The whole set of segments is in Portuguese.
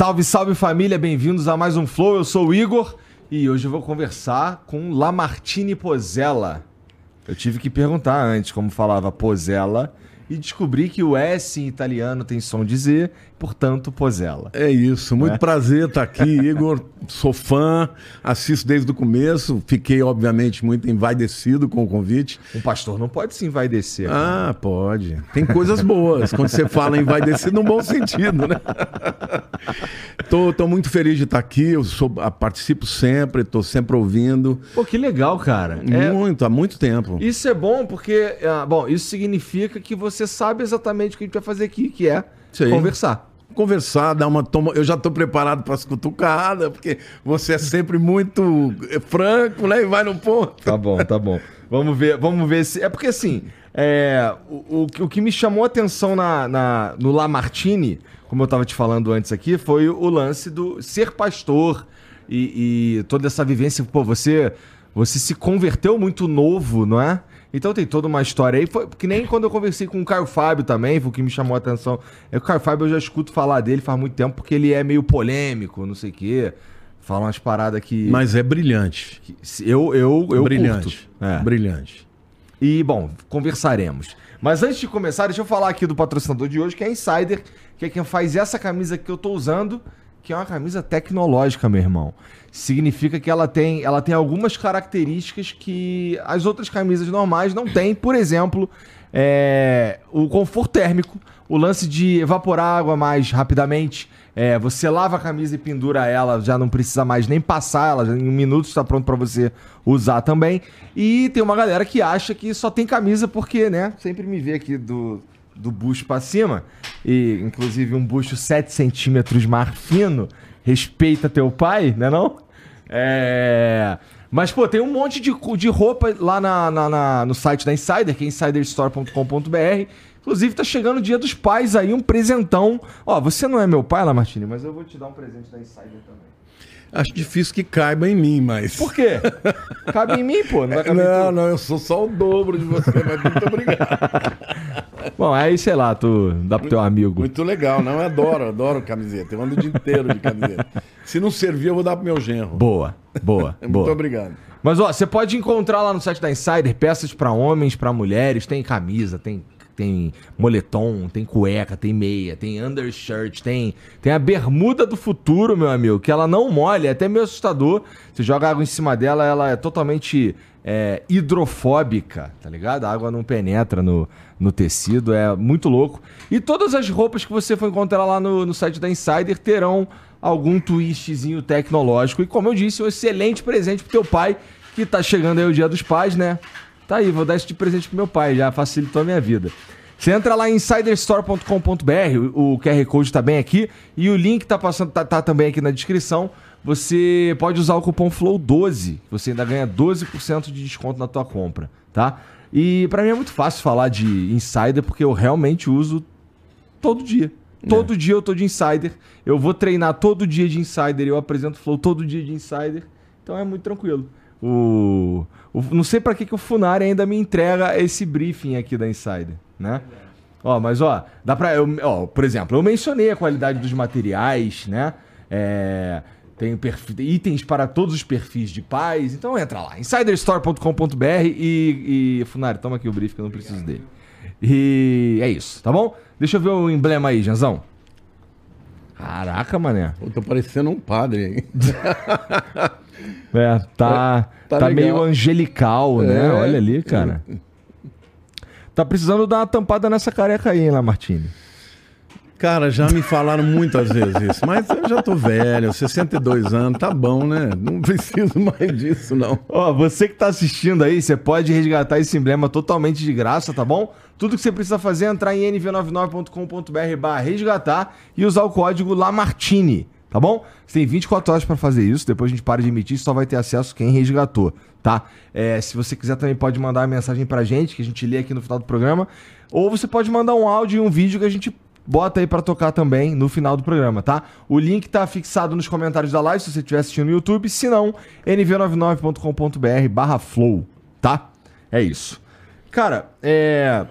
Salve, salve família, bem-vindos a mais um Flow. Eu sou o Igor e hoje eu vou conversar com Lamartine Pozella. Eu tive que perguntar antes como falava Pozella e descobri que o S em italiano tem som de Z, portanto, Pozella. É isso, muito é? prazer estar aqui, Igor. Sou fã, assisto desde o começo. Fiquei, obviamente, muito envaidecido com o convite. Um pastor não pode se envaidecer. Ah, pode. Tem coisas boas quando você fala envaidecido no bom sentido, né? tô, tô muito feliz de estar aqui. Eu sou, participo sempre, tô sempre ouvindo. Pô, que legal, cara. É muito, é... há muito tempo. Isso é bom porque, ah, bom, isso significa que você sabe exatamente o que a gente vai fazer aqui, que é Sim. conversar conversar, dar uma toma. Eu já estou preparado para as cutucadas, porque você é sempre muito eh, franco, né? E vai no ponto. Tá bom, tá bom. Vamos ver, vamos ver se. É porque assim, é, o, o, o que me chamou a atenção na, na, no Lamartine, como eu estava te falando antes aqui, foi o lance do ser pastor e, e toda essa vivência. Pô, você, você se converteu muito novo, não é? Então tem toda uma história aí. Foi, que nem quando eu conversei com o Caio Fábio também, foi o que me chamou a atenção. É que o Caio Fábio eu já escuto falar dele faz muito tempo, porque ele é meio polêmico, não sei o quê. Fala umas paradas que. Mas é brilhante. Que, eu, eu, eu brilhante. É. Brilhante. E, bom, conversaremos. Mas antes de começar, deixa eu falar aqui do patrocinador de hoje, que é a Insider, que é quem faz essa camisa que eu tô usando que é uma camisa tecnológica, meu irmão. Significa que ela tem, ela tem algumas características que as outras camisas normais não têm. Por exemplo, é, o conforto térmico, o lance de evaporar água mais rapidamente. É, você lava a camisa e pendura ela, já não precisa mais nem passar, ela em um minuto está pronto para você usar também. E tem uma galera que acha que só tem camisa porque, né? Sempre me vê aqui do, do bucho para cima, e inclusive um bucho 7 centímetros mais fino, respeita teu pai, né não? É... Mas, pô, tem um monte de, de roupa lá na, na, na no site da Insider, que é insiderstore.com.br. Inclusive, tá chegando o dia dos pais aí, um presentão. Ó, você não é meu pai, Lamartine, mas eu vou te dar um presente da Insider também. Acho difícil que caiba em mim, mas. Por quê? Cabe em mim, pô. Não, vai não, não, eu sou só o dobro de você, mas muito obrigado. Bom, aí, sei lá, tu dá pro teu amigo. Muito legal, não? Eu adoro, adoro camiseta. Eu ando o dia inteiro de camiseta. Se não servir, eu vou dar pro meu genro. Boa, boa. muito boa. obrigado. Mas, ó, você pode encontrar lá no site da Insider peças para homens, para mulheres, tem camisa, tem tem moletom, tem cueca, tem meia, tem undershirt, tem, tem a bermuda do futuro, meu amigo, que ela não molha, é até meio assustador. Você joga água em cima dela, ela é totalmente é, hidrofóbica, tá ligado? A água não penetra no, no tecido, é muito louco. E todas as roupas que você for encontrar lá no, no site da Insider terão algum twistzinho tecnológico. E como eu disse, um excelente presente pro teu pai, que tá chegando aí o dia dos pais, né? Tá aí, vou dar isso de presente pro meu pai, já facilitou a minha vida. Você entra lá em insiderstore.com.br, o QR Code tá bem aqui e o link tá passando tá, tá, também aqui na descrição. Você pode usar o cupom FLOW12, você ainda ganha 12% de desconto na tua compra, tá? E para mim é muito fácil falar de insider porque eu realmente uso todo dia. Todo é. dia eu tô de insider. Eu vou treinar todo dia de insider, eu apresento flow todo dia de insider. Então é muito tranquilo. O, o não sei para que, que o Funari ainda me entrega esse briefing aqui da Insider, né? Ó, mas ó, dá pra. Eu, ó, por exemplo, eu mencionei a qualidade dos materiais, né? É, tem itens para todos os perfis de pais. Então entra lá, insiderstore.com.br e, e. Funari, toma aqui o briefing que eu não preciso dele. E é isso, tá bom? Deixa eu ver o emblema aí, Janzão. Caraca, mané. Eu tô parecendo um padre aí. É, tá, é, tá, tá meio angelical, né? É. Olha ali, cara. Tá precisando dar uma tampada nessa careca aí, hein, Lamartine? Cara, já me falaram muitas vezes isso, mas eu já tô velho, 62 anos, tá bom, né? Não preciso mais disso, não. Ó, você que tá assistindo aí, você pode resgatar esse emblema totalmente de graça, tá bom? Tudo que você precisa fazer é entrar em nv99.com.br barra resgatar e usar o código LAMARTINE tá bom? Você tem 24 horas para fazer isso, depois a gente para de emitir, só vai ter acesso quem resgatou, tá? É, se você quiser também pode mandar uma mensagem pra gente, que a gente lê aqui no final do programa, ou você pode mandar um áudio e um vídeo que a gente bota aí para tocar também no final do programa, tá? O link tá fixado nos comentários da live se você estiver assistindo no YouTube, se não, nv99.com.br barra flow, tá? É isso. Cara, é...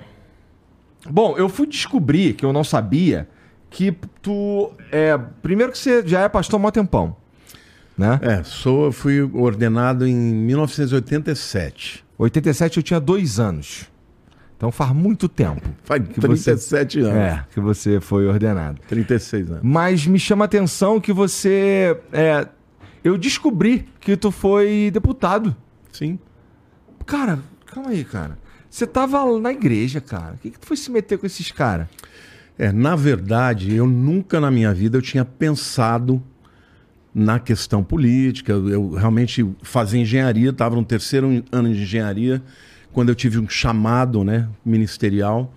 Bom, eu fui descobrir que eu não sabia que tu. É, primeiro que você já é pastor há mó tempão. Né? É, sou, eu fui ordenado em 1987. 87 eu tinha dois anos. Então faz muito tempo. Faz que 37 você, anos. É, que você foi ordenado. 36 anos. Mas me chama a atenção que você. É, eu descobri que tu foi deputado. Sim. Cara, calma aí, cara. Você tava na igreja, cara. O que, que tu foi se meter com esses caras? É, na verdade, eu nunca na minha vida eu tinha pensado na questão política. Eu, realmente fazia engenharia, estava no terceiro ano de engenharia, quando eu tive um chamado né, ministerial.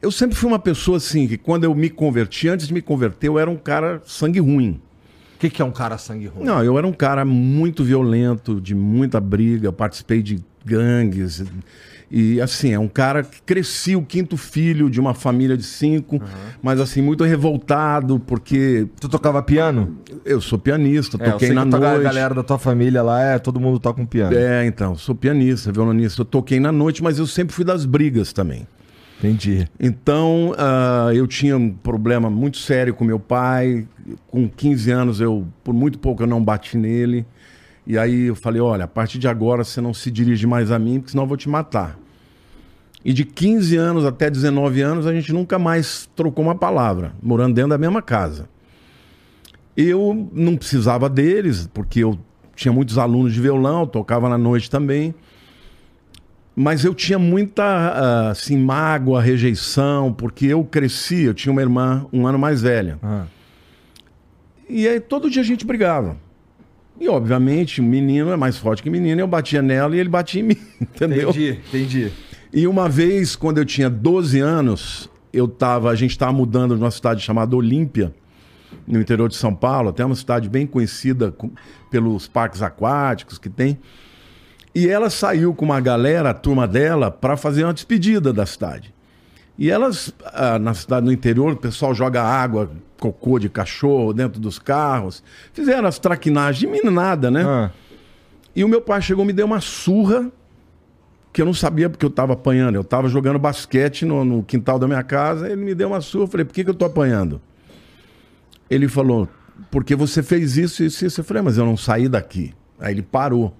Eu sempre fui uma pessoa assim, que quando eu me converti, antes de me converter, eu era um cara sangue ruim. O que, que é um cara sangue ruim? Não, eu era um cara muito violento, de muita briga, participei de gangues. E assim, é um cara que cresci o quinto filho de uma família de cinco, uhum. mas assim, muito revoltado, porque. Tu tocava piano? Eu sou pianista, é, toquei na noite. A galera da tua família lá, é, todo mundo toca um piano. É, então, sou pianista, violonista, eu toquei na noite, mas eu sempre fui das brigas também. Entendi. Então, uh, eu tinha um problema muito sério com meu pai. Com 15 anos, eu, por muito pouco, eu não bati nele. E aí eu falei: olha, a partir de agora você não se dirige mais a mim, porque senão eu vou te matar. E de 15 anos até 19 anos, a gente nunca mais trocou uma palavra, morando dentro da mesma casa. Eu não precisava deles, porque eu tinha muitos alunos de violão, tocava na noite também. Mas eu tinha muita ah, assim, mágoa, rejeição, porque eu cresci, eu tinha uma irmã um ano mais velha. Ah. E aí todo dia a gente brigava. E obviamente, o menino é mais forte que menino, eu batia nela e ele batia em mim, entendeu? Entendi, entendi. E uma vez, quando eu tinha 12 anos, eu tava, a gente estava mudando numa cidade chamada Olímpia, no interior de São Paulo, até uma cidade bem conhecida com, pelos parques aquáticos que tem. E ela saiu com uma galera, a turma dela, para fazer uma despedida da cidade. E elas, ah, na cidade no interior, o pessoal joga água, cocô de cachorro dentro dos carros. Fizeram as traquinagens de meninada, né? Ah. E o meu pai chegou e me deu uma surra que eu não sabia porque eu estava apanhando. Eu estava jogando basquete no, no, quintal da minha casa. Ele me deu uma surra. Eu falei, por que, que eu estou apanhando? Ele falou, porque você fez isso, isso, isso. Eu falei, mas eu não saí daqui. Aí ele parou.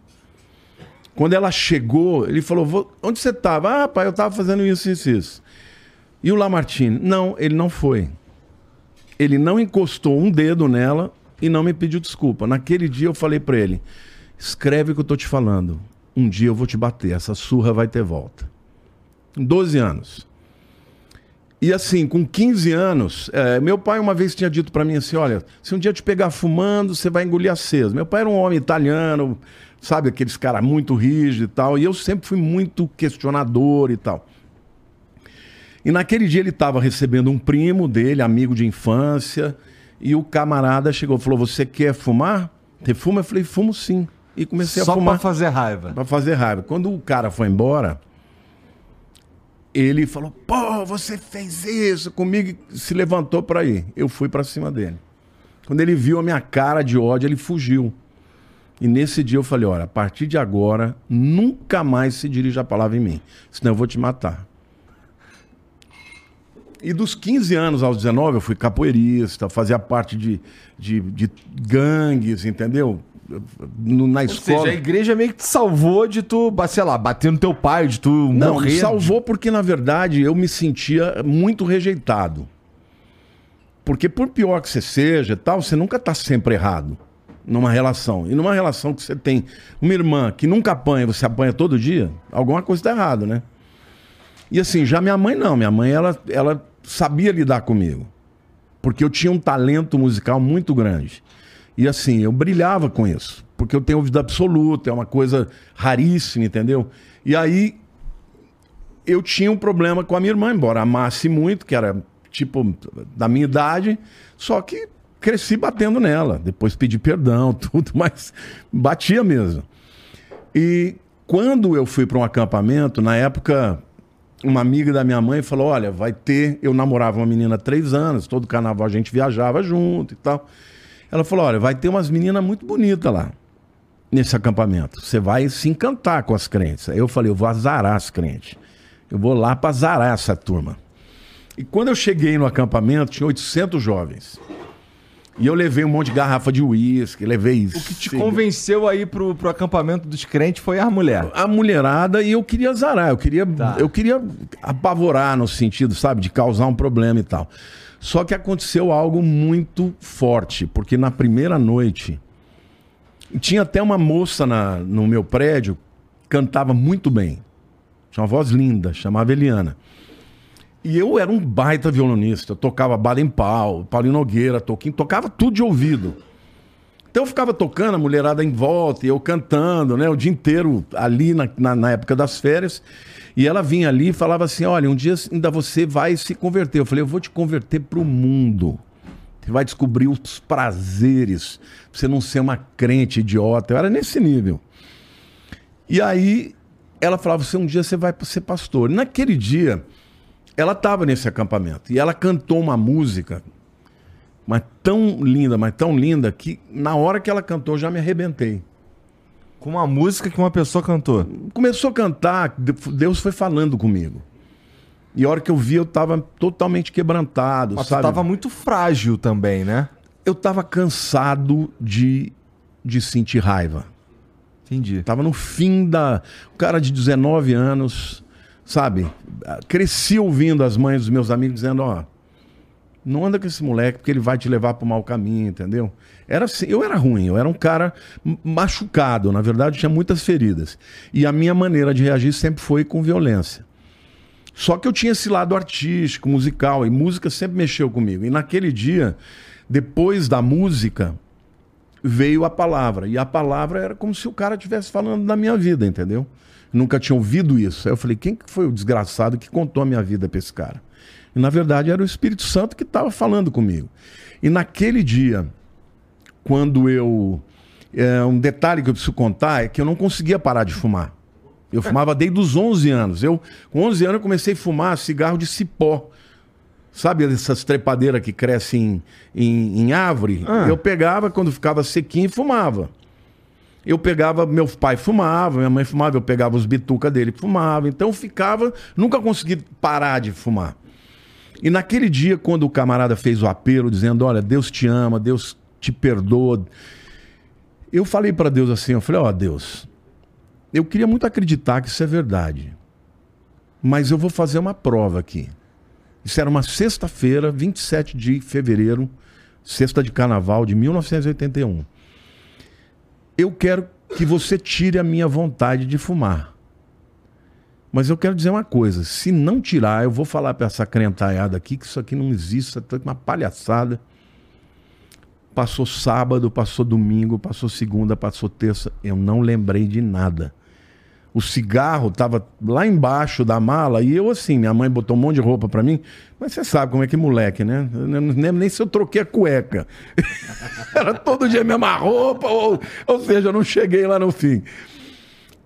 Quando ela chegou, ele falou: Onde você estava? Ah, pai, eu estava fazendo isso, isso, isso. E o Lamartine? Não, ele não foi. Ele não encostou um dedo nela e não me pediu desculpa. Naquele dia eu falei para ele: Escreve o que eu estou te falando. Um dia eu vou te bater, essa surra vai ter volta. 12 anos. E assim, com 15 anos, é, meu pai uma vez tinha dito para mim assim: olha, se um dia te pegar fumando, você vai engolir aceso. Meu pai era um homem italiano, sabe, aqueles caras muito rígidos e tal. E eu sempre fui muito questionador e tal. E naquele dia ele estava recebendo um primo dele, amigo de infância, e o camarada chegou e falou: Você quer fumar? Você fuma? Eu falei: Fumo sim. E comecei Só a fumar. Só pra fazer raiva. Pra fazer raiva. Quando o cara foi embora, ele falou: Pô, você fez isso comigo. Se levantou para ir. Eu fui para cima dele. Quando ele viu a minha cara de ódio, ele fugiu. E nesse dia eu falei: olha, a partir de agora, nunca mais se dirija a palavra em mim, senão eu vou te matar. E dos 15 anos aos 19, eu fui capoeirista, fazia parte de, de, de gangues, entendeu? na escola. Ou seja, a igreja meio que te salvou de tu, sei lá, bater no teu pai, de tu Não, morrer. me salvou porque, na verdade, eu me sentia muito rejeitado. Porque por pior que você seja tal, você nunca está sempre errado numa relação. E numa relação que você tem uma irmã que nunca apanha, você apanha todo dia, alguma coisa está errada, né? E assim, já minha mãe não. Minha mãe, ela, ela sabia lidar comigo. Porque eu tinha um talento musical muito grande. E assim, eu brilhava com isso. Porque eu tenho ouvido absoluto, é uma coisa raríssima, entendeu? E aí, eu tinha um problema com a minha irmã, embora amasse muito, que era tipo da minha idade, só que cresci batendo nela. Depois pedi perdão, tudo, mas batia mesmo. E quando eu fui para um acampamento, na época, uma amiga da minha mãe falou: Olha, vai ter. Eu namorava uma menina há três anos, todo carnaval a gente viajava junto e tal. Ela falou: Olha, vai ter umas meninas muito bonitas lá, nesse acampamento. Você vai se encantar com as crentes. Aí eu falei: Eu vou azarar as crentes. Eu vou lá para azarar essa turma. E quando eu cheguei no acampamento, tinha 800 jovens. E eu levei um monte de garrafa de uísque, levei O que te convenceu aí pro, pro acampamento dos crentes foi a mulher. a mulherada e eu queria zarar, eu queria, Tá. eu queria apavorar no sentido, sabe, de causar um problema e tal. Só que aconteceu algo muito forte, porque na primeira noite tinha até uma moça na, no meu prédio que cantava muito bem. Tinha uma voz linda, chamava Eliana. E eu era um baita violonista, eu tocava Baden Powell, Paulinho Nogueira, Toquinho, tocava tudo de ouvido. Então eu ficava tocando, a mulherada em volta, e eu cantando, né? O dia inteiro ali na, na, na época das férias. E ela vinha ali e falava assim: olha, um dia ainda você vai se converter. Eu falei, eu vou te converter pro mundo. Você vai descobrir os prazeres. pra Você não ser uma crente idiota. Eu era nesse nível. E aí ela falava: você um dia você vai ser pastor. Naquele dia, ela estava nesse acampamento. E ela cantou uma música mas tão linda, mas tão linda, que na hora que ela cantou eu já me arrebentei. Com uma música que uma pessoa cantou. Começou a cantar, Deus foi falando comigo. E a hora que eu vi, eu tava totalmente quebrantado, Mas sabe? tava muito frágil também, né? Eu tava cansado de, de sentir raiva. Entendi. Tava no fim da. O cara de 19 anos, sabe? Cresci ouvindo as mães dos meus amigos dizendo: ó, não anda com esse moleque porque ele vai te levar para o mau caminho, entendeu? Era assim, eu era ruim, eu era um cara machucado, na verdade tinha muitas feridas. E a minha maneira de reagir sempre foi com violência. Só que eu tinha esse lado artístico, musical, e música sempre mexeu comigo. E naquele dia, depois da música, veio a palavra. E a palavra era como se o cara estivesse falando da minha vida, entendeu? Nunca tinha ouvido isso. Aí eu falei, quem que foi o desgraçado que contou a minha vida para esse cara? E na verdade era o Espírito Santo que estava falando comigo. E naquele dia, quando eu. É, um detalhe que eu preciso contar é que eu não conseguia parar de fumar. Eu fumava desde os 11 anos. Eu, com 11 anos eu comecei a fumar cigarro de cipó. Sabe essas trepadeiras que crescem em, em, em árvore? Ah. Eu pegava quando ficava sequinho e fumava. Eu pegava, meu pai fumava, minha mãe fumava, eu pegava os bituca dele fumava. Então eu ficava, nunca consegui parar de fumar. E naquele dia, quando o camarada fez o apelo, dizendo: Olha, Deus te ama, Deus te perdoa. Eu falei para Deus assim: Eu falei, ó, Deus, eu queria muito acreditar que isso é verdade. Mas eu vou fazer uma prova aqui. Isso era uma sexta-feira, 27 de fevereiro, sexta de carnaval de 1981. Eu quero que você tire a minha vontade de fumar. Mas eu quero dizer uma coisa: se não tirar, eu vou falar para essa crentaiada aqui que isso aqui não existe, isso é uma palhaçada. Passou sábado, passou domingo, passou segunda, passou terça. Eu não lembrei de nada. O cigarro estava lá embaixo da mala e eu assim, minha mãe botou um monte de roupa para mim. Mas você sabe como é que moleque, né? Eu não lembro nem se eu troquei a cueca. Era todo dia a mesma roupa, ou, ou seja, eu não cheguei lá no fim.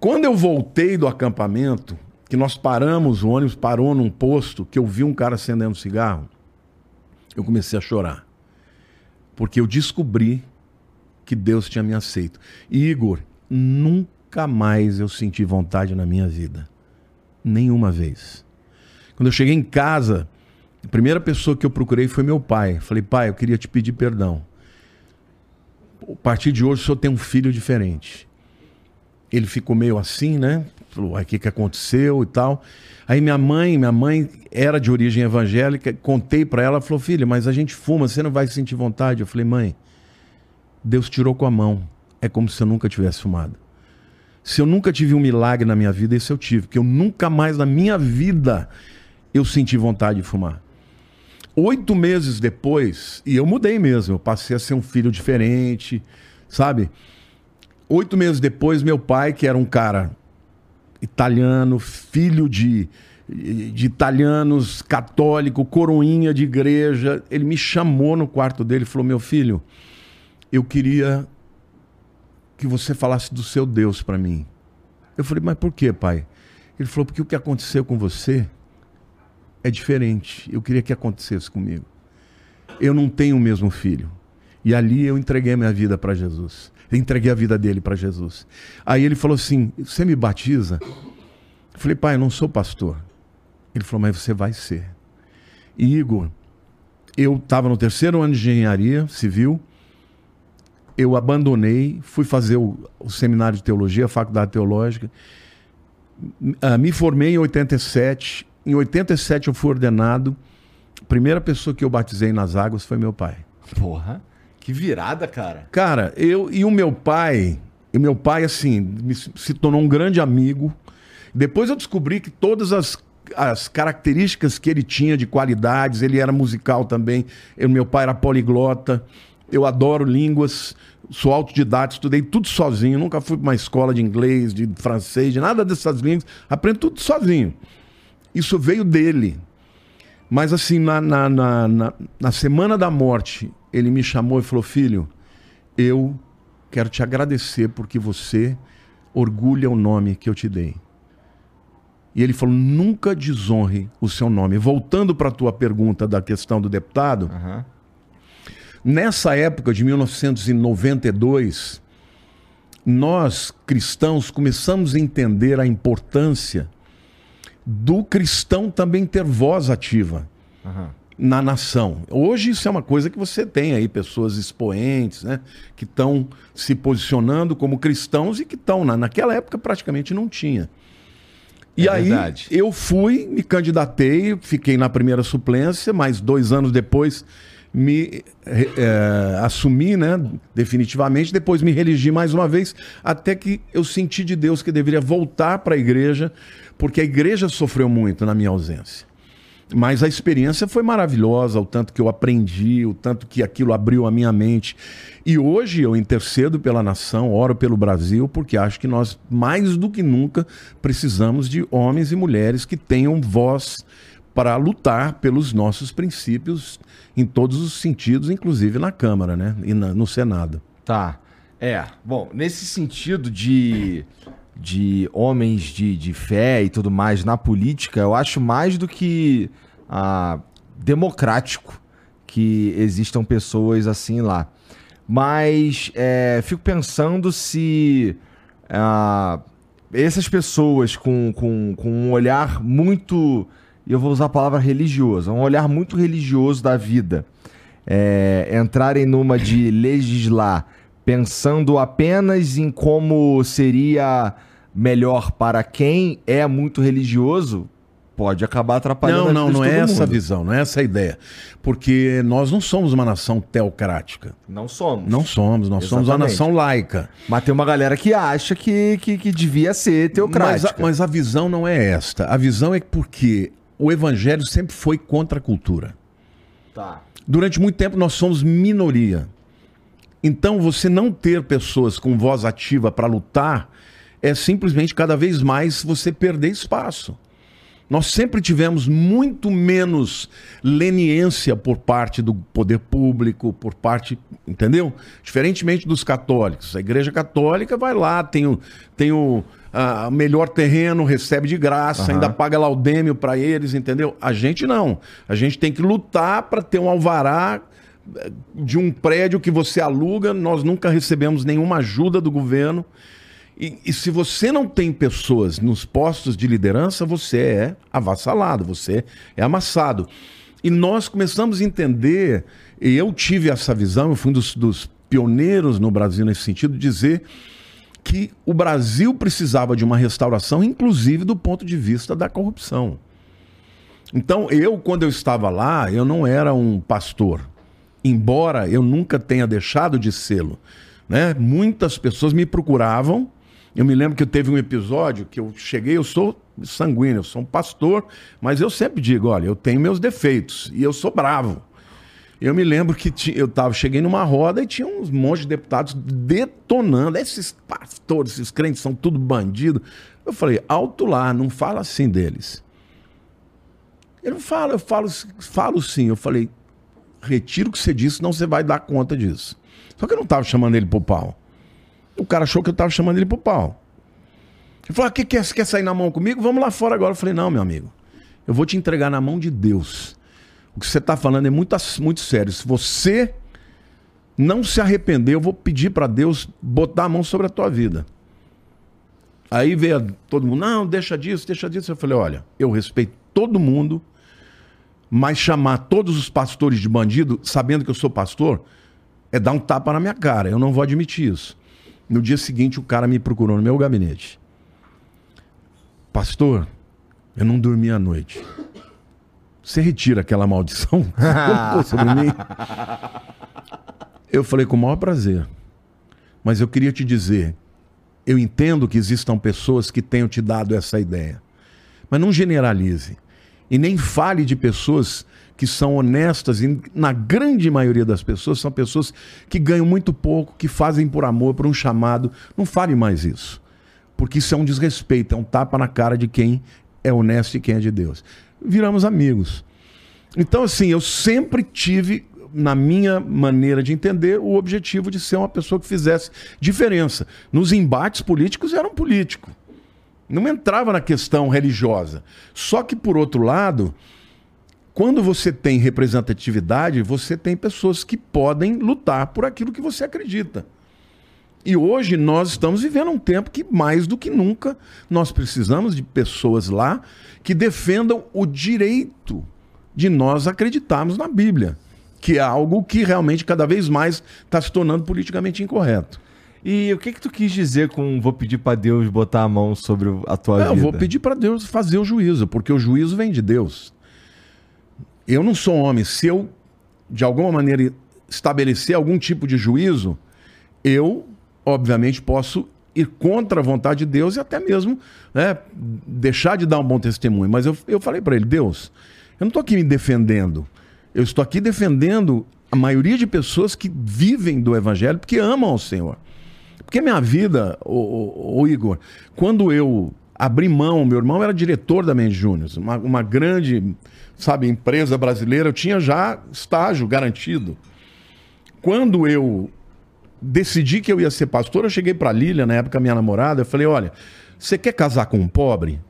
Quando eu voltei do acampamento, que nós paramos, o ônibus parou num posto, que eu vi um cara acendendo cigarro, eu comecei a chorar. Porque eu descobri que Deus tinha me aceito. E Igor, nunca mais eu senti vontade na minha vida. Nenhuma vez. Quando eu cheguei em casa, a primeira pessoa que eu procurei foi meu pai. Falei, pai, eu queria te pedir perdão. A partir de hoje o senhor tem um filho diferente. Ele ficou meio assim, né? Falou, "Ai, o que, que aconteceu e tal. Aí minha mãe, minha mãe era de origem evangélica, contei para ela, falou, filha, mas a gente fuma, você não vai sentir vontade? Eu falei, mãe, Deus tirou com a mão. É como se eu nunca tivesse fumado. Se eu nunca tive um milagre na minha vida, esse eu tive. Porque eu nunca mais na minha vida eu senti vontade de fumar. Oito meses depois, e eu mudei mesmo, eu passei a ser um filho diferente, sabe? Oito meses depois, meu pai, que era um cara italiano, filho de, de italianos, católico, coroinha de igreja, ele me chamou no quarto dele e falou: Meu filho, eu queria que você falasse do seu Deus para mim. Eu falei: Mas por quê, pai? Ele falou: Porque o que aconteceu com você é diferente. Eu queria que acontecesse comigo. Eu não tenho o mesmo filho. E ali eu entreguei minha vida para Jesus. Eu entreguei a vida dele para Jesus. Aí ele falou assim: Você me batiza? Eu falei: Pai, eu não sou pastor. Ele falou: Mas você vai ser. Igor, eu estava no terceiro ano de engenharia civil, eu abandonei, fui fazer o, o seminário de teologia, a faculdade teológica, uh, me formei em 87, em 87 eu fui ordenado, a primeira pessoa que eu batizei nas águas foi meu pai. Porra, que virada, cara. Cara, eu e o meu pai, e meu pai, assim, me, se tornou um grande amigo. Depois eu descobri que todas as, as características que ele tinha de qualidades, ele era musical também. Eu, meu pai era poliglota. Eu adoro línguas, sou autodidata, estudei tudo sozinho. Nunca fui para uma escola de inglês, de francês, de nada dessas línguas. Aprendo tudo sozinho. Isso veio dele. Mas assim, na, na, na, na, na semana da morte, ele me chamou e falou: Filho, eu quero te agradecer porque você orgulha o nome que eu te dei. E ele falou: nunca desonre o seu nome. Voltando para a tua pergunta da questão do deputado, uhum. Nessa época de 1992, nós cristãos começamos a entender a importância do cristão também ter voz ativa uhum. na nação. Hoje isso é uma coisa que você tem aí, pessoas expoentes, né, que estão se posicionando como cristãos e que estão, na, naquela época praticamente não tinha. E é aí verdade. eu fui, me candidatei, fiquei na primeira suplência, mas dois anos depois me é, assumi, né, definitivamente. Depois me religi mais uma vez, até que eu senti de Deus que deveria voltar para a igreja, porque a igreja sofreu muito na minha ausência. Mas a experiência foi maravilhosa, o tanto que eu aprendi, o tanto que aquilo abriu a minha mente. E hoje eu intercedo pela nação, oro pelo Brasil, porque acho que nós, mais do que nunca, precisamos de homens e mulheres que tenham voz para lutar pelos nossos princípios em todos os sentidos, inclusive na Câmara, né? E na, no Senado. Tá. É. Bom, nesse sentido de de homens de, de fé e tudo mais na política, eu acho mais do que ah, democrático que existam pessoas assim lá. Mas é, fico pensando se ah, essas pessoas com, com, com um olhar muito. Eu vou usar a palavra religioso, um olhar muito religioso da vida. É, entrarem numa de legislar pensando apenas em como seria melhor para quem é muito religioso, pode acabar atrapalhando Não, não, não é essa a visão, não é essa a ideia. Porque nós não somos uma nação teocrática. Não somos. Não somos, nós Exatamente. somos uma nação laica. Mas tem uma galera que acha que, que, que devia ser teocrática. Mas a, mas a visão não é esta. A visão é porque o evangelho sempre foi contra a cultura. Tá. Durante muito tempo nós somos minoria. Então você não ter pessoas com voz ativa para lutar é simplesmente cada vez mais você perder espaço. Nós sempre tivemos muito menos leniência por parte do poder público, por parte. Entendeu? Diferentemente dos católicos. A Igreja Católica vai lá, tem o, tem o a melhor terreno, recebe de graça, uhum. ainda paga laudêmio para eles, entendeu? A gente não. A gente tem que lutar para ter um alvará eh, de um prédio que você aluga. Nós nunca recebemos nenhuma ajuda do governo. E, e, se você não tem pessoas nos postos de liderança, você é avassalado, você é amassado. E nós começamos a entender, e eu tive essa visão, eu fui um dos, dos pioneiros no Brasil nesse sentido, dizer que o Brasil precisava de uma restauração, inclusive do ponto de vista da corrupção. Então, eu, quando eu estava lá, eu não era um pastor, embora eu nunca tenha deixado de sê-lo. Né? Muitas pessoas me procuravam eu me lembro que teve um episódio que eu cheguei, eu sou sanguíneo, eu sou um pastor, mas eu sempre digo, olha, eu tenho meus defeitos e eu sou bravo. Eu me lembro que eu tava, cheguei numa roda e tinha uns montes de deputados detonando. Esses pastores, esses crentes são tudo bandido. Eu falei, alto lá, não fala assim deles. Ele fala, eu falo, falo sim. Eu falei, retiro o que você disse, senão você vai dar conta disso. Só que eu não estava chamando ele pro pau. O cara achou que eu tava chamando ele pro pau. Ele falou: ah, que quer, quer sair na mão comigo? Vamos lá fora agora. Eu falei: não, meu amigo. Eu vou te entregar na mão de Deus. O que você está falando é muito, muito sério. Se você não se arrepender, eu vou pedir para Deus botar a mão sobre a tua vida. Aí veio todo mundo, não, deixa disso, deixa disso. Eu falei, olha, eu respeito todo mundo, Mas chamar todos os pastores de bandido, sabendo que eu sou pastor, é dar um tapa na minha cara. Eu não vou admitir isso. No dia seguinte, o cara me procurou no meu gabinete. Pastor, eu não dormi à noite. Você retira aquela maldição que colocou sobre mim? Eu falei com o maior prazer. Mas eu queria te dizer, eu entendo que existam pessoas que tenham te dado essa ideia. Mas não generalize. E nem fale de pessoas que são honestas, e na grande maioria das pessoas são pessoas que ganham muito pouco, que fazem por amor, por um chamado. Não fale mais isso. Porque isso é um desrespeito, é um tapa na cara de quem é honesto e quem é de Deus. Viramos amigos. Então, assim, eu sempre tive na minha maneira de entender, o objetivo de ser uma pessoa que fizesse diferença. Nos embates políticos, era um político. Não entrava na questão religiosa. Só que, por outro lado, quando você tem representatividade, você tem pessoas que podem lutar por aquilo que você acredita. E hoje nós estamos vivendo um tempo que, mais do que nunca, nós precisamos de pessoas lá que defendam o direito de nós acreditarmos na Bíblia que é algo que realmente cada vez mais está se tornando politicamente incorreto. E o que que tu quis dizer com vou pedir para Deus botar a mão sobre a tua vida? Eu vou pedir para Deus fazer o juízo, porque o juízo vem de Deus. Eu não sou homem. Se eu, de alguma maneira, estabelecer algum tipo de juízo, eu, obviamente, posso ir contra a vontade de Deus e até mesmo né, deixar de dar um bom testemunho. Mas eu, eu falei para ele, Deus, eu não estou aqui me defendendo. Eu estou aqui defendendo a maioria de pessoas que vivem do evangelho porque amam ao Senhor. Porque minha vida, o, o, o Igor, quando eu abri mão, meu irmão era diretor da Mendes Júnior, uma, uma grande, sabe, empresa brasileira, eu tinha já estágio garantido. Quando eu decidi que eu ia ser pastor, eu cheguei para Lília, na época minha namorada, eu falei: "Olha, você quer casar com um pobre?"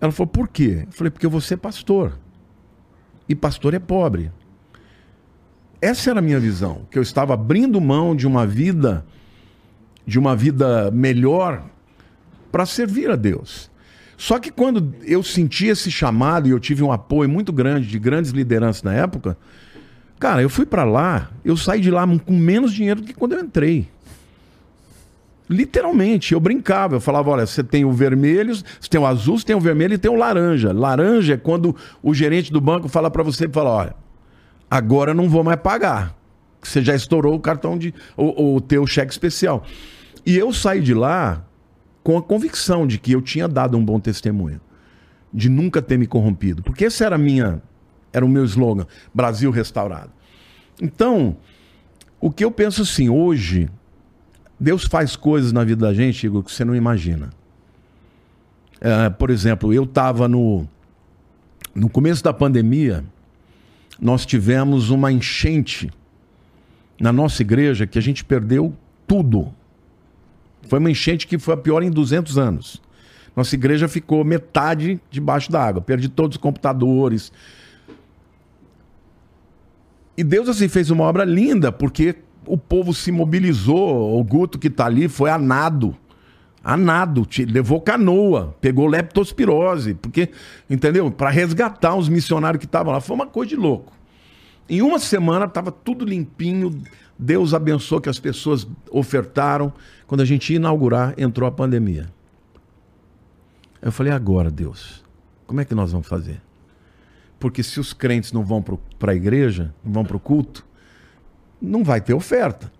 Ela falou: "Por quê?" Eu falei: "Porque eu vou ser pastor." e pastor é pobre. Essa era a minha visão, que eu estava abrindo mão de uma vida de uma vida melhor para servir a Deus. Só que quando eu senti esse chamado e eu tive um apoio muito grande de grandes lideranças na época, cara, eu fui para lá, eu saí de lá com menos dinheiro do que quando eu entrei. Literalmente, eu brincava, eu falava: olha, você tem o vermelho, você tem o azul, você tem o vermelho e tem o laranja. Laranja é quando o gerente do banco fala para você: fala, olha, agora não vou mais pagar. Você já estourou o cartão de. o, o teu cheque especial. E eu saí de lá com a convicção de que eu tinha dado um bom testemunho, de nunca ter me corrompido. Porque esse era a minha. Era o meu slogan: Brasil restaurado. Então, o que eu penso assim, hoje Deus faz coisas na vida da gente, Igor, que você não imagina. É, por exemplo, eu estava no, no começo da pandemia, nós tivemos uma enchente na nossa igreja que a gente perdeu tudo. Foi uma enchente que foi a pior em 200 anos. Nossa igreja ficou metade debaixo da água. Perdi todos os computadores. E Deus assim fez uma obra linda, porque o povo se mobilizou. O Guto que está ali foi a nado. A nado, levou canoa, pegou leptospirose, porque, entendeu? Para resgatar os missionários que estavam lá. Foi uma coisa de louco. Em uma semana estava tudo limpinho. Deus abençoou que as pessoas ofertaram. Quando a gente ia inaugurar, entrou a pandemia. Eu falei, agora, Deus, como é que nós vamos fazer? Porque se os crentes não vão para a igreja, não vão para o culto, não vai ter oferta.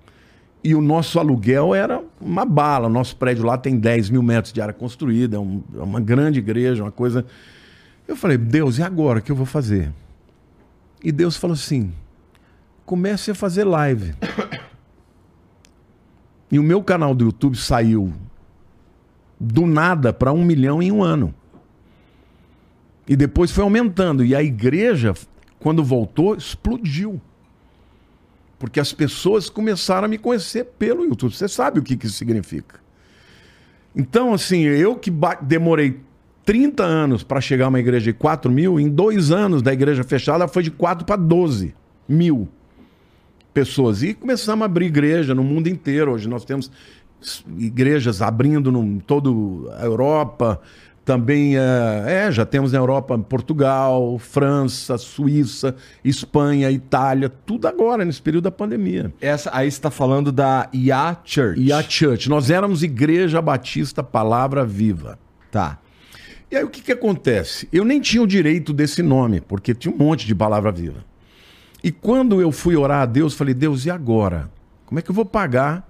E o nosso aluguel era uma bala. O nosso prédio lá tem 10 mil metros de área construída, é, um, é uma grande igreja, uma coisa. Eu falei, Deus, e agora o que eu vou fazer? E Deus falou assim: comece a fazer live. E o meu canal do YouTube saiu do nada para um milhão em um ano. E depois foi aumentando. E a igreja, quando voltou, explodiu. Porque as pessoas começaram a me conhecer pelo YouTube. Você sabe o que, que isso significa. Então, assim, eu que demorei 30 anos para chegar a uma igreja de 4 mil, em dois anos da igreja fechada foi de 4 para 12 mil pessoas. E começamos a abrir igreja no mundo inteiro. Hoje nós temos igrejas abrindo em toda a Europa, Também é, é, já temos na Europa Portugal, França, Suíça, Espanha, Itália, tudo agora, nesse período da pandemia. Essa, aí você está falando da IA Church. IA Church. Nós éramos Igreja Batista Palavra Viva. Tá. E aí o que, que acontece? Eu nem tinha o direito desse nome, porque tinha um monte de palavra viva. E quando eu fui orar a Deus, falei, Deus, e agora? Como é que eu vou pagar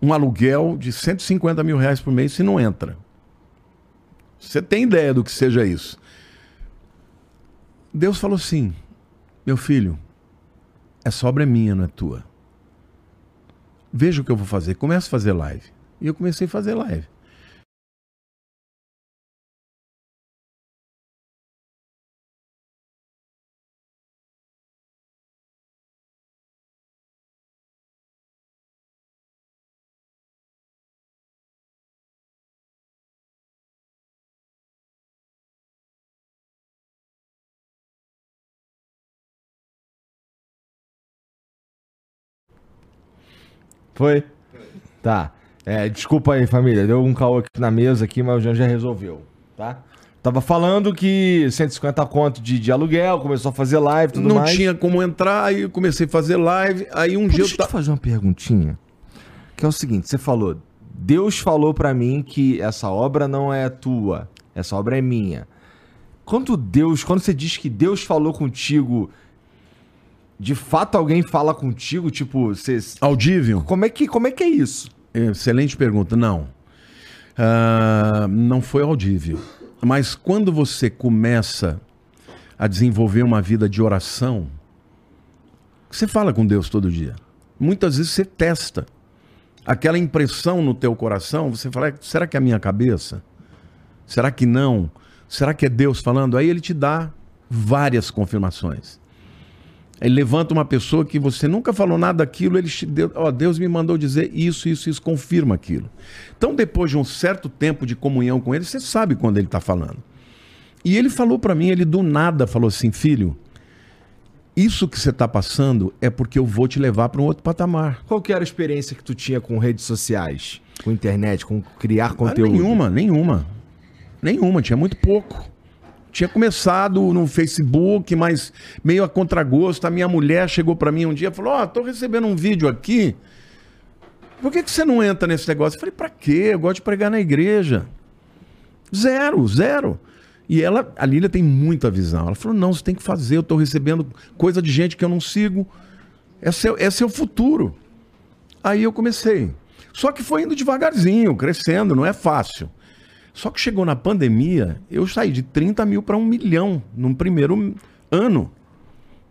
um aluguel de 150 mil reais por mês se não entra? Você tem ideia do que seja isso? Deus falou assim: meu filho, essa obra é minha, não é tua. Veja o que eu vou fazer. Começa a fazer live. E eu comecei a fazer live. Foi? Tá. É, desculpa aí, família. Deu um caô aqui na mesa aqui, mas o Jean já resolveu, tá? Tava falando que 150 conto de, de aluguel, começou a fazer live, tudo não mais. tinha como entrar, aí eu comecei a fazer live. Aí um Pô, dia deixa eu ta- te fazer uma perguntinha. Que é o seguinte, você falou, Deus falou pra mim que essa obra não é tua, essa obra é minha. Quando Deus, quando você diz que Deus falou contigo, de fato alguém fala contigo, tipo, você, Audível? como é que, como é que é isso? Excelente pergunta. Não. Ah, não foi audível. Mas quando você começa a desenvolver uma vida de oração, você fala com Deus todo dia. Muitas vezes você testa. Aquela impressão no teu coração, você fala, será que é a minha cabeça? Será que não? Será que é Deus falando? Aí ele te dá várias confirmações. Ele levanta uma pessoa que você nunca falou nada daquilo, ele te deu, ó, Deus me mandou dizer isso, isso, isso, confirma aquilo. Então, depois de um certo tempo de comunhão com ele, você sabe quando ele está falando. E ele falou para mim, ele do nada falou assim, filho, isso que você está passando é porque eu vou te levar para um outro patamar. Qual que era a experiência que tu tinha com redes sociais, com internet, com criar Ah, conteúdo? Nenhuma, nenhuma. Nenhuma, tinha muito pouco. Tinha começado no Facebook, mas meio a contragosto. A minha mulher chegou para mim um dia e falou: Ó, tô recebendo um vídeo aqui. Por que, que você não entra nesse negócio? Eu falei: Pra quê? Eu gosto de pregar na igreja. Zero, zero. E ela, a Lília tem muita visão. Ela falou: Não, você tem que fazer. Eu tô recebendo coisa de gente que eu não sigo. Esse é, esse é o futuro. Aí eu comecei. Só que foi indo devagarzinho, crescendo, não é fácil. Só que chegou na pandemia, eu saí de 30 mil para um milhão num primeiro ano.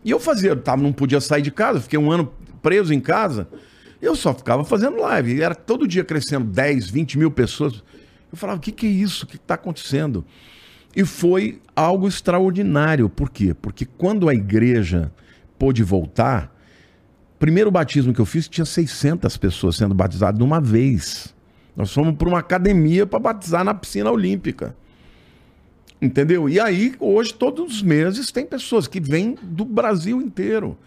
E eu fazia, tava, não podia sair de casa, fiquei um ano preso em casa. Eu só ficava fazendo live. E era todo dia crescendo 10, 20 mil pessoas. Eu falava, o que, que é isso? O que está acontecendo? E foi algo extraordinário. Por quê? Porque quando a igreja pôde voltar, primeiro batismo que eu fiz tinha 600 pessoas sendo batizadas de uma vez. Nós fomos para uma academia para batizar na piscina olímpica. Entendeu? E aí, hoje, todos os meses, tem pessoas que vêm do Brasil inteiro.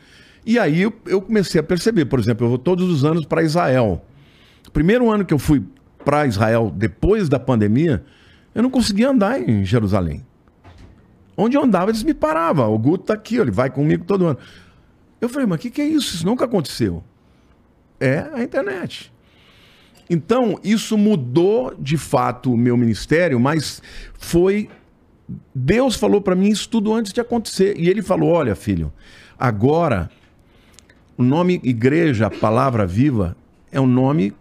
E aí eu, comecei a perceber, por exemplo, eu vou todos os anos para Israel. Primeiro ano que eu fui para Israel depois da pandemia, eu não conseguia andar em Jerusalém. Onde eu andava, eles me paravam. O Guto tá aqui, ele vai comigo todo ano. Eu falei, mas o que, que é isso? Isso nunca aconteceu. É a internet. Então, isso mudou de fato o meu ministério, mas foi. Deus falou para mim isso tudo antes de acontecer. E ele falou: olha, filho, agora o nome Igreja Palavra Viva é um nome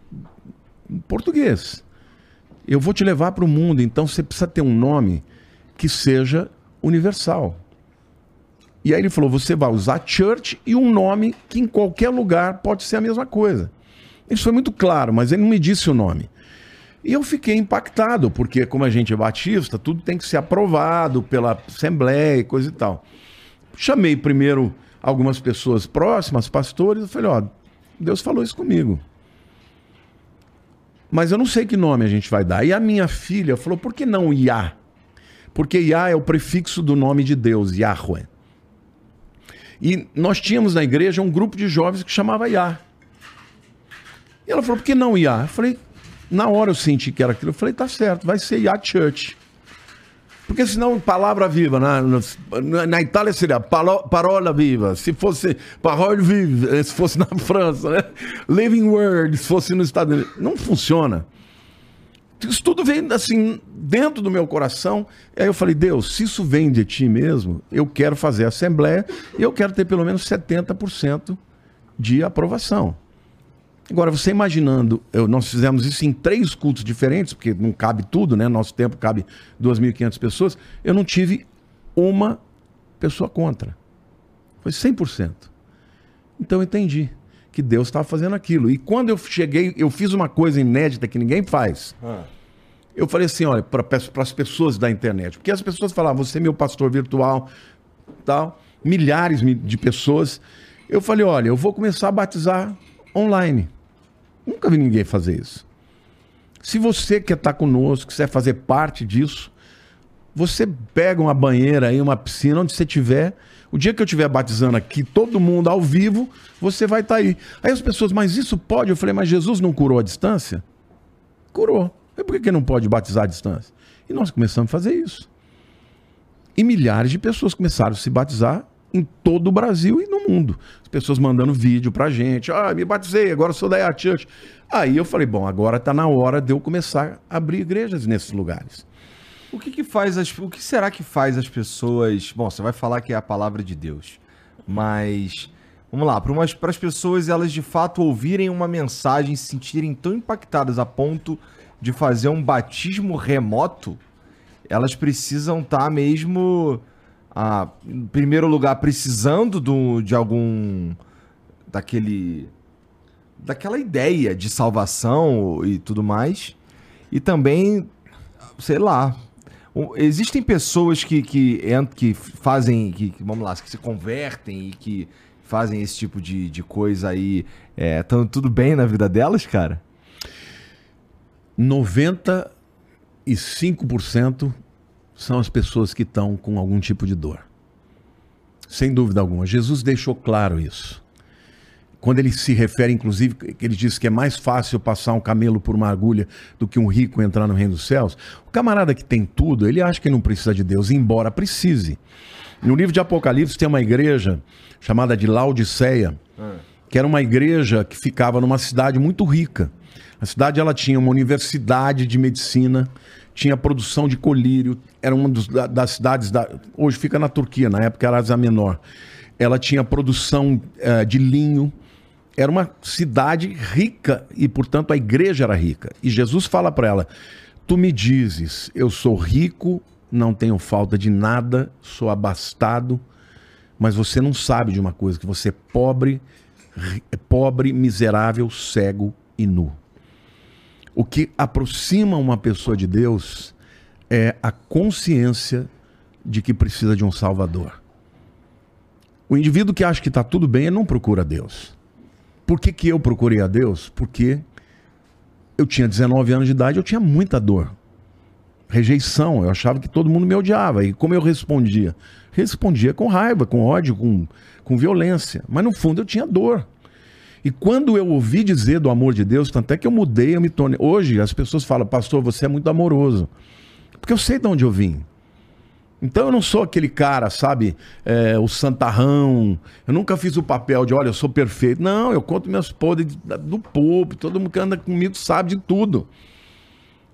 português. Eu vou te levar para o mundo, então você precisa ter um nome que seja universal. E aí ele falou: você vai usar church e um nome que em qualquer lugar pode ser a mesma coisa. Isso foi muito claro, mas ele não me disse o nome. E eu fiquei impactado, porque como a gente é batista, tudo tem que ser aprovado pela Assembleia e coisa e tal. Chamei primeiro algumas pessoas próximas, pastores, eu falei, ó, Deus falou isso comigo. Mas eu não sei que nome a gente vai dar. E a minha filha falou, por que não Yah? Porque Yah é o prefixo do nome de Deus, Yahweh. E nós tínhamos na igreja um grupo de jovens que chamava Yah. E ela falou, por que não Yah? Eu falei, na hora eu senti que era aquilo. Eu falei, tá certo, vai ser Yah Church. Porque senão, palavra viva, na, na, na Itália seria palo, parola viva. Se fosse parole vive, se fosse na França, né? Living word, se fosse nos Estados Unidos. Não funciona. Isso tudo vem assim, dentro do meu coração. Aí eu falei, Deus, se isso vem de ti mesmo, eu quero fazer assembleia e eu quero ter pelo menos 70% de aprovação. Agora, você imaginando, eu, nós fizemos isso em três cultos diferentes, porque não cabe tudo, né? Nosso tempo cabe 2.500 pessoas. Eu não tive uma pessoa contra. Foi 100%. Então eu entendi que Deus estava fazendo aquilo. E quando eu cheguei, eu fiz uma coisa inédita que ninguém faz. Ah. Eu falei assim, olha, para as pessoas da internet. Porque as pessoas falavam, você é meu pastor virtual, tal. Milhares de pessoas. Eu falei, olha, eu vou começar a batizar online. Nunca vi ninguém fazer isso. Se você quer estar conosco, quiser fazer parte disso, você pega uma banheira aí, uma piscina, onde você estiver. O dia que eu estiver batizando aqui, todo mundo ao vivo, você vai estar aí. Aí as pessoas, mas isso pode? Eu falei, mas Jesus não curou a distância? Curou. E por que não pode batizar à distância? E nós começamos a fazer isso. E milhares de pessoas começaram a se batizar em todo o Brasil e no mundo. As pessoas mandando vídeo pra gente. Ah, me batizei, agora sou da Church. Aí eu falei, bom, agora tá na hora de eu começar a abrir igrejas nesses lugares. O que, que faz as, o que será que faz as pessoas? Bom, você vai falar que é a palavra de Deus, mas vamos lá, para as pessoas elas de fato ouvirem uma mensagem, se sentirem tão impactadas a ponto de fazer um batismo remoto, elas precisam estar tá mesmo a, em primeiro lugar, precisando do, de algum. daquele. daquela ideia de salvação e tudo mais. E também, sei lá. Existem pessoas que, que, que fazem. Que, vamos lá, que se convertem e que fazem esse tipo de, de coisa aí. É, tão tudo bem na vida delas, cara? 95% são as pessoas que estão com algum tipo de dor. Sem dúvida alguma. Jesus deixou claro isso. Quando ele se refere, inclusive, ele diz que é mais fácil passar um camelo por uma agulha do que um rico entrar no reino dos céus. O camarada que tem tudo, ele acha que não precisa de Deus, embora precise. No livro de Apocalipse tem uma igreja chamada de Laodiceia, que era uma igreja que ficava numa cidade muito rica. A cidade ela tinha uma universidade de medicina, tinha produção de colírio, era uma dos, das cidades, da, hoje fica na Turquia, na época era Ásia Menor. Ela tinha produção uh, de linho, era uma cidade rica e, portanto, a igreja era rica. E Jesus fala para ela: Tu me dizes, eu sou rico, não tenho falta de nada, sou abastado, mas você não sabe de uma coisa: que você é pobre, pobre, miserável, cego e nu. O que aproxima uma pessoa de Deus é a consciência de que precisa de um Salvador. O indivíduo que acha que está tudo bem, ele não procura Deus. Por que, que eu procurei a Deus? Porque eu tinha 19 anos de idade, eu tinha muita dor. Rejeição, eu achava que todo mundo me odiava. E como eu respondia? Respondia com raiva, com ódio, com, com violência. Mas no fundo eu tinha dor. E quando eu ouvi dizer do amor de Deus, tanto é que eu mudei, eu me tornei. Hoje as pessoas falam, pastor, você é muito amoroso. Porque eu sei de onde eu vim. Então eu não sou aquele cara, sabe, é, o santarrão. Eu nunca fiz o papel de, olha, eu sou perfeito. Não, eu conto meus podres do povo. Todo mundo que anda comigo sabe de tudo.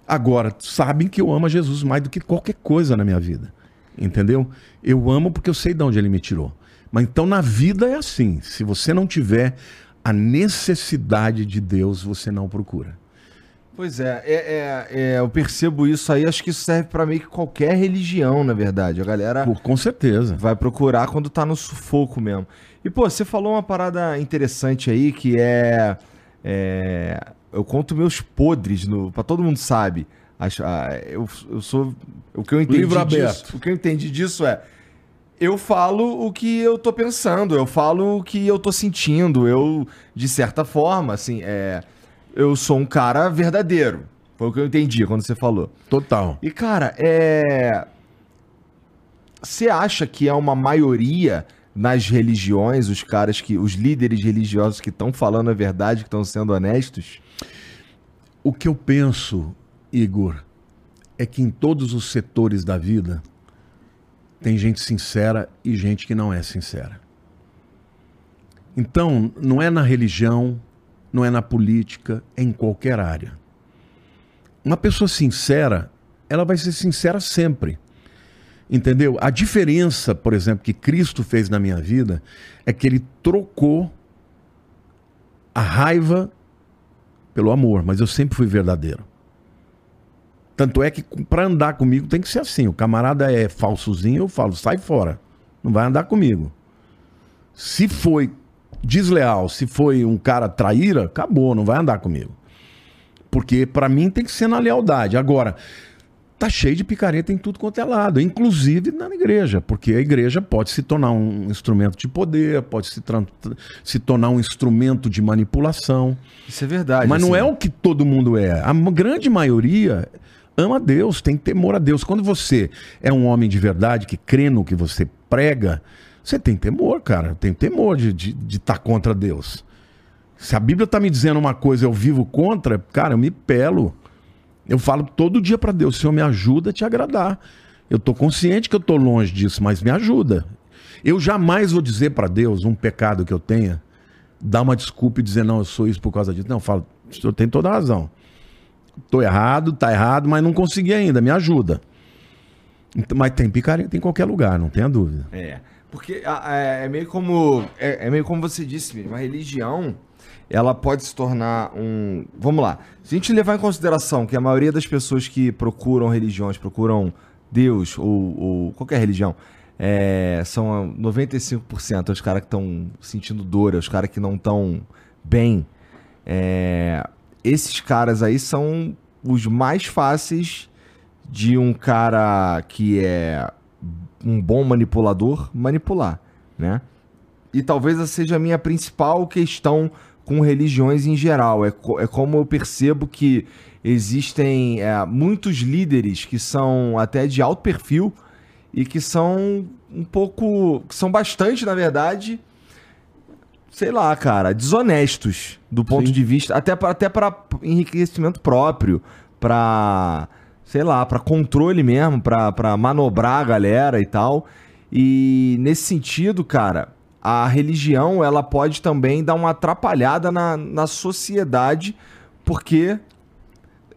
Agora, sabem que eu amo a Jesus mais do que qualquer coisa na minha vida. Entendeu? Eu amo porque eu sei de onde ele me tirou. Mas então na vida é assim. Se você não tiver a necessidade de Deus você não procura. Pois é, é, é, é eu percebo isso aí, acho que isso serve para meio que qualquer religião, na verdade. A galera. Por, com certeza. Vai procurar quando tá no sufoco mesmo. E, pô, você falou uma parada interessante aí que é. é eu conto meus podres, no, pra todo mundo sabe. Acho, ah, eu, eu sou. O que eu entendi Livro disso, aberto. O que eu entendi disso é eu falo o que eu tô pensando, eu falo o que eu tô sentindo. Eu, de certa forma, assim, é. Eu sou um cara verdadeiro. Foi o que eu entendi quando você falou. Total. E, cara, é. Você acha que é uma maioria nas religiões, os caras que. os líderes religiosos que estão falando a verdade, que estão sendo honestos? O que eu penso, Igor, é que em todos os setores da vida tem gente sincera e gente que não é sincera. Então, não é na religião, não é na política, é em qualquer área. Uma pessoa sincera, ela vai ser sincera sempre. Entendeu? A diferença, por exemplo, que Cristo fez na minha vida é que ele trocou a raiva pelo amor, mas eu sempre fui verdadeiro. Tanto é que para andar comigo tem que ser assim. O camarada é falsozinho, eu falo, sai fora. Não vai andar comigo. Se foi desleal, se foi um cara traíra, acabou, não vai andar comigo. Porque para mim tem que ser na lealdade. Agora, tá cheio de picareta em tudo quanto é lado, inclusive na igreja, porque a igreja pode se tornar um instrumento de poder, pode se, se tornar um instrumento de manipulação. Isso é verdade. Mas assim. não é o que todo mundo é. A grande maioria ama Deus, tem temor a Deus. Quando você é um homem de verdade, que crê no que você prega, você tem temor, cara. Tem temor de estar de, de tá contra Deus. Se a Bíblia está me dizendo uma coisa eu vivo contra, cara, eu me pelo. Eu falo todo dia para Deus, Senhor, me ajuda a te agradar. Eu estou consciente que eu estou longe disso, mas me ajuda. Eu jamais vou dizer para Deus um pecado que eu tenha, dar uma desculpa e dizer, não, eu sou isso por causa disso. Não, eu falo, o senhor tem toda a razão. Estou errado, tá errado, mas não consegui ainda, me ajuda. Então, mas tem picareta em qualquer lugar, não tenha dúvida. É. Porque é, é meio como. É, é, meio como você disse mesmo, a religião ela pode se tornar um. Vamos lá. Se a gente levar em consideração que a maioria das pessoas que procuram religiões, procuram Deus ou, ou qualquer religião, é, são 95% os caras que estão sentindo dor, os caras que não estão bem. É, esses caras aí são os mais fáceis de um cara que é um bom manipulador manipular, né? E talvez essa seja a minha principal questão com religiões em geral. É, é como eu percebo que existem é, muitos líderes que são até de alto perfil e que são um pouco. que são bastante, na verdade, sei lá, cara, desonestos do ponto Sim. de vista. Até para até enriquecimento próprio, para sei lá, para controle mesmo, para manobrar a galera e tal. E nesse sentido, cara, a religião ela pode também dar uma atrapalhada na, na sociedade, porque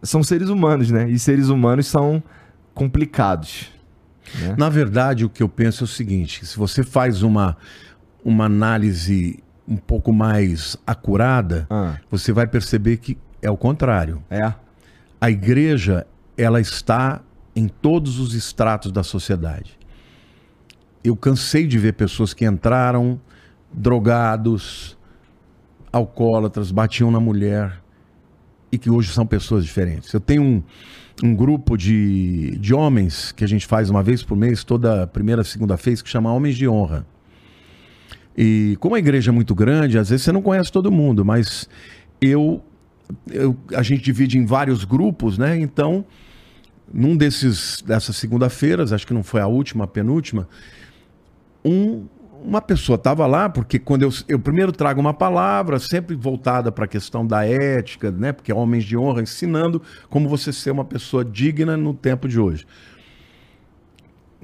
são seres humanos, né? E seres humanos são complicados. Né? Na verdade, o que eu penso é o seguinte: se você faz uma, uma análise um pouco mais acurada, ah. você vai perceber que é o contrário. É. A igreja, ela está em todos os estratos da sociedade eu cansei de ver pessoas que entraram drogados, alcoólatras, batiam na mulher e que hoje são pessoas diferentes. Eu tenho um, um grupo de, de homens que a gente faz uma vez por mês, toda primeira, segunda-feira, que chama Homens de Honra. E como a igreja é muito grande, às vezes você não conhece todo mundo, mas eu, eu a gente divide em vários grupos, né? Então, num desses dessas segunda-feiras, acho que não foi a última, a penúltima, um, uma pessoa estava lá, porque quando eu, eu primeiro trago uma palavra, sempre voltada para a questão da ética, né? Porque homens de honra ensinando como você ser uma pessoa digna no tempo de hoje.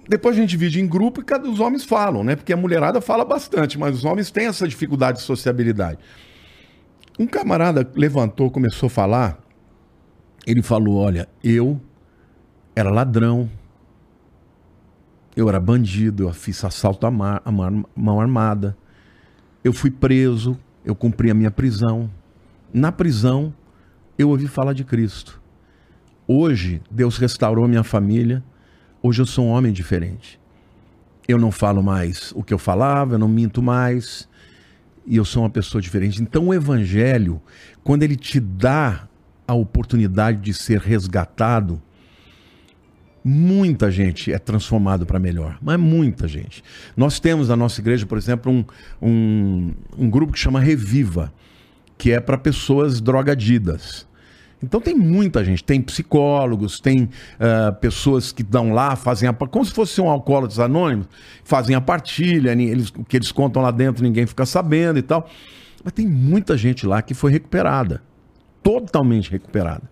Depois a gente divide em grupo e cada os homens falam, né? Porque a mulherada fala bastante, mas os homens têm essa dificuldade de sociabilidade. Um camarada levantou, começou a falar. Ele falou: Olha, eu era ladrão, eu era bandido, eu fiz assalto à, mar, à mão armada. Eu fui preso, eu cumpri a minha prisão. Na prisão, eu ouvi falar de Cristo. Hoje, Deus restaurou minha família. Hoje eu sou um homem diferente. Eu não falo mais o que eu falava, eu não minto mais. E eu sou uma pessoa diferente. Então, o Evangelho, quando ele te dá a oportunidade de ser resgatado, muita gente é transformado para melhor, mas muita gente. Nós temos na nossa igreja, por exemplo, um, um, um grupo que chama Reviva, que é para pessoas drogadidas. Então tem muita gente, tem psicólogos, tem uh, pessoas que dão lá, fazem a, como se fosse um alcoólatras anônimos, fazem a partilha, eles, o que eles contam lá dentro ninguém fica sabendo e tal. Mas tem muita gente lá que foi recuperada, totalmente recuperada.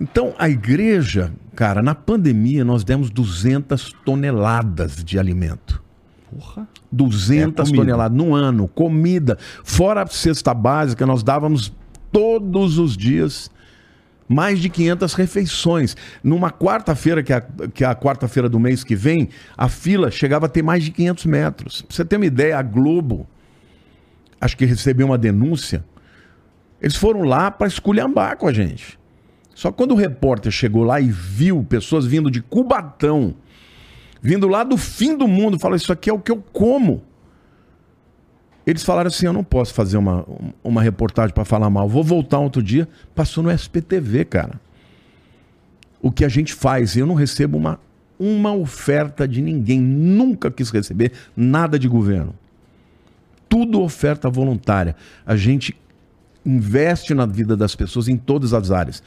Então, a igreja, cara, na pandemia nós demos 200 toneladas de alimento. Porra. 200 É, toneladas no ano, comida. Fora a cesta básica, nós dávamos todos os dias mais de 500 refeições. Numa quarta-feira, que é a, que é a quarta-feira do mês que vem, a fila chegava a ter mais de 500 metros. Pra você ter uma ideia, a Globo, acho que recebeu uma denúncia, eles foram lá para esculhambar com a gente. Só que quando o repórter chegou lá e viu pessoas vindo de Cubatão, vindo lá do fim do mundo, falou: Isso aqui é o que eu como. Eles falaram assim: Eu não posso fazer uma, uma reportagem para falar mal, vou voltar outro dia. Passou no SPTV, cara. O que a gente faz, eu não recebo uma, uma oferta de ninguém, nunca quis receber nada de governo. Tudo oferta voluntária. A gente investe na vida das pessoas em todas as áreas.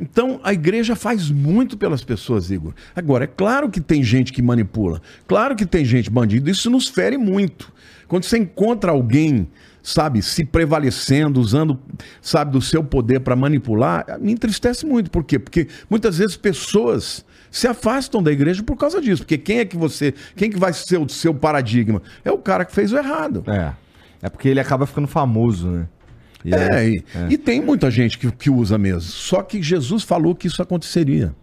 Então, a igreja faz muito pelas pessoas, Igor. Agora, é claro que tem gente que manipula. Claro que tem gente bandido. Isso nos fere muito. Quando você encontra alguém, sabe, se prevalecendo, usando, sabe, do seu poder para manipular, me entristece muito. Por quê? Porque muitas vezes pessoas se afastam da igreja por causa disso. Porque quem é que você, quem que vai ser o seu paradigma? É o cara que fez o errado. É. É porque ele acaba ficando famoso, né? E É, e, e tem muita gente que, que usa mesmo. Só que Jesus falou que isso aconteceria.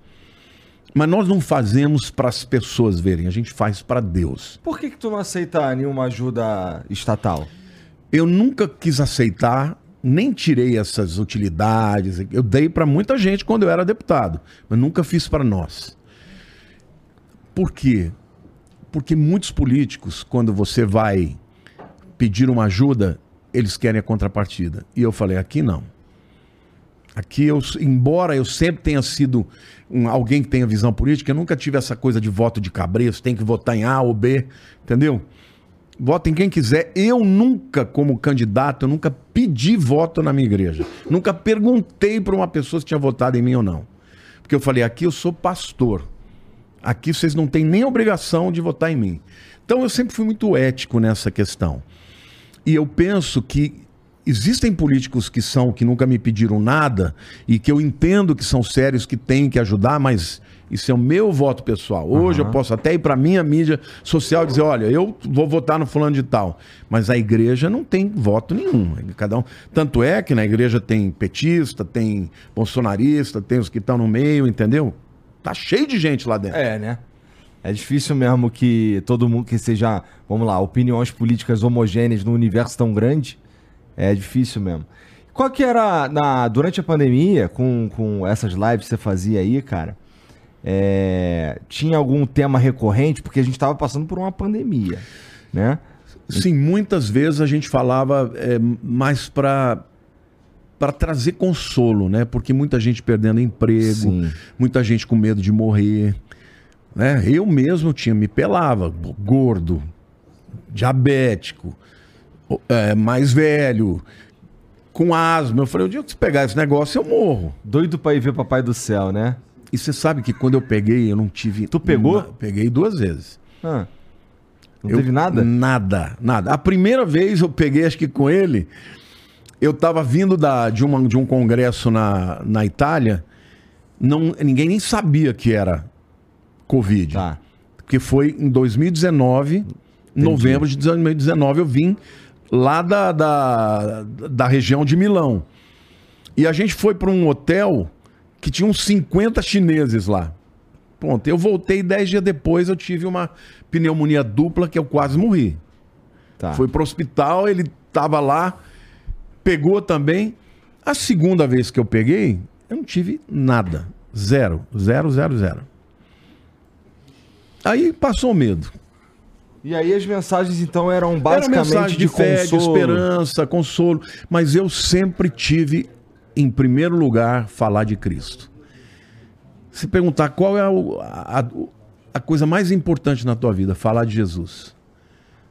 Mas nós não fazemos para as pessoas verem, a gente faz para Deus. Por que, que tu não aceita nenhuma ajuda estatal? Eu nunca quis aceitar, nem tirei essas utilidades. Eu dei para muita gente quando eu era deputado, mas nunca fiz para nós. Por quê? Porque muitos políticos, quando você vai pedir uma ajuda, eles querem a contrapartida. E eu falei, aqui não. Aqui, eu, embora eu sempre tenha sido um- alguém que tenha visão política, eu nunca tive essa coisa de voto de cabresto, tem que votar em A ou B, entendeu? Vota em quem quiser. Eu nunca, como candidato, eu nunca pedi voto na minha igreja. Nunca perguntei para uma pessoa se tinha votado em mim ou não. Porque eu falei, aqui eu sou pastor. Aqui vocês não têm nem obrigação de votar em mim. Então eu sempre fui muito ético nessa questão. E eu penso que existem políticos que são que nunca me pediram nada e que eu entendo que são sérios, que têm que ajudar, mas isso é o meu voto pessoal. Hoje eu posso até ir para minha mídia social e dizer, olha, eu vou votar no fulano de tal, mas a igreja não tem voto nenhum. Cada um, tanto é que na igreja tem petista, tem bolsonarista, tem os que estão no meio, entendeu? Tá cheio de gente lá dentro. É, né? É difícil mesmo que todo mundo que seja, vamos lá, opiniões políticas homogêneas num universo tão grande. É difícil mesmo. Qual que era, na, durante a pandemia, com, com essas lives que você fazia aí, cara, é, tinha algum tema recorrente? Porque a gente tava passando por uma pandemia, né? Sim, muitas vezes a gente falava é, mais para para trazer consolo, né? Porque muita gente perdendo emprego, Sim. muita gente com medo de morrer, né? Eu mesmo tinha me pelava, gordo, diabético, é, mais velho, com asma. Eu falei, o dia que você pegar esse negócio eu morro. Doido pra ir ver Papai do Céu, né? E você sabe que quando eu peguei, eu não tive. Tu pegou? na- Peguei duas vezes. Ah, não Eu- teve nada? Nada, nada. A primeira vez eu peguei, acho que com ele, eu tava vindo da, de, uma, de um congresso na, na Itália, não, ninguém nem sabia que era Covid. Tá. Porque foi em 2019, em novembro de 2019, eu vim lá da, da, da região de Milão. E a gente foi para um hotel que tinha uns 50 chineses lá. Pronto, eu voltei 10 dias depois, eu tive uma pneumonia dupla que eu quase morri. Tá. Foi pro hospital, ele tava lá, pegou também. A segunda vez que eu peguei, eu não tive nada. Zero, zero, zero, zero. Aí passou o medo. E aí as mensagens então eram Era basicamente mensagem de, fé, de consolo. esperança, consolo. Mas eu sempre tive, em primeiro lugar, falar de Cristo. Se perguntar qual é a, a- a coisa mais importante na tua vida, falar de Jesus.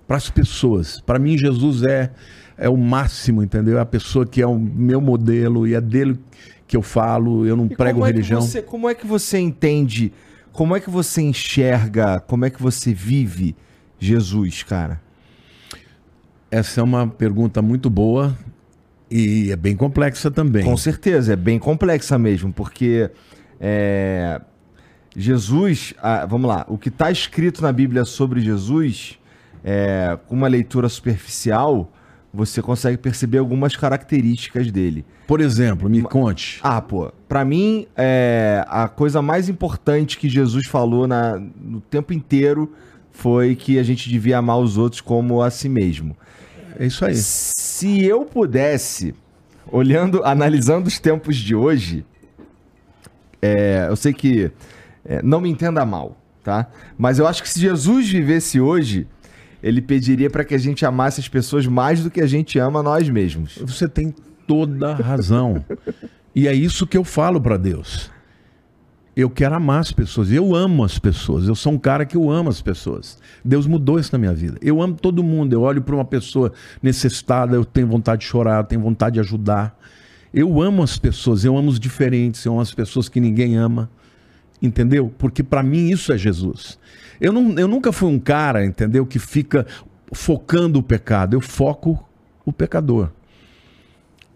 Para as pessoas. Para mim, Jesus é, é o máximo, entendeu? É a pessoa que é o meu modelo e é dele que eu falo. Eu não E prego como é religião. você- como é que você entende, como é que você enxerga, como é que você vive Jesus, cara? Essa é uma pergunta muito boa E é bem complexa também. Com certeza, é bem complexa mesmo, porque é, Jesus, ah, vamos lá, o que está escrito na Bíblia sobre Jesus, é, com uma leitura superficial, você consegue perceber algumas características dele. Por exemplo, me conte. Ah, pô, pra mim, é, a coisa mais importante que Jesus falou na, no tempo inteiro foi que a gente devia amar os outros como a si mesmo. É isso aí. Se eu pudesse, olhando, analisando os tempos de hoje, é, eu sei que é, não me entenda mal, tá? Mas eu acho que se Jesus vivesse hoje, ele pediria para que a gente amasse as pessoas mais do que a gente ama nós mesmos. Você tem toda a razão. e é isso que eu falo para Deus. Eu quero amar as pessoas. Eu amo as pessoas. Eu sou um cara que eu amo as pessoas. Deus mudou isso na minha vida. Eu amo todo mundo. Eu olho para uma pessoa necessitada, eu tenho vontade de chorar, eu tenho vontade de ajudar. Eu amo as pessoas, eu amo os diferentes, eu amo as pessoas que ninguém ama. Entendeu? Porque para mim isso é Jesus. Eu, não, eu nunca fui um cara, entendeu, que fica focando o pecado. Eu foco o pecador.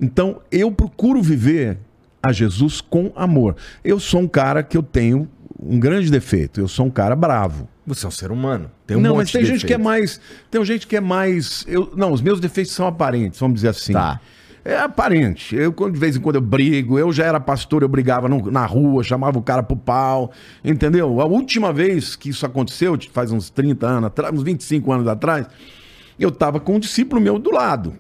Então eu procuro viver a Jesus com amor. Eu sou um cara que eu tenho um grande defeito. Eu sou um cara bravo. Você é um ser humano. Tem um não, mas tem de gente que é mais. Tem gente que é mais. Eu, não, os meus defeitos são aparentes, vamos dizer assim. Tá. É aparente. Eu, de vez em quando, eu brigo. Eu já era pastor, eu brigava no- na rua, chamava o cara pro pau. Entendeu? A última vez que isso aconteceu, faz uns 30 anos atrás, uns 25 anos atrás, eu tava com um discípulo meu do lado.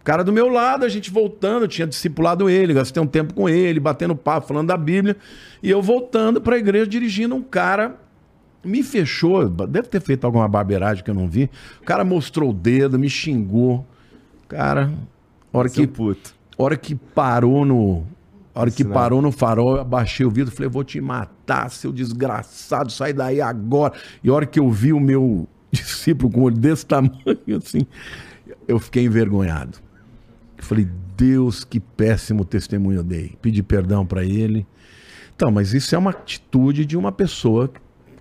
O cara do meu lado, a gente voltando, eu tinha discipulado ele, gastei um tempo com ele, batendo papo, falando da Bíblia, e eu voltando pra igreja dirigindo um cara me fechou, deve ter feito alguma barbeiragem que eu não vi. O cara mostrou o dedo, me xingou. Cara, hora Seu que puto. hora que parou no hora que Sinal. parou no farol, eu abaixei o vidro, falei, vou te matar, seu desgraçado, sai daí agora. E a hora que eu vi o meu discípulo com o olho desse tamanho, assim, eu fiquei envergonhado. Eu falei, Deus, que péssimo testemunho eu dei. Pedi perdão para ele. Então, mas isso é uma atitude de uma pessoa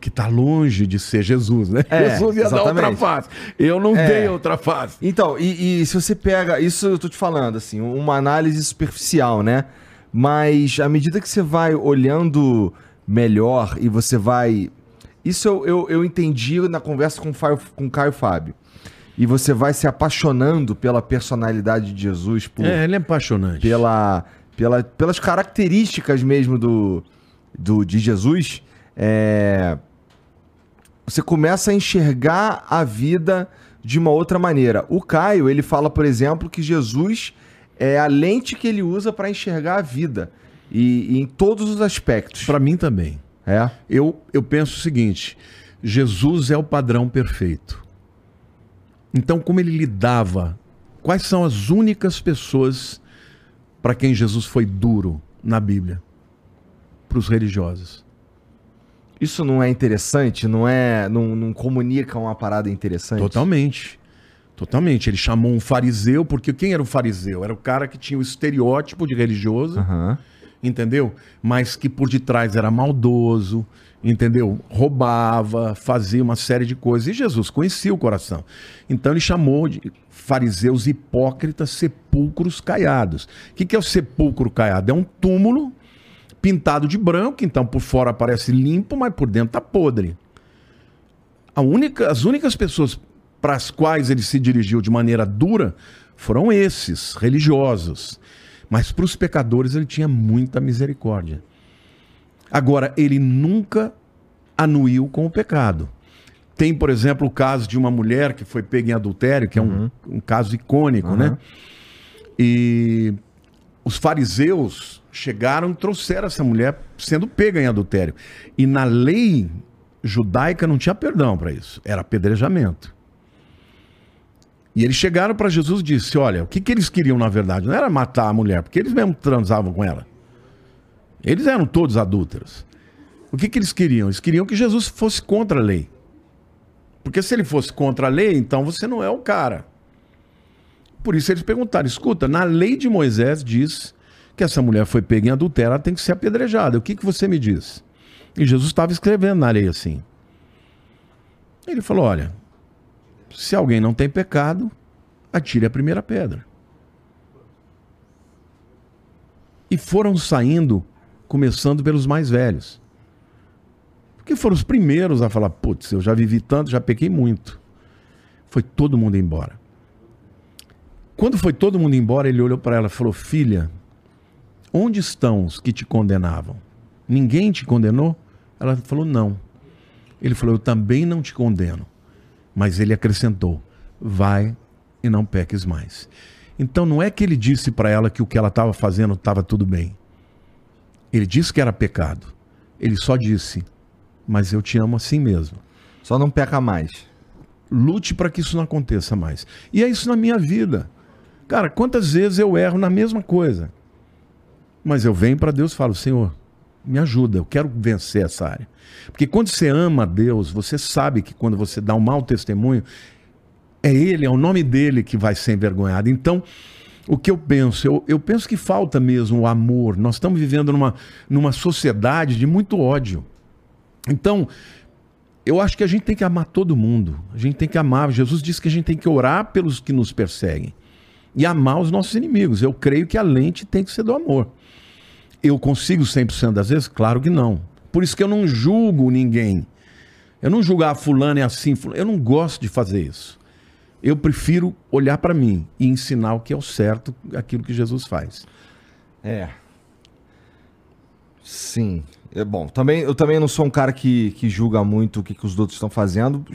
que está longe de ser Jesus, né? É, Jesus ia dar outra exatamente. face. Eu não É. dei outra face. Então, e, e se você pega. Isso eu tô te falando, assim, uma análise superficial, né? Mas à medida que você vai olhando melhor e você vai. Isso eu, eu, eu entendi na conversa com, o Fábio- com Caio Fábio. E você vai se apaixonando pela personalidade de Jesus, por, É, ele é apaixonante. pela, pela, pelas características mesmo do, do de Jesus, é, você começa a enxergar a vida de uma outra maneira. O Caio, ele fala, por exemplo, que Jesus é a lente que ele usa para enxergar a vida. E, e em todos os aspectos. Para mim também. É. Eu, eu penso o seguinte: Jesus é o padrão perfeito. Então, como ele lidava, quais são as únicas pessoas para quem Jesus foi duro na Bíblia? Para os religiosos. Isso não é interessante? Não é. Não, não comunica uma parada interessante? Totalmente. Totalmente. Ele chamou um fariseu, porque quem era o fariseu? Era o cara que tinha o estereótipo de religioso. Aham. entendeu? Mas que por detrás era maldoso, entendeu? Roubava, fazia uma série de coisas. E Jesus conhecia o coração. Então ele chamou de fariseus hipócritas, sepulcros caiados. O que, que é o sepulcro caiado? É um túmulo pintado de branco, então por fora parece limpo, mas por dentro tá podre. A única, as únicas pessoas para as quais ele se dirigiu de maneira dura foram esses, religiosos. Mas para os pecadores ele tinha muita misericórdia. Agora, ele nunca anuiu com o pecado. Tem, por exemplo, o caso de uma mulher que foi pega em adultério, que é um, um caso icônico, né? E os fariseus chegaram e trouxeram essa mulher sendo pega em adultério. E na lei judaica não tinha perdão para isso, era apedrejamento. E eles chegaram para Jesus e disse: Olha, o que, que eles queriam na verdade? Não era matar a mulher, porque eles mesmo transavam com ela. Eles eram todos adúlteros. O que, que eles queriam? Eles queriam que Jesus fosse contra a lei. Porque se ele fosse contra a lei, então você não é o cara. Por isso eles perguntaram: escuta, na lei de Moisés diz que essa mulher foi pega em adultério, ela tem que ser apedrejada. O que, que você me diz? E Jesus estava escrevendo na lei assim. Ele falou: olha, se alguém não tem pecado, atire a primeira pedra. E foram saindo, começando pelos mais velhos. Porque foram os primeiros a falar: putz, eu já vivi tanto, já pequei muito. Foi todo mundo embora. Quando foi todo mundo embora, ele olhou para ela e falou: Filha, onde estão os que te condenavam? Ninguém te condenou? Ela falou: Não. Ele falou: Eu também não te condeno. Mas ele acrescentou: Vai e não peques mais. Então não é que ele disse para ela que o que ela estava fazendo estava tudo bem. Ele disse que era pecado. Ele só disse: Mas eu te amo assim mesmo. Só não peca mais. Lute para que isso não aconteça mais. E é isso na minha vida. Cara, quantas vezes eu erro na mesma coisa? Mas eu venho para Deus e falo: Senhor, me ajuda, eu quero vencer essa área. Porque quando você ama a Deus, você sabe que quando você dá um mau testemunho, é Ele, é o nome dele que vai ser envergonhado. Então, o que eu penso? Eu, eu penso que falta mesmo o amor. Nós estamos vivendo numa, numa sociedade de muito ódio. Então, eu acho que a gente tem que amar todo mundo. A gente tem que amar. Jesus disse que a gente tem que orar pelos que nos perseguem e amar os nossos inimigos. Eu creio que a lente tem que ser do amor. Eu consigo 100% das vezes? Claro que não. Por isso que eu não julgo ninguém. Eu não julgar ah, fulano é assim, fulano. eu não gosto de fazer isso. Eu prefiro olhar para mim e ensinar o que é o certo, aquilo que Jesus faz. É. Sim. É bom. Também, eu também não sou um cara que, que julga muito o que, que os outros estão fazendo.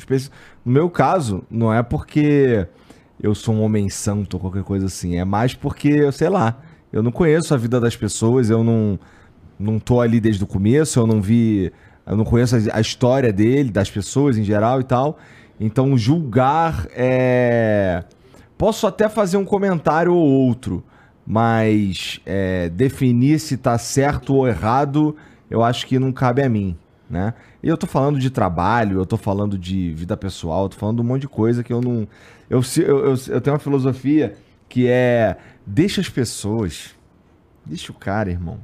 No meu caso, não é porque eu sou um homem santo ou qualquer coisa assim. É mais porque, sei lá, eu não conheço a vida das pessoas, eu não, não tô ali desde o começo, eu não vi. Eu não conheço a história dele, das pessoas em geral e tal. Então, julgar é. Posso até fazer um comentário ou outro, mas é, definir se tá certo ou errado, eu acho que não cabe a mim, né? E eu tô falando de trabalho, eu tô falando de vida pessoal, eu tô falando um monte de coisa que eu não. Eu, eu, eu, tenho uma filosofia que é deixa as pessoas. Deixa o cara, irmão.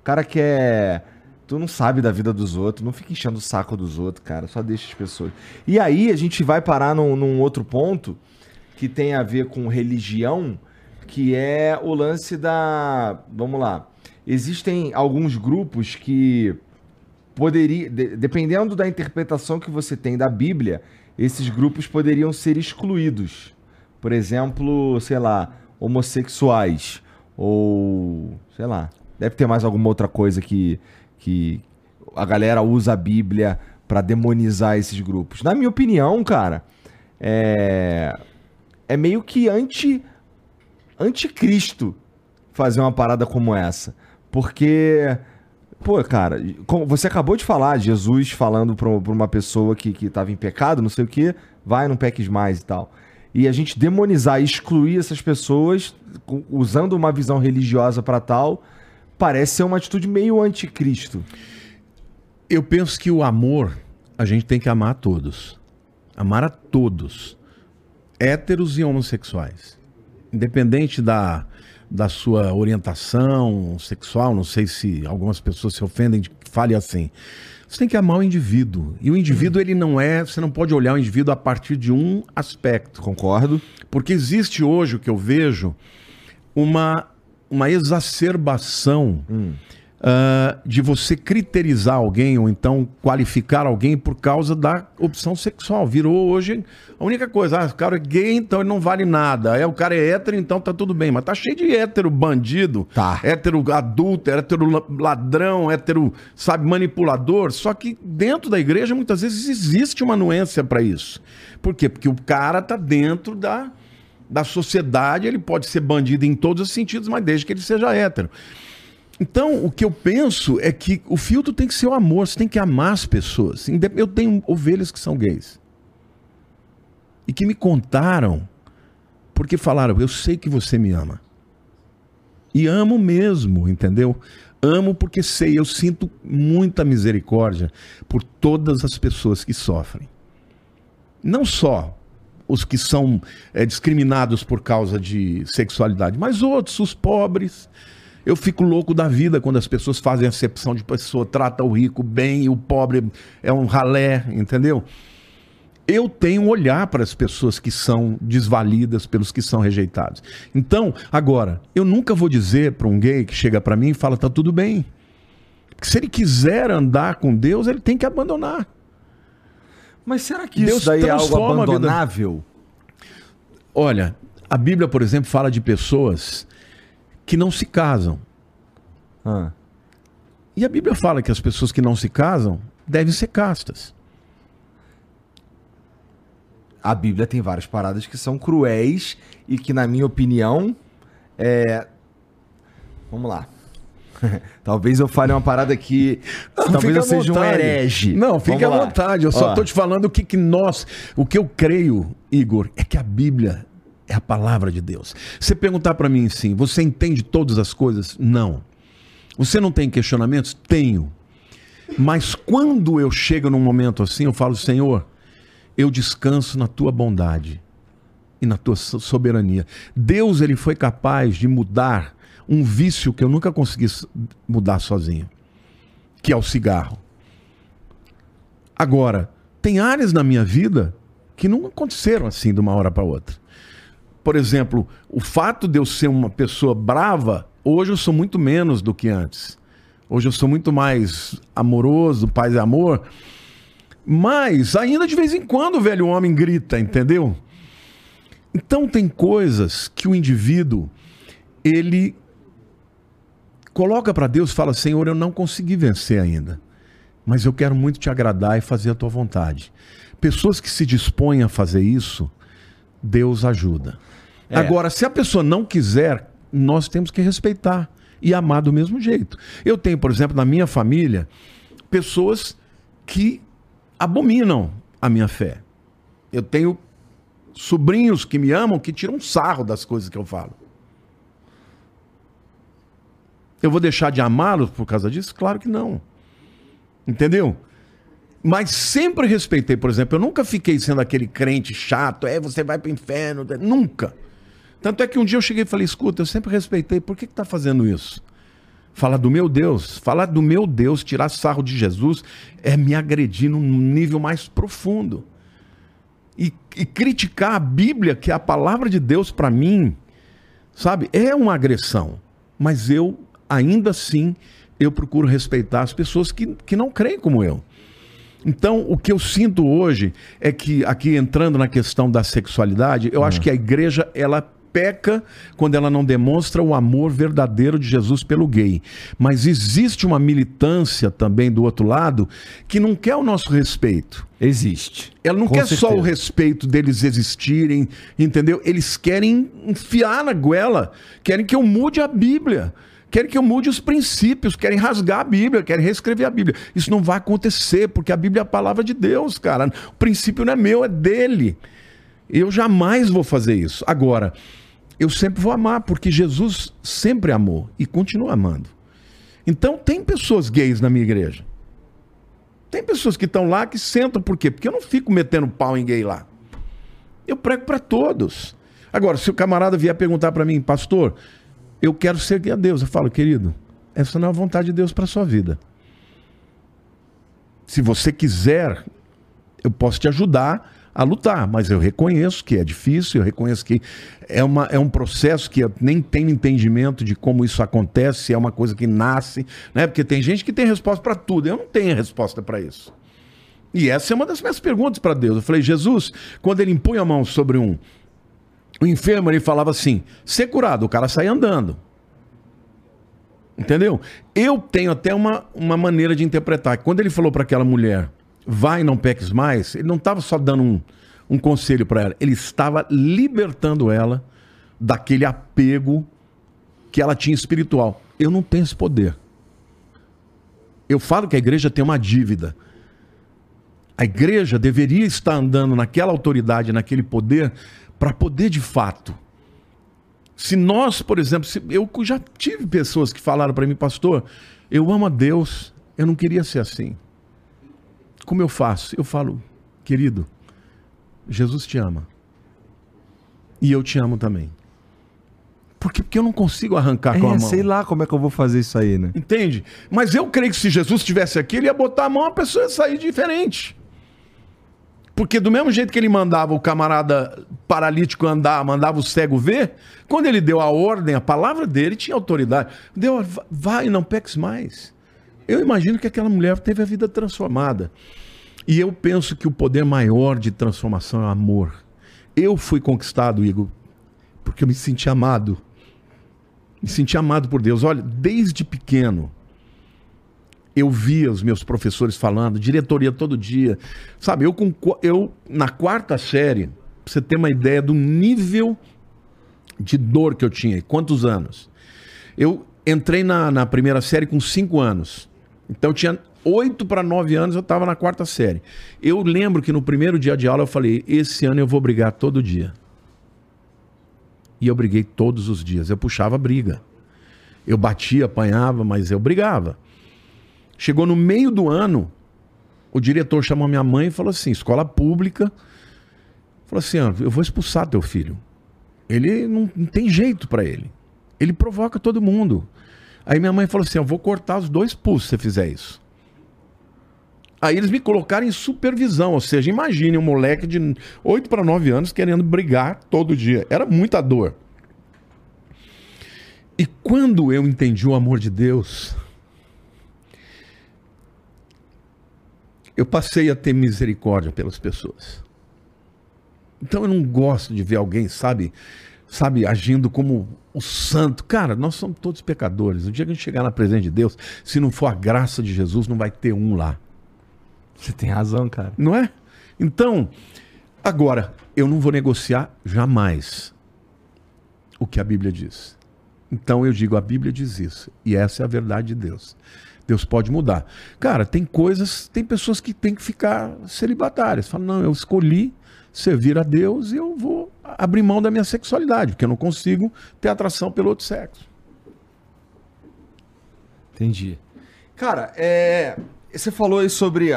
O cara que é. Tu não sabe da vida dos outros, não fica enchendo o saco dos outros, cara. Só deixa as pessoas. E aí a gente vai parar num, num outro ponto que tem a ver com religião, que é o lance da. Vamos lá. Existem alguns grupos que poderia, dependendo da interpretação que você tem da Bíblia, esses grupos poderiam ser excluídos. Por exemplo, sei lá, homossexuais ou sei lá, deve ter mais alguma outra coisa que que a galera usa a Bíblia para demonizar esses grupos. Na minha opinião, cara, é é meio que anti anticristo fazer uma parada como essa, porque Pô, cara, você acabou de falar, Jesus falando pra, uma pessoa que, que tava em pecado, não sei o que, vai, não peques mais e tal. E a gente demonizar e excluir essas pessoas, usando uma visão religiosa para tal, parece ser uma atitude meio anticristo. Eu penso que o amor, a gente tem que amar a todos. Amar a todos. Héteros e homossexuais. Independente da, da sua orientação sexual, não sei se algumas pessoas se ofendem de que fale assim. Você tem que amar o indivíduo. E o indivíduo, ele não é. Você não pode olhar o indivíduo a partir de um aspecto. Concordo. Porque existe hoje o que eu vejo uma, uma exacerbação. Hum uh, de você criterizar alguém ou então qualificar alguém por causa da opção sexual. Virou hoje a única coisa. Ah, o cara é gay, então ele não vale nada. É, o cara é hétero, então tá tudo bem. Mas tá cheio de hétero bandido, tá. hétero adulto, hétero ladrão, hétero, sabe, manipulador. Só que dentro da igreja muitas vezes existe uma nuência para isso. Por quê? Porque o cara tá dentro da da sociedade, ele pode ser bandido em todos os sentidos, mas desde que ele seja hétero. Então, o que eu penso é que o filtro tem que ser o amor, você tem que amar as pessoas. Eu tenho ovelhas que são gays. E que me contaram, porque falaram, eu sei que você me ama. E amo mesmo, entendeu? Amo porque sei, eu sinto muita misericórdia por todas as pessoas que sofrem. Não só os que são é, discriminados por causa de sexualidade, mas outros, os pobres, eu fico louco da vida quando as pessoas fazem acepção de pessoa, trata o rico bem e o pobre é um ralé, entendeu? eu tenho um olhar para as pessoas que são desvalidas, pelos que são rejeitados. Então, agora, eu nunca vou dizer para um gay que chega para mim e fala, tá tudo bem. Porque se ele quiser andar com Deus, ele tem que abandonar. Mas será que Deus isso daí é algo transforma a vida. abandonável? Olha, a Bíblia, por exemplo, fala de pessoas que não se casam. Ah. E a Bíblia fala que as pessoas que não se casam devem ser castas. A Bíblia tem várias paradas que são cruéis e que, na minha opinião, é. Vamos lá. Talvez eu fale uma parada que. talvez fica eu seja um vontade. herege. Não, fique à vontade. Eu só tô te falando o que, que nós. O que eu creio, Igor, é que a Bíblia é a palavra de Deus. Você perguntar para mim assim, você entende todas as coisas? Não. Você não tem questionamentos? Tenho. Mas quando eu chego num momento assim, eu falo, Senhor, eu descanso na tua bondade e na tua so- soberania. Deus ele foi capaz de mudar um vício que eu nunca consegui mudar sozinho, que é o cigarro. Agora, tem áreas na minha vida que não aconteceram assim de uma hora para outra. Por exemplo, o fato de eu ser uma pessoa brava, hoje eu sou muito menos do que antes. Hoje eu sou muito mais amoroso, paz e amor. Mas ainda de vez em quando o velho homem grita, entendeu? Então tem coisas que o indivíduo ele coloca para Deus, fala: "Senhor, eu não consegui vencer ainda, mas eu quero muito te agradar e fazer a tua vontade". Pessoas que se dispõem a fazer isso, Deus ajuda. É. Agora, se a pessoa não quiser, nós temos que respeitar e amar do mesmo jeito. Eu tenho, por exemplo, na minha família, pessoas que abominam a minha fé. Eu tenho sobrinhos que me amam que tiram sarro das coisas que eu falo. Eu vou deixar de amá-los por causa disso? Claro que não. Entendeu? Mas sempre respeitei, por exemplo, eu nunca fiquei sendo aquele crente chato, é, você vai pro inferno, nunca. Tanto é que um dia eu cheguei e falei, escuta, eu sempre respeitei, por que que tá fazendo isso? Falar do meu Deus, falar do meu Deus, tirar sarro de Jesus, é me agredir num nível mais profundo. E, e criticar a Bíblia, que é a palavra de Deus para mim, sabe, é uma agressão. Mas eu, ainda assim, eu procuro respeitar as pessoas que, que não creem como eu. Então, o que eu sinto hoje é que, aqui entrando na questão da sexualidade, eu acho que a igreja, ela peca quando ela não demonstra o amor verdadeiro de Jesus pelo gay. Mas existe uma militância também do outro lado que não quer o nosso respeito. Existe. Ela não Com quer só certeza. o respeito deles existirem, entendeu? Eles querem enfiar na goela, querem que eu mude a Bíblia, querem que eu mude os princípios, querem rasgar a Bíblia, querem reescrever a Bíblia. Isso não vai acontecer, porque a Bíblia é a palavra de Deus, cara. O princípio não é meu, é dele. Eu jamais vou fazer isso. Agora, eu sempre vou amar, porque Jesus sempre amou e continua amando. Então, tem pessoas gays na minha igreja. Tem pessoas que estão lá que sentam, por quê? Porque eu não fico metendo pau em gay lá. Eu prego para todos. Agora, se o camarada vier perguntar para mim, pastor, eu quero seguir a Deus, eu falo, querido, essa não é a vontade de Deus para sua vida. Se você quiser, eu posso te ajudar a lutar, mas eu reconheço que é difícil, eu reconheço que é, uma, é um processo que eu nem tenho entendimento de como isso acontece, se é uma coisa que nasce, né? Porque tem gente que tem resposta para tudo, eu não tenho resposta para isso. E essa é uma das minhas perguntas para Deus. Eu falei, Jesus, quando ele impõe a mão sobre um, um enfermo, ele falava assim: ser curado, o cara sai andando. Entendeu? Eu tenho até uma, uma maneira de interpretar. Quando ele falou para aquela mulher, vai não peques mais, ele não estava só dando um, um conselho para ela, ele estava libertando ela daquele apego que ela tinha espiritual. Eu não tenho esse poder. Eu falo que a igreja tem uma dívida. A igreja deveria estar andando naquela autoridade, naquele poder, para poder de fato. Se nós, por exemplo, eu já tive pessoas que falaram para mim, pastor, eu amo a Deus, eu não queria ser assim. Como eu faço? Eu falo, querido, Jesus te ama. E eu te amo também. Por quê? Porque eu não consigo arrancar com a É, mão. sei lá como é que eu vou fazer isso aí, né? Entende? Mas eu creio que se Jesus estivesse aqui, ele ia botar a mão, a pessoa ia sair diferente. Porque do mesmo jeito que ele mandava o camarada paralítico andar, mandava o cego ver, quando ele deu a ordem, a palavra dele tinha autoridade. Deu, vai, não peques mais. Eu imagino que aquela mulher teve a vida transformada. E eu penso que o poder maior de transformação é o amor. Eu fui conquistado, Igor, porque eu me senti amado. Me senti amado por Deus. Olha, desde pequeno, eu via os meus professores falando, diretoria todo dia. Sabe, eu, com, eu na quarta série, pra você ter uma ideia do nível de dor que eu tinha, quantos anos. Eu entrei na, na primeira série com cinco anos. Então eu tinha oito para nove anos, eu estava na quarta série. Eu lembro que no primeiro dia de aula eu falei: esse ano eu vou brigar todo dia. E eu briguei todos os dias. Eu puxava briga. Eu batia, apanhava, mas eu brigava. Chegou no meio do ano, o diretor chamou minha mãe e falou assim: escola pública. Falou assim: ah, eu vou expulsar teu filho. Ele não, não tem jeito para ele. Ele provoca todo mundo. Aí minha mãe falou assim: eu vou cortar os dois pulsos se você fizer isso. Aí eles me colocaram em supervisão, ou seja, imagine um moleque de 8 para 9 anos querendo brigar todo dia. Era muita dor. E quando eu entendi o amor de Deus, eu passei a ter misericórdia pelas pessoas. Então eu não gosto de ver alguém, sabe, sabe, agindo como o santo. Cara, nós somos todos pecadores. O dia que a gente chegar na presença de Deus, se não for a graça de Jesus, não vai ter um lá. Você tem razão, cara. Não é? Então, agora, eu não vou negociar jamais o que a Bíblia diz. Então eu digo, a Bíblia diz isso. E essa é a verdade de Deus. Deus pode mudar. Cara, tem coisas, tem pessoas que têm que ficar celibatárias. Falam, não, eu escolhi servir a Deus e eu vou abrir mão da minha sexualidade, porque eu não consigo ter atração pelo outro sexo. Entendi. Cara, é, você falou aí sobre.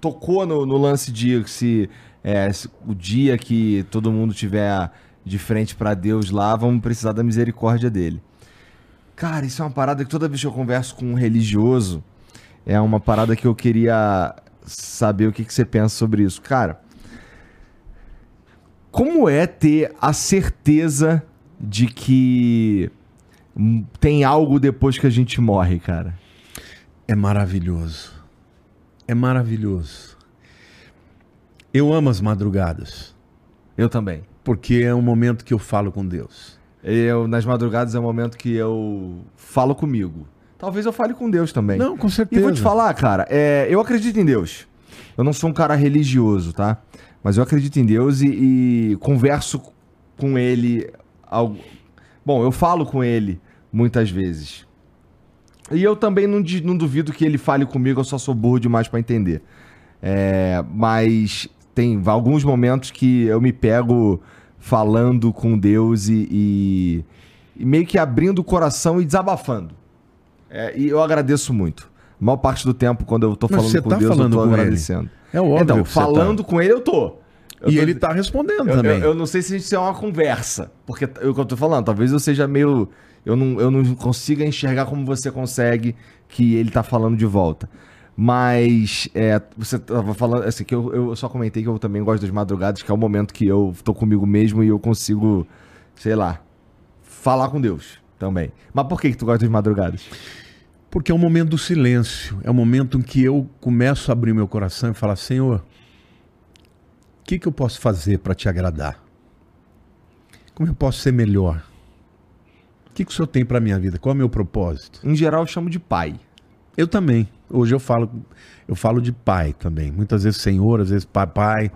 Tocou no, no lance de se, é, se, o dia que todo mundo tiver de frente para Deus lá, vamos precisar da misericórdia dele. Cara, isso é uma parada que toda vez que eu converso com um religioso, é uma parada que eu queria saber o que, que você pensa sobre isso. Cara, como é ter a certeza de que tem algo depois que a gente morre, cara? É maravilhoso. É maravilhoso. Eu amo as madrugadas. Eu também. Porque é um momento que eu falo com Deus. Eu, nas madrugadas é o momento que eu falo comigo. Talvez eu fale com Deus também. Não, com certeza. E vou te falar, cara, é, eu acredito em Deus. Eu não sou um cara religioso, tá? Mas eu acredito em Deus e, e converso com ele. Ao... Bom, eu falo com ele muitas vezes. E eu também não, não duvido que ele fale comigo, eu só sou burro demais para entender. É, mas tem alguns momentos que eu me pego falando com Deus e, e, e meio que abrindo o coração e desabafando. É, e eu agradeço muito. A maior parte do tempo, quando eu tô falando com tá Deus, falando eu tô agradecendo. Ele. É óbvio. Então, falando tá. com ele, eu tô. Eu e tô... ele tá respondendo eu, também. Eu, eu, não sei se isso é uma conversa. Porque é o que eu tô falando, talvez eu seja meio. Eu não, eu não consiga enxergar como você consegue que ele tá falando de volta. Mas é, você tava falando, assim, que eu, eu só comentei que eu também gosto das madrugadas, que é o momento que eu tô comigo mesmo e eu consigo, sei lá, falar com Deus também. Mas por que, que tu gosta das madrugadas? Porque é um momento do silêncio, é o um momento em que eu começo a abrir meu coração e falar, Senhor, o que, que eu posso fazer para te agradar? Como eu posso ser melhor? O que, que o Senhor tem para minha vida? Qual é o meu propósito? Em geral, eu chamo de pai. Eu também. Hoje eu falo, eu falo de pai também. Muitas vezes senhor, às vezes papai.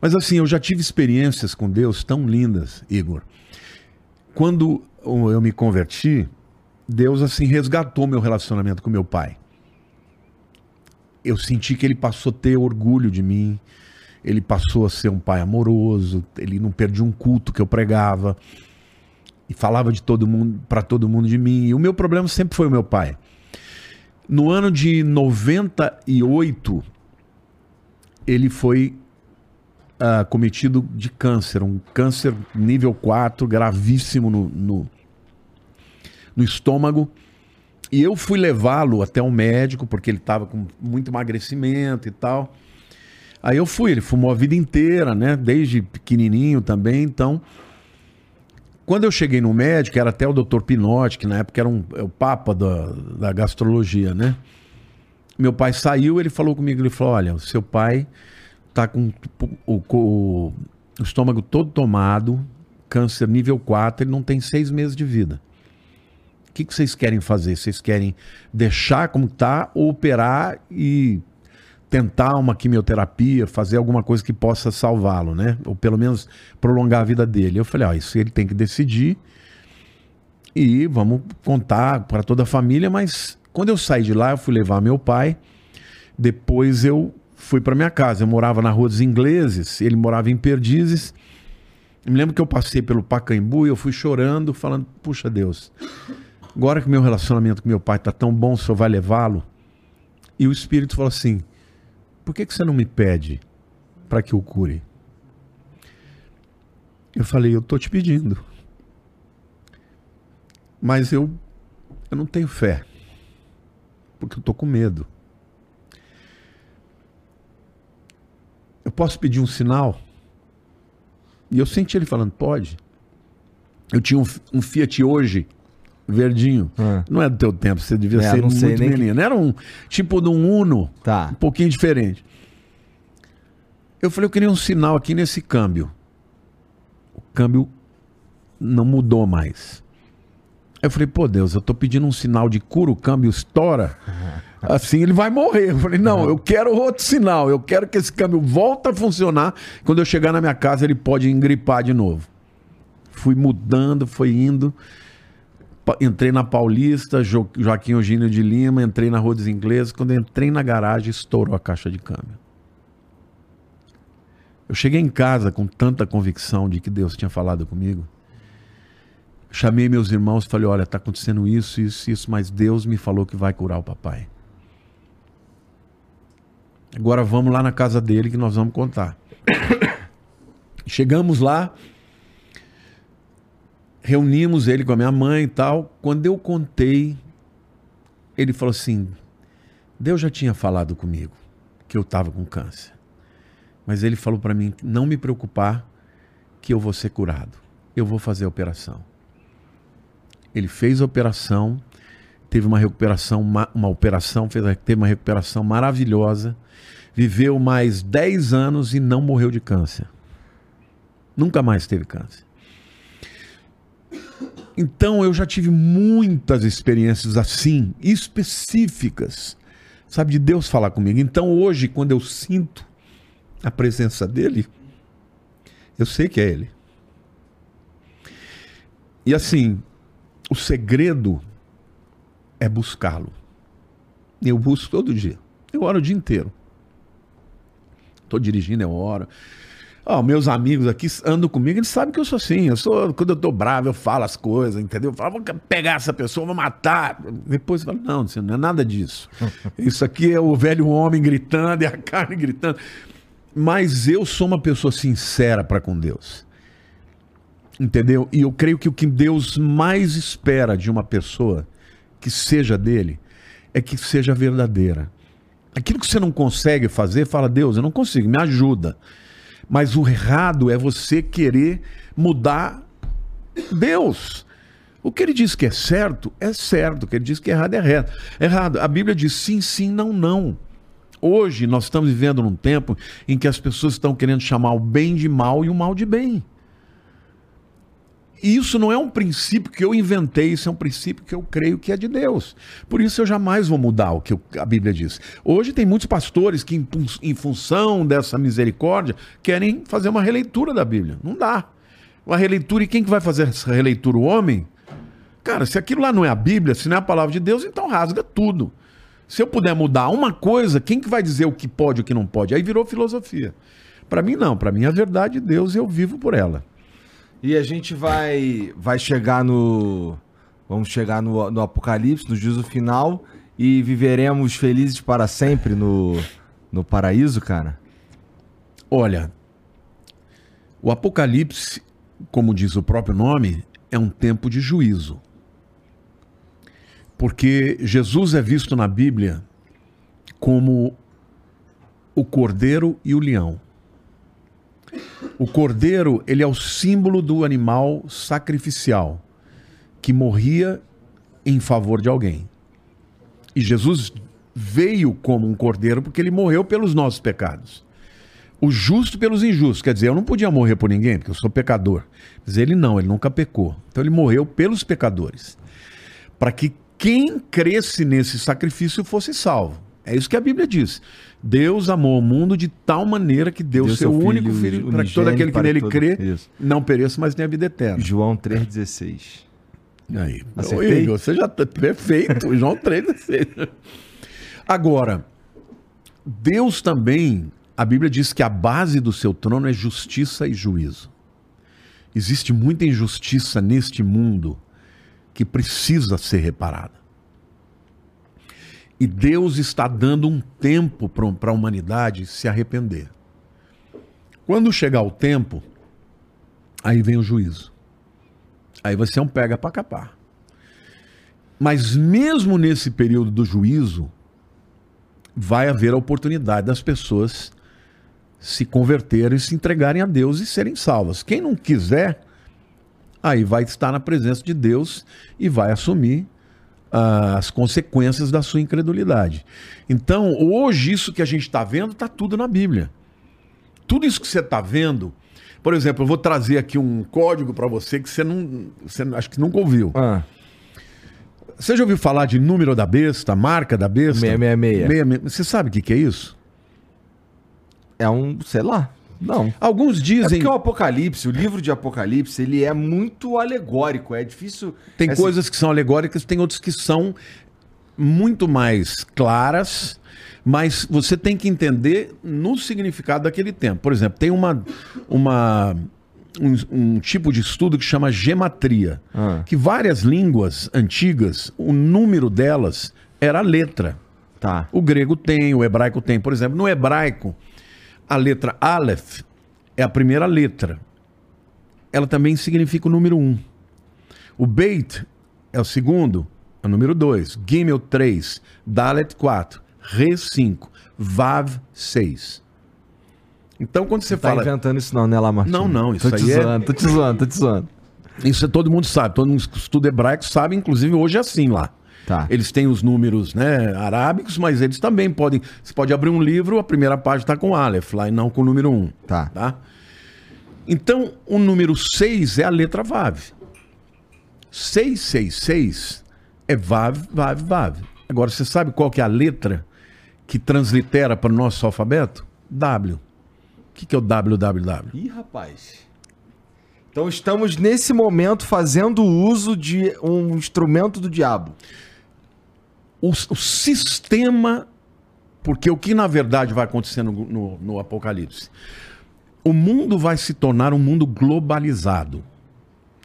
Mas assim, eu já tive experiências com Deus tão lindas, Igor. Quando eu me converti, Deus assim resgatou meu relacionamento com meu pai. Eu senti que ele passou a ter orgulho de mim. Ele passou a ser um pai amoroso, ele não perdia um culto que eu pregava e falava de todo mundo para todo mundo de mim. E o meu problema sempre foi o meu pai. No ano de 98, ele foi uh, cometido de câncer, um câncer nível 4, gravíssimo no, no, no estômago. E eu fui levá-lo até um médico, porque ele estava com muito emagrecimento e tal. Aí eu fui, ele fumou a vida inteira, né? Desde pequenininho também, então... Quando eu cheguei no médico, era até o Dr. Pinotti, que na época era um, é o papa da, da gastrologia, né? Meu pai saiu, ele falou comigo, ele falou, olha, o seu pai tá com o, o, o estômago todo tomado, câncer nível 4, ele não tem seis meses de vida. O que, que vocês querem fazer? Vocês querem deixar como tá ou operar e tentar uma quimioterapia, fazer alguma coisa que possa salvá-lo, né? Ou pelo menos prolongar a vida dele. Eu falei, ó, isso ele tem que decidir e vamos contar para toda a família, mas quando eu saí de lá, eu fui levar meu pai, depois eu fui para minha casa. Eu morava na Rua dos Ingleses, ele morava em Perdizes. Eu me lembro que eu passei pelo Pacaembu e eu fui chorando, falando: Puxa Deus, agora que meu relacionamento com meu pai tá tão bom, o senhor vai levá-lo? E o Espírito falou assim: por que, que você não me pede para que eu cure? Eu falei, eu estou te pedindo. Mas eu, eu não tenho fé. Porque eu estou com medo. Eu posso pedir um sinal? E eu senti ele falando, pode. Eu tinha um, um Fiat hoje, verdinho. Ah. Não é do teu tempo, você devia É, ser sei muito que- menino. Era um tipo de um Uno, Tá. um pouquinho diferente. Eu falei, eu queria um sinal aqui nesse câmbio. O câmbio não mudou mais. Eu falei, pô Deus, eu tô pedindo um sinal de cura, o câmbio estoura. Assim ele vai morrer. Eu falei, não, eu quero outro sinal. Eu quero que esse câmbio volte a funcionar. Quando eu chegar na minha casa, ele pode engripar de novo. Fui mudando, foi indo. Entrei na Paulista, Jo- Joaquim Eugênio de Lima, entrei na Rua dos Ingleses. Quando entrei na garagem, estourou a caixa de câmbio. Eu cheguei em casa com tanta convicção de que Deus tinha falado comigo. Chamei meus irmãos e falei: Olha, está acontecendo isso, isso, isso, mas Deus me falou que vai curar o papai. Agora vamos lá na casa dele que nós vamos contar. Chegamos lá, reunimos ele com a minha mãe e tal. Quando eu contei, ele falou assim: Deus já tinha falado comigo que eu estava com câncer. Mas ele falou para mim não me preocupar que eu vou ser curado. Eu vou fazer a operação. Ele fez a operação, teve uma recuperação, ma- uma operação, fez, teve uma recuperação maravilhosa, viveu mais 10 anos e não morreu de câncer. Nunca mais teve câncer. Então eu já tive muitas experiências assim, específicas, sabe, de Deus falar comigo. Então hoje, quando eu sinto a presença dele, eu sei que é ele. E assim, o segredo é buscá-lo. Eu busco todo dia. Eu oro o dia inteiro. Estou dirigindo, eu oro. Ó, meus amigos aqui andam comigo, eles sabem que eu sou assim. Eu sou, quando eu tô bravo, eu falo as coisas, entendeu? Eu falo, vou pegar essa pessoa, vou matar. Depois eu falo, não, não é nada disso. Isso aqui é o velho homem gritando, é a carne gritando. Mas eu sou uma pessoa sincera para com Deus. Entendeu? E eu creio que o que Deus mais espera de uma pessoa que seja dele é que seja verdadeira. Aquilo que você não consegue fazer, fala, Deus, eu não consigo, me ajuda. Mas o errado é você querer mudar Deus. O que ele diz que é certo, é certo. O que ele diz que é errado, é errado. errado. A Bíblia diz sim, sim, não, não. Hoje nós estamos vivendo num tempo em que as pessoas estão querendo chamar o bem de mal e o mal de bem. E isso não é um princípio que eu inventei, isso é um princípio que eu creio que é de Deus. Por isso eu jamais vou mudar o que a Bíblia diz. Hoje tem muitos pastores que, em, função dessa misericórdia, querem fazer uma releitura da Bíblia. Não dá. Uma releitura, e quem que vai fazer essa releitura? O homem? Cara, se aquilo lá não é a Bíblia, se não é a palavra de Deus, então rasga tudo. Se eu puder mudar uma coisa, quem que vai dizer o que pode e o que não pode? Aí virou filosofia. Para mim não, para mim a verdade de Deus eu vivo por ela. E a gente vai vai chegar no vamos chegar no, no apocalipse, no juízo final e viveremos felizes para sempre no no paraíso, cara. Olha, o Apocalipse, como diz o próprio nome, é um tempo de juízo. Porque Jesus é visto na Bíblia como o cordeiro e o leão. O cordeiro, ele é o símbolo do animal sacrificial que morria em favor de alguém. E Jesus veio como um cordeiro porque ele morreu pelos nossos pecados. O justo pelos injustos. Quer dizer, eu não podia morrer por ninguém, porque eu sou pecador. Mas ele não, ele nunca pecou. Então ele morreu pelos pecadores. Para que quem cresce nesse sacrifício fosse salvo. É isso que a Bíblia diz. Deus amou o mundo de tal maneira que deu, Deu seu, seu único filho filho para que todo aquele que nele todo- crê Isso. não pereça, mas tenha vida eterna. João 3,16. Aí, Acertei? Igor, você já tá perfeito. João 3,16. Agora, Deus também, a Bíblia diz que a base do seu trono é justiça e juízo. Existe muita injustiça neste mundo que precisa ser reparada. E Deus está dando um tempo para a humanidade se arrepender. Quando chegar o tempo, aí vem o juízo. Aí vai ser um pega para capar. Mas mesmo nesse período do juízo, vai haver a oportunidade das pessoas se converterem, se entregarem a Deus e serem salvas. Quem não quiser, aí vai estar na presença de Deus e vai assumir as consequências da sua incredulidade. Então, hoje, isso que a gente está vendo, está tudo na Bíblia. Tudo isso que você está vendo. Por exemplo, eu vou trazer aqui um código para você que você não. Você acho que nunca ouviu. Ah, Você já ouviu falar de número da besta, marca da besta? 666. 666. Você sabe o que, que é isso? é um, sei lá. Não. Alguns É dizem. porque o Apocalipse, o livro de Apocalipse, ele é muito alegórico, é difícil. Tem assim, coisas que são alegóricas, tem outras que são muito mais claras, mas você tem que entender no significado daquele tempo. Por exemplo, tem uma, uma, um, um tipo de estudo que chama gematria, Ah. que várias línguas antigas, o número delas era a letra. Tá. O grego tem, o hebraico tem. Por exemplo, no hebraico, a letra Aleph é a primeira letra. Ela também significa o número 1. Um. O Beit é o segundo, é o número 2. Gimel 3. Dalet 4. Re 5. Vav 6. Então, quando você Tá fala. inventando isso não, né, Lamartine? Não, não, isso tô te aí é- zoando, tô te zoando, tô te zoando. Isso é todo mundo sabe. Todo mundo que estuda hebraico sabe, inclusive hoje é assim lá. Tá. Eles têm os números né, arábicos, mas eles também podem. Você pode abrir um livro, a primeira página está com Aleph lá e não com o número 1. Tá. Tá? Então, o número 6 é a letra Vav. 666 é Vav, Vav, Vav. Agora, você sabe qual que é a letra que translitera para o nosso alfabeto? W. O que, que é o WWW? Ih, rapaz. Então estamos nesse momento fazendo uso de um instrumento do diabo. O, o sistema. Porque o que na verdade vai acontecer no, no- no Apocalipse? O mundo vai se tornar um mundo globalizado.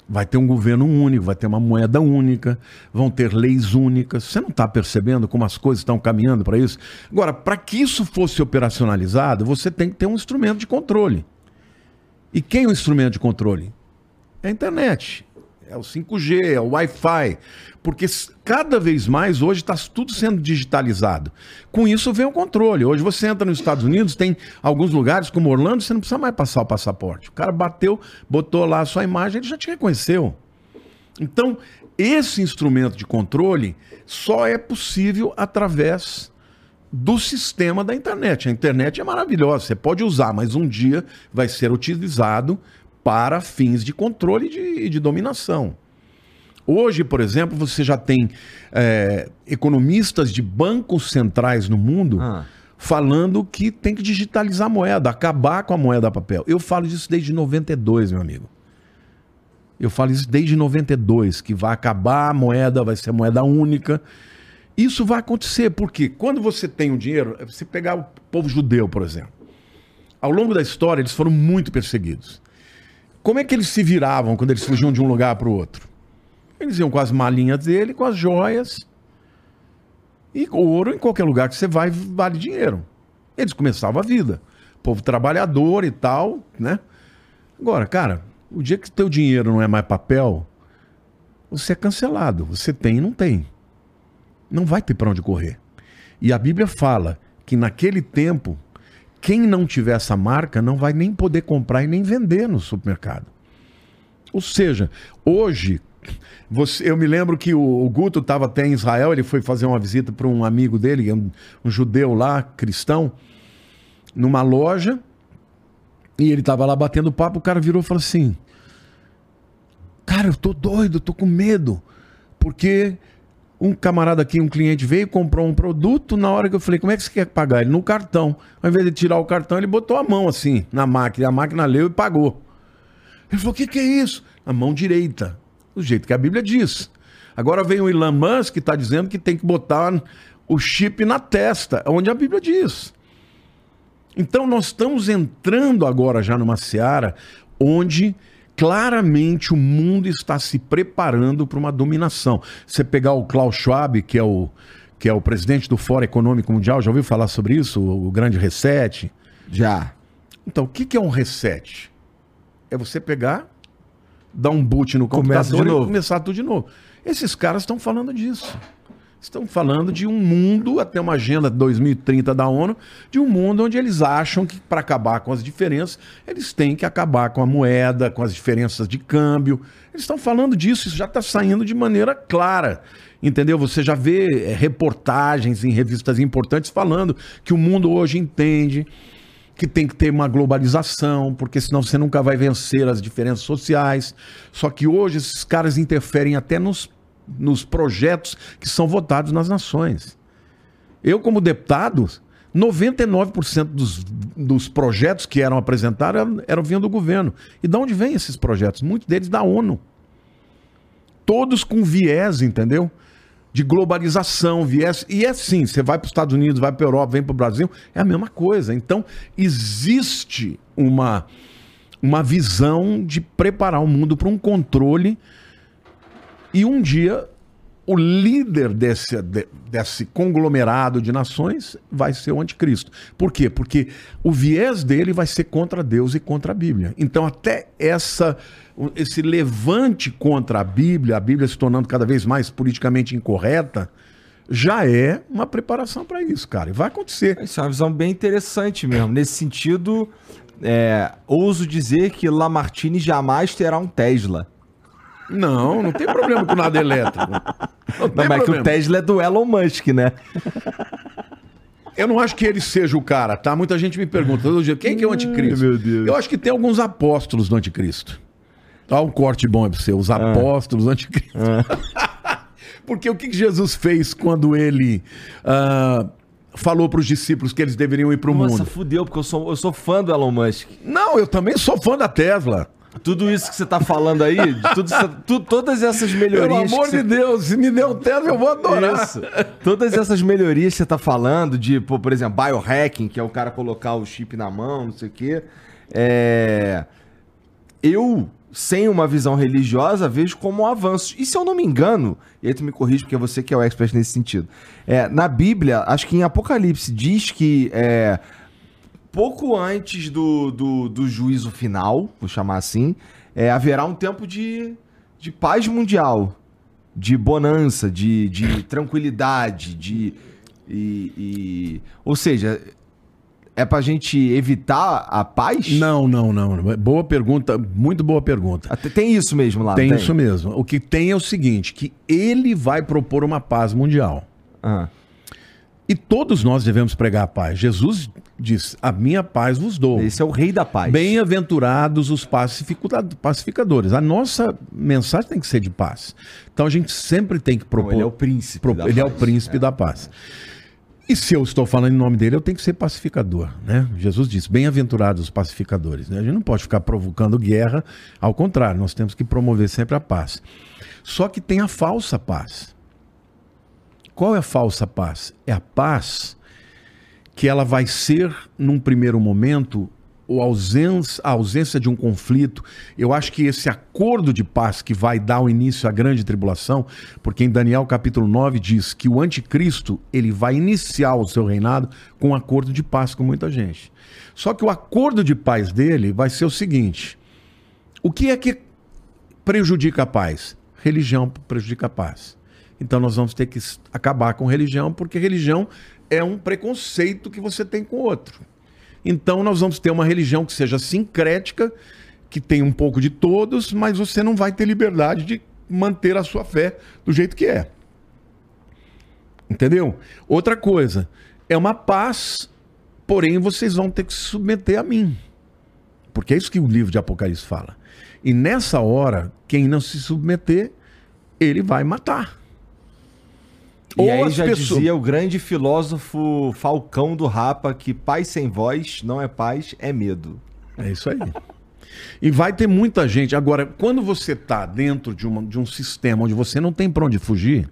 Vai ter um governo único, vai ter uma moeda única, vão ter leis únicas. Você não está percebendo como as coisas estão caminhando para isso? Agora, para que isso fosse operacionalizado, você tem que ter um instrumento de controle. E quem é o instrumento de controle? É a internet. É o 5G, é o Wi-Fi. Porque cada vez mais hoje está tudo sendo digitalizado. Com isso vem o controle. Hoje você entra nos Estados Unidos, tem alguns lugares como Orlando, você não precisa mais passar o passaporte. O cara bateu, botou lá a sua imagem, ele já te reconheceu. Então, esse instrumento de controle só é possível através do sistema da internet. A internet é maravilhosa, você pode usar, mas um dia vai ser utilizado para fins de controle e de, de dominação. Hoje, por exemplo, você já tem é, economistas de bancos centrais no mundo Ah. falando que tem que digitalizar a moeda, acabar com a moeda papel. Eu falo disso desde 92, meu amigo. Eu falo isso desde 92, que vai acabar a moeda, vai ser moeda única. Isso vai acontecer, porque quando você tem o dinheiro, você pegar o povo judeu, por exemplo. Ao longo da história, eles foram muito perseguidos. Como é que eles se viravam quando eles fugiam de um lugar para o outro? Eles iam com as malinhas dele, com as joias. E ouro, em qualquer lugar que você vai, vale dinheiro. Eles começavam a vida. Povo trabalhador e tal, né? Agora, cara, o dia que teu dinheiro não é mais papel, você é cancelado. Você tem e não tem. Não vai ter para onde correr. E a Bíblia fala que naquele tempo quem não tiver essa marca não vai nem poder comprar e nem vender no supermercado. Ou seja, hoje, você- eu me lembro que o, o Guto estava até em Israel, ele foi fazer uma visita para um amigo dele, um, um judeu lá, cristão, numa loja, e ele estava lá batendo papo, o cara virou e falou assim: Cara, eu tô doido, tô com medo, porque um camarada aqui, um cliente veio, comprou um produto, na hora que eu falei, como é que você quer pagar? Ele no cartão. Ao invés de tirar o cartão, ele botou a mão assim, na máquina, a máquina leu e pagou. Ele falou: o que, que é isso? A mão direita. Do jeito que a Bíblia diz. Agora vem o Elon Musk que está dizendo que tem que botar o chip na testa, onde a Bíblia diz. Então nós estamos entrando agora já numa seara onde claramente o mundo está se preparando para uma dominação. Você pegar o Klaus Schwab, que é o, que é o presidente do Fórum Econômico Mundial, já ouviu falar sobre isso? O, o grande reset. Já. Então, o que, que é um reset? É você pegar, dar um boot no computador e começar tudo de novo. Esses caras estão falando disso. Estão falando de um mundo, até uma agenda 2030 da ONU, de um mundo onde eles acham que para acabar com as diferenças, eles têm que acabar com a moeda, com as diferenças de câmbio. Eles estão falando disso, isso já está saindo de maneira clara. Entendeu? Você já vê eh, reportagens em revistas importantes falando que o mundo hoje entende que tem que ter uma globalização, porque senão você nunca vai vencer as diferenças sociais. Só que hoje esses caras interferem até nos, nos projetos que são votados nas nações. Eu, como deputado, 99% dos, dos projetos que eram apresentados eram, eram vindo do governo. E de onde vêm esses projetos? Muitos deles da ONU. Todos com viés, entendeu? De globalização, viés. E é assim: você vai para os Estados Unidos, vai para a Europa, vem para o Brasil, é a mesma coisa. Então, existe uma, uma visão de preparar o mundo para um controle. E um dia, o líder desse, de- desse conglomerado de nações vai ser o anticristo. Por quê? Porque o viés dele vai ser contra Deus e contra a Bíblia. Então, até essa, esse levante contra a Bíblia, a Bíblia se tornando cada vez mais politicamente incorreta, já é uma preparação para isso, cara. E vai acontecer. Isso é uma visão bem interessante mesmo. Nesse sentido, é, ouso dizer que Lamartine jamais terá um Tesla. Não, não tem problema com nada elétrico. Não, Não, mas que o. Tesla é do Elon Musk, né? Eu não acho que ele seja o cara, tá? Muita gente me pergunta todo dia, quem que é o anticristo? Ai, meu Deus. Eu acho que tem alguns apóstolos do anticristo. Dá um corte bom aí pra você, os apóstolos do anticristo. Porque o que Jesus fez quando ele ah, falou para os discípulos que eles deveriam ir para o Nossa, mundo? fudeu, porque eu sou, eu sou fã do Elon Musk. Não, eu também sou fã da Tesla. Tudo isso que você tá falando aí, tudo tu- todas essas melhorias. Pelo amor você- de Deus, se me der um Tesla, eu vou adorar. Isso. Todas essas melhorias que você tá falando, de, pô, por exemplo, biohacking, que é o cara colocar o chip na mão, não sei o quê. É... Eu, sem uma visão religiosa, vejo como um avanço. E se eu não me engano, e aí tu me corrige, porque é você que é o expert nesse sentido. É, na Bíblia, acho que em Apocalipse diz que é, pouco antes do, do, do juízo final, vou chamar assim, é, haverá um tempo de, de paz mundial, de bonança, de, de tranquilidade, de. E, e- ou seja, é pra gente evitar a paz? Não, não, não. Boa pergunta, muito boa pergunta. Até- Tem isso mesmo lá, tem não isso mesmo. O que tem é o seguinte, que ele vai propor uma paz mundial. E todos nós devemos pregar a paz. Jesus diz: A minha paz vos dou. Esse é o rei da paz. Bem-aventurados os pacifica- pacificadores. A nossa mensagem tem que ser de paz. Então a gente sempre tem que propor. ele é o príncipe pro- da ele é o paz, príncipe da paz. E se eu estou falando em nome dele, eu tenho que ser pacificador, né? Jesus disse: "Bem-aventurados os pacificadores". né? A gente não pode ficar provocando guerra, ao contrário, nós temos que promover sempre a paz. Só que tem a falsa paz. Qual é a falsa paz? É a paz que ela vai ser, num primeiro momento, o ausência, a ausência de um conflito. Eu acho que esse acordo de paz que vai dar o início à grande tribulação, porque em Daniel capítulo 9 diz que o anticristo ele vai iniciar o seu reinado com um acordo de paz com muita gente. Só que o acordo de paz dele vai ser o seguinte: o que é que prejudica a paz? Religião prejudica a paz. Então nós vamos ter que acabar com religião, porque religião é um preconceito que você tem com o outro. Então nós vamos ter uma religião que seja sincrética, que tenha um pouco de todos, mas você não vai ter liberdade de manter a sua fé do jeito que é. Entendeu? Outra coisa, é uma paz, porém vocês vão ter que se submeter a mim. Porque é isso que o livro de Apocalipse fala. E nessa hora, quem não se submeter, ele vai matar. E Ou aí já pessoas- dizia o grande filósofo Falcão do Rapa que paz sem voz não é paz, é medo. É isso aí. E vai ter muita gente. Agora, quando você está dentro de, uma, de um sistema onde você não tem para onde fugir,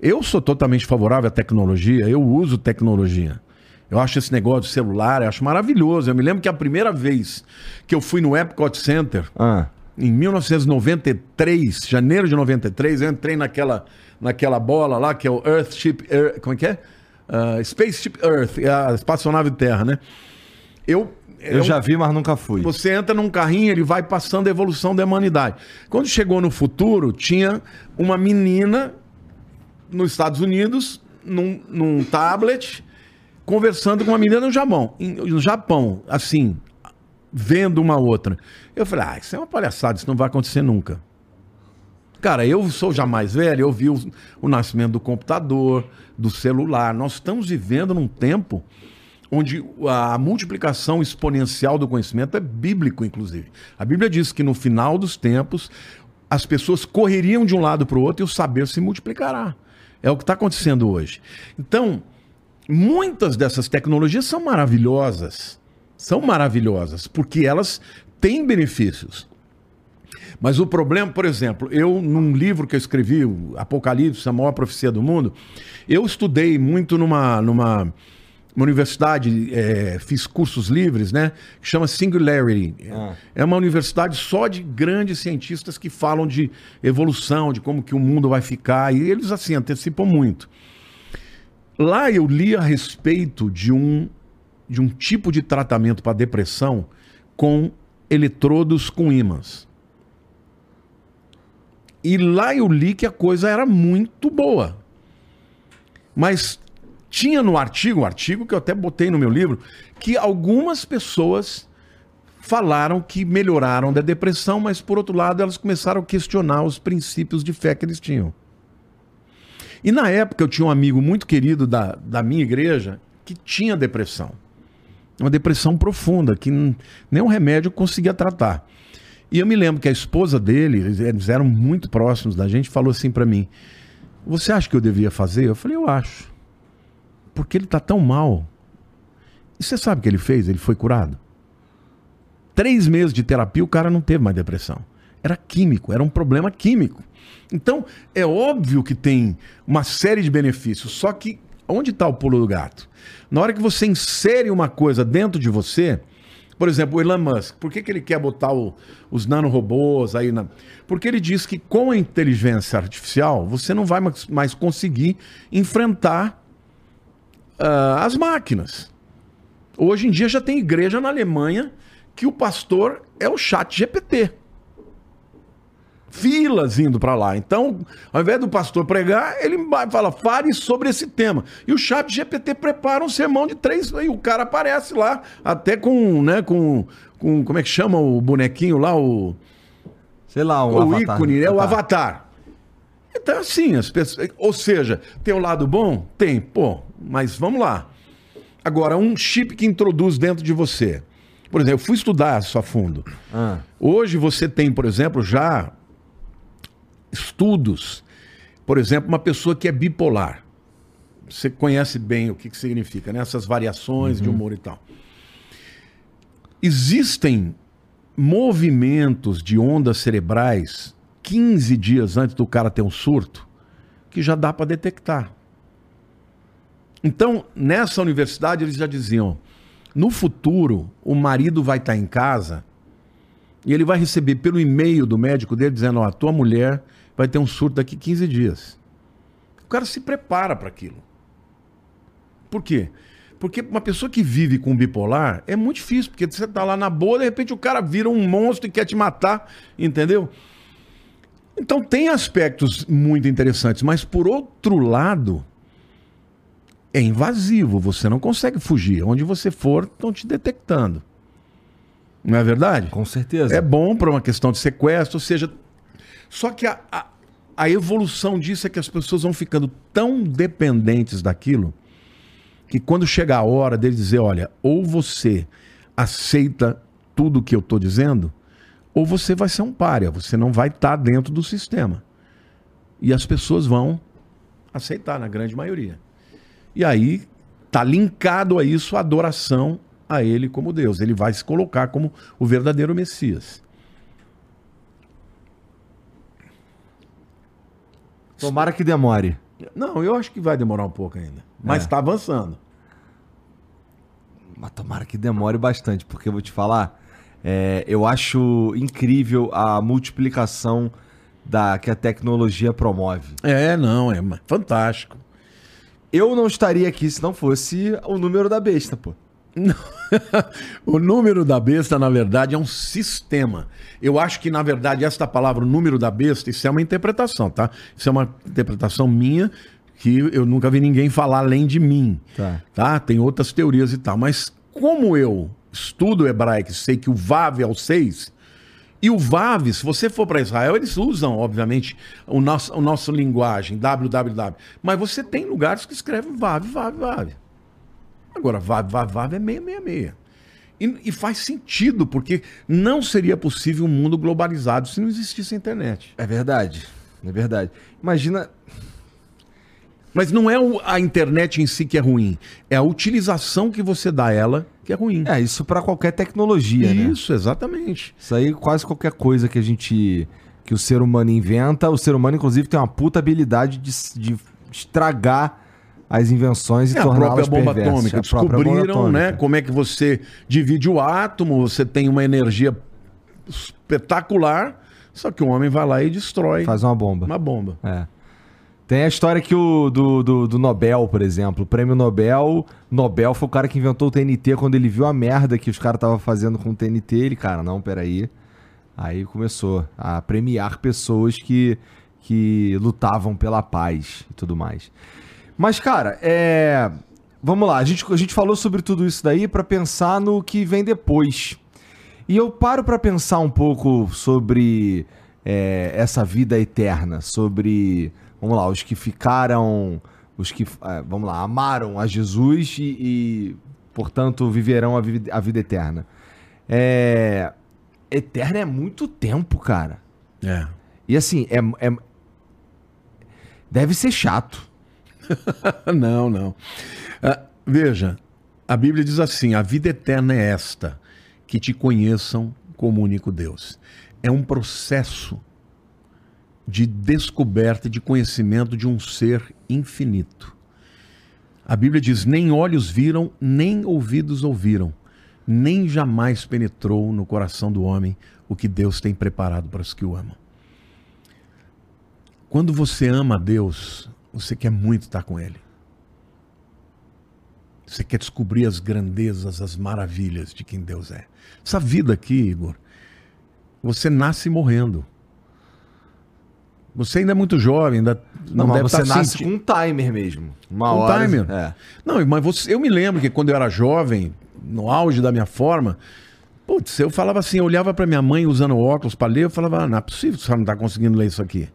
eu sou totalmente favorável à tecnologia, eu uso tecnologia. Eu acho esse negócio de celular, eu acho maravilhoso. Eu me lembro que a primeira vez que eu fui no Epcot Center, Ah, em 1993, janeiro de 93, eu entrei naquela, naquela bola lá, que é o Earthship, Ear- como é que é? Ah, Spaceship Earth, é a espaçonave Terra, né? Eu, eu já vi, mas nunca fui. você entra num carrinho, ele vai passando a evolução da humanidade. Quando chegou no futuro, tinha uma menina nos Estados Unidos, num, num tablet, conversando com uma menina no Japão, no Japão, assim, vendo uma outra. Eu falei, ah, isso é uma palhaçada, isso não vai acontecer nunca. Cara, eu sou já mais velho, eu vi o, o nascimento do computador, do celular. Nós estamos vivendo num tempo onde a multiplicação exponencial do conhecimento é bíblico, inclusive. A Bíblia diz que no final dos tempos as pessoas correriam de um lado para o outro e o saber se multiplicará. É o que está acontecendo hoje. Então, muitas dessas tecnologias são maravilhosas. São maravilhosas, porque elas têm benefícios. Mas o problema, por exemplo, eu, num livro que eu escrevi, Apocalipse, a maior profecia do mundo, eu estudei muito numa, numa uma universidade, é, fiz cursos livres, né? Que chama Singularity. Ah. É uma universidade só de grandes cientistas que falam de evolução, de como que o mundo vai ficar, e eles, assim, antecipam muito. Lá eu li a respeito de um, de um tipo de tratamento para depressão com eletrodos com ímãs. E lá eu li que a coisa era muito boa. Mas tinha no artigo, um artigo que eu até botei no meu livro, que algumas pessoas falaram que melhoraram da depressão, mas por outro lado elas começaram a questionar os princípios de fé que eles tinham. E na época eu tinha um amigo muito querido da, da minha igreja que tinha depressão. Uma depressão profunda, que nenhum remédio conseguia tratar. E eu me lembro que a esposa dele, eles- eram muito próximos da gente, falou assim pra mim: Você acha que eu devia fazer? Eu falei: Eu acho. Porque ele tá tão mal. E você sabe o que ele fez? Ele foi curado. Três meses de terapia, o cara não teve mais depressão. Era químico, era um problema químico. Então, é óbvio que tem uma série de benefícios, só que onde está o pulo do gato? Na hora que você insere uma coisa dentro de você, por exemplo, o Elon Musk, por que, que ele quer botar o- os nanorobôs aí na. Porque ele diz que com a inteligência artificial você não vai mais- conseguir enfrentar ah, as máquinas. Hoje em dia já tem igreja na Alemanha que o pastor é o chat GPT. Filas indo para lá. Então, ao invés do pastor pregar, ele vai falar, fale sobre esse tema. E o chat GPT prepara um sermão de três, e o cara aparece lá, até com, né, com, com como é que chama o bonequinho lá, o, Sei lá, um o avatar. ícone, né? O avatar. Então, assim, as pessoas. Ou seja, tem o lado bom? Tem, pô, mas vamos lá. Agora, um chip que introduz dentro de você. Por exemplo, eu fui estudar isso a fundo. Ah, Hoje você tem, por exemplo, já estudos. Por exemplo, uma pessoa que é bipolar. Você conhece bem o que, que significa, né? Essas variações de humor e tal. Existem movimentos de ondas cerebrais 15 dias antes do cara ter um surto que já dá para detectar. Então, nessa universidade, eles já diziam: no futuro, o marido vai estar em casa e ele vai receber pelo e-mail do médico dele dizendo: Ó, a tua mulher vai ter um surto daqui 15 dias. O cara se prepara para aquilo. Por quê? Porque uma pessoa que vive com bipolar é muito difícil, porque você tá lá na boa, de repente o cara vira um monstro e quer te matar, entendeu? Então tem aspectos muito interessantes, mas por outro lado, é invasivo, você não consegue fugir. Onde você for, estão te detectando. Não é verdade? Com certeza. É bom para uma questão de sequestro, ou seja. Só que a, a, a evolução disso é que as pessoas vão ficando tão dependentes daquilo que quando chega a hora dele dizer, olha, ou você aceita tudo que eu estou dizendo, ou você vai ser um párea, você não vai estar dentro do sistema. E as pessoas vão aceitar, na grande maioria. E aí tá linkado a isso a adoração a ele como Deus. Ele vai se colocar como o verdadeiro Messias. Tomara que demore. Não, eu acho que vai demorar um pouco ainda. Mas É. está avançando. Mas tomara que demore bastante, porque eu vou te falar, é, eu acho incrível a multiplicação da que a tecnologia promove. É, não, é fantástico. Eu não estaria aqui se não fosse o número da besta, pô. o número da besta, na verdade, é um sistema. Eu acho que, na verdade, esta palavra, o número da besta, isso é uma interpretação, tá? Isso é uma interpretação minha que eu nunca vi ninguém falar além de mim. Tá. Tá? Tem outras teorias e tal. Mas como eu estudo hebraico e sei que o Vav é o 6, e o Vav, se você for para Israel, eles usam, obviamente, o nosso, o nosso linguagem, www. Mas você tem lugares que escrevem Vav, Vav, Vav. Agora, Vav, Vav, Vav é 666. E, e faz sentido, porque não seria possível um mundo globalizado se não existisse a internet. É verdade. É verdade. Imagina. Mas não é a internet em si que é ruim, é a utilização que você dá a ela que é ruim. É, isso pra qualquer tecnologia, né? Isso, exatamente. Isso aí, quase qualquer coisa que a gente. que o ser humano inventa, o ser humano, inclusive, tem uma puta habilidade de, de estragar as invenções e É a torná-las própria bomba perversas. atômica. A própria bomba Descobriram, atômica. né, como é que você divide o átomo, você tem uma energia espetacular, só que o homem vai lá e destrói Faz uma bomba. uma bomba. É. Tem a história que o do, do, do Nobel, por exemplo. O prêmio Nobel. Nobel foi o cara que inventou o TNT. Quando ele viu a merda que os caras estavam fazendo com o TNT, ele, cara, não, peraí. Aí começou a premiar pessoas que, que lutavam pela paz e tudo mais. Mas, cara, é. Vamos lá, a gente, a gente falou sobre tudo isso daí pra pensar no que vem depois. E eu paro pra pensar um pouco sobre é, essa vida eterna, sobre, vamos lá, os que ficaram, os que, é, vamos lá, amaram a Jesus e, e, portanto, viverão a, vi- a vida eterna. É, eterna é muito tempo, cara. É. E assim, é, é- deve ser chato. não, não. Ah, veja, a Bíblia diz assim: a vida eterna é esta, que te conheçam como único Deus. É um processo de descoberta de conhecimento de um ser infinito. A Bíblia diz: nem olhos viram, nem ouvidos ouviram, nem jamais penetrou no coração do homem o que Deus tem preparado para os que o amam. Quando você ama a Deus, você quer muito estar com Ele. Você quer descobrir as grandezas, as maravilhas de quem Deus é. Essa vida aqui, Igor, você nasce morrendo. Você ainda é muito jovem, ainda Não, mas deve você estar nasce senti- com um timer mesmo. Uma Um hora. timer? É. Não, mas você, eu me lembro que quando eu era jovem, no auge da minha forma, putz, eu falava assim, eu olhava para minha mãe usando óculos para ler, eu falava, ah, não é possível que você não está conseguindo ler isso aqui.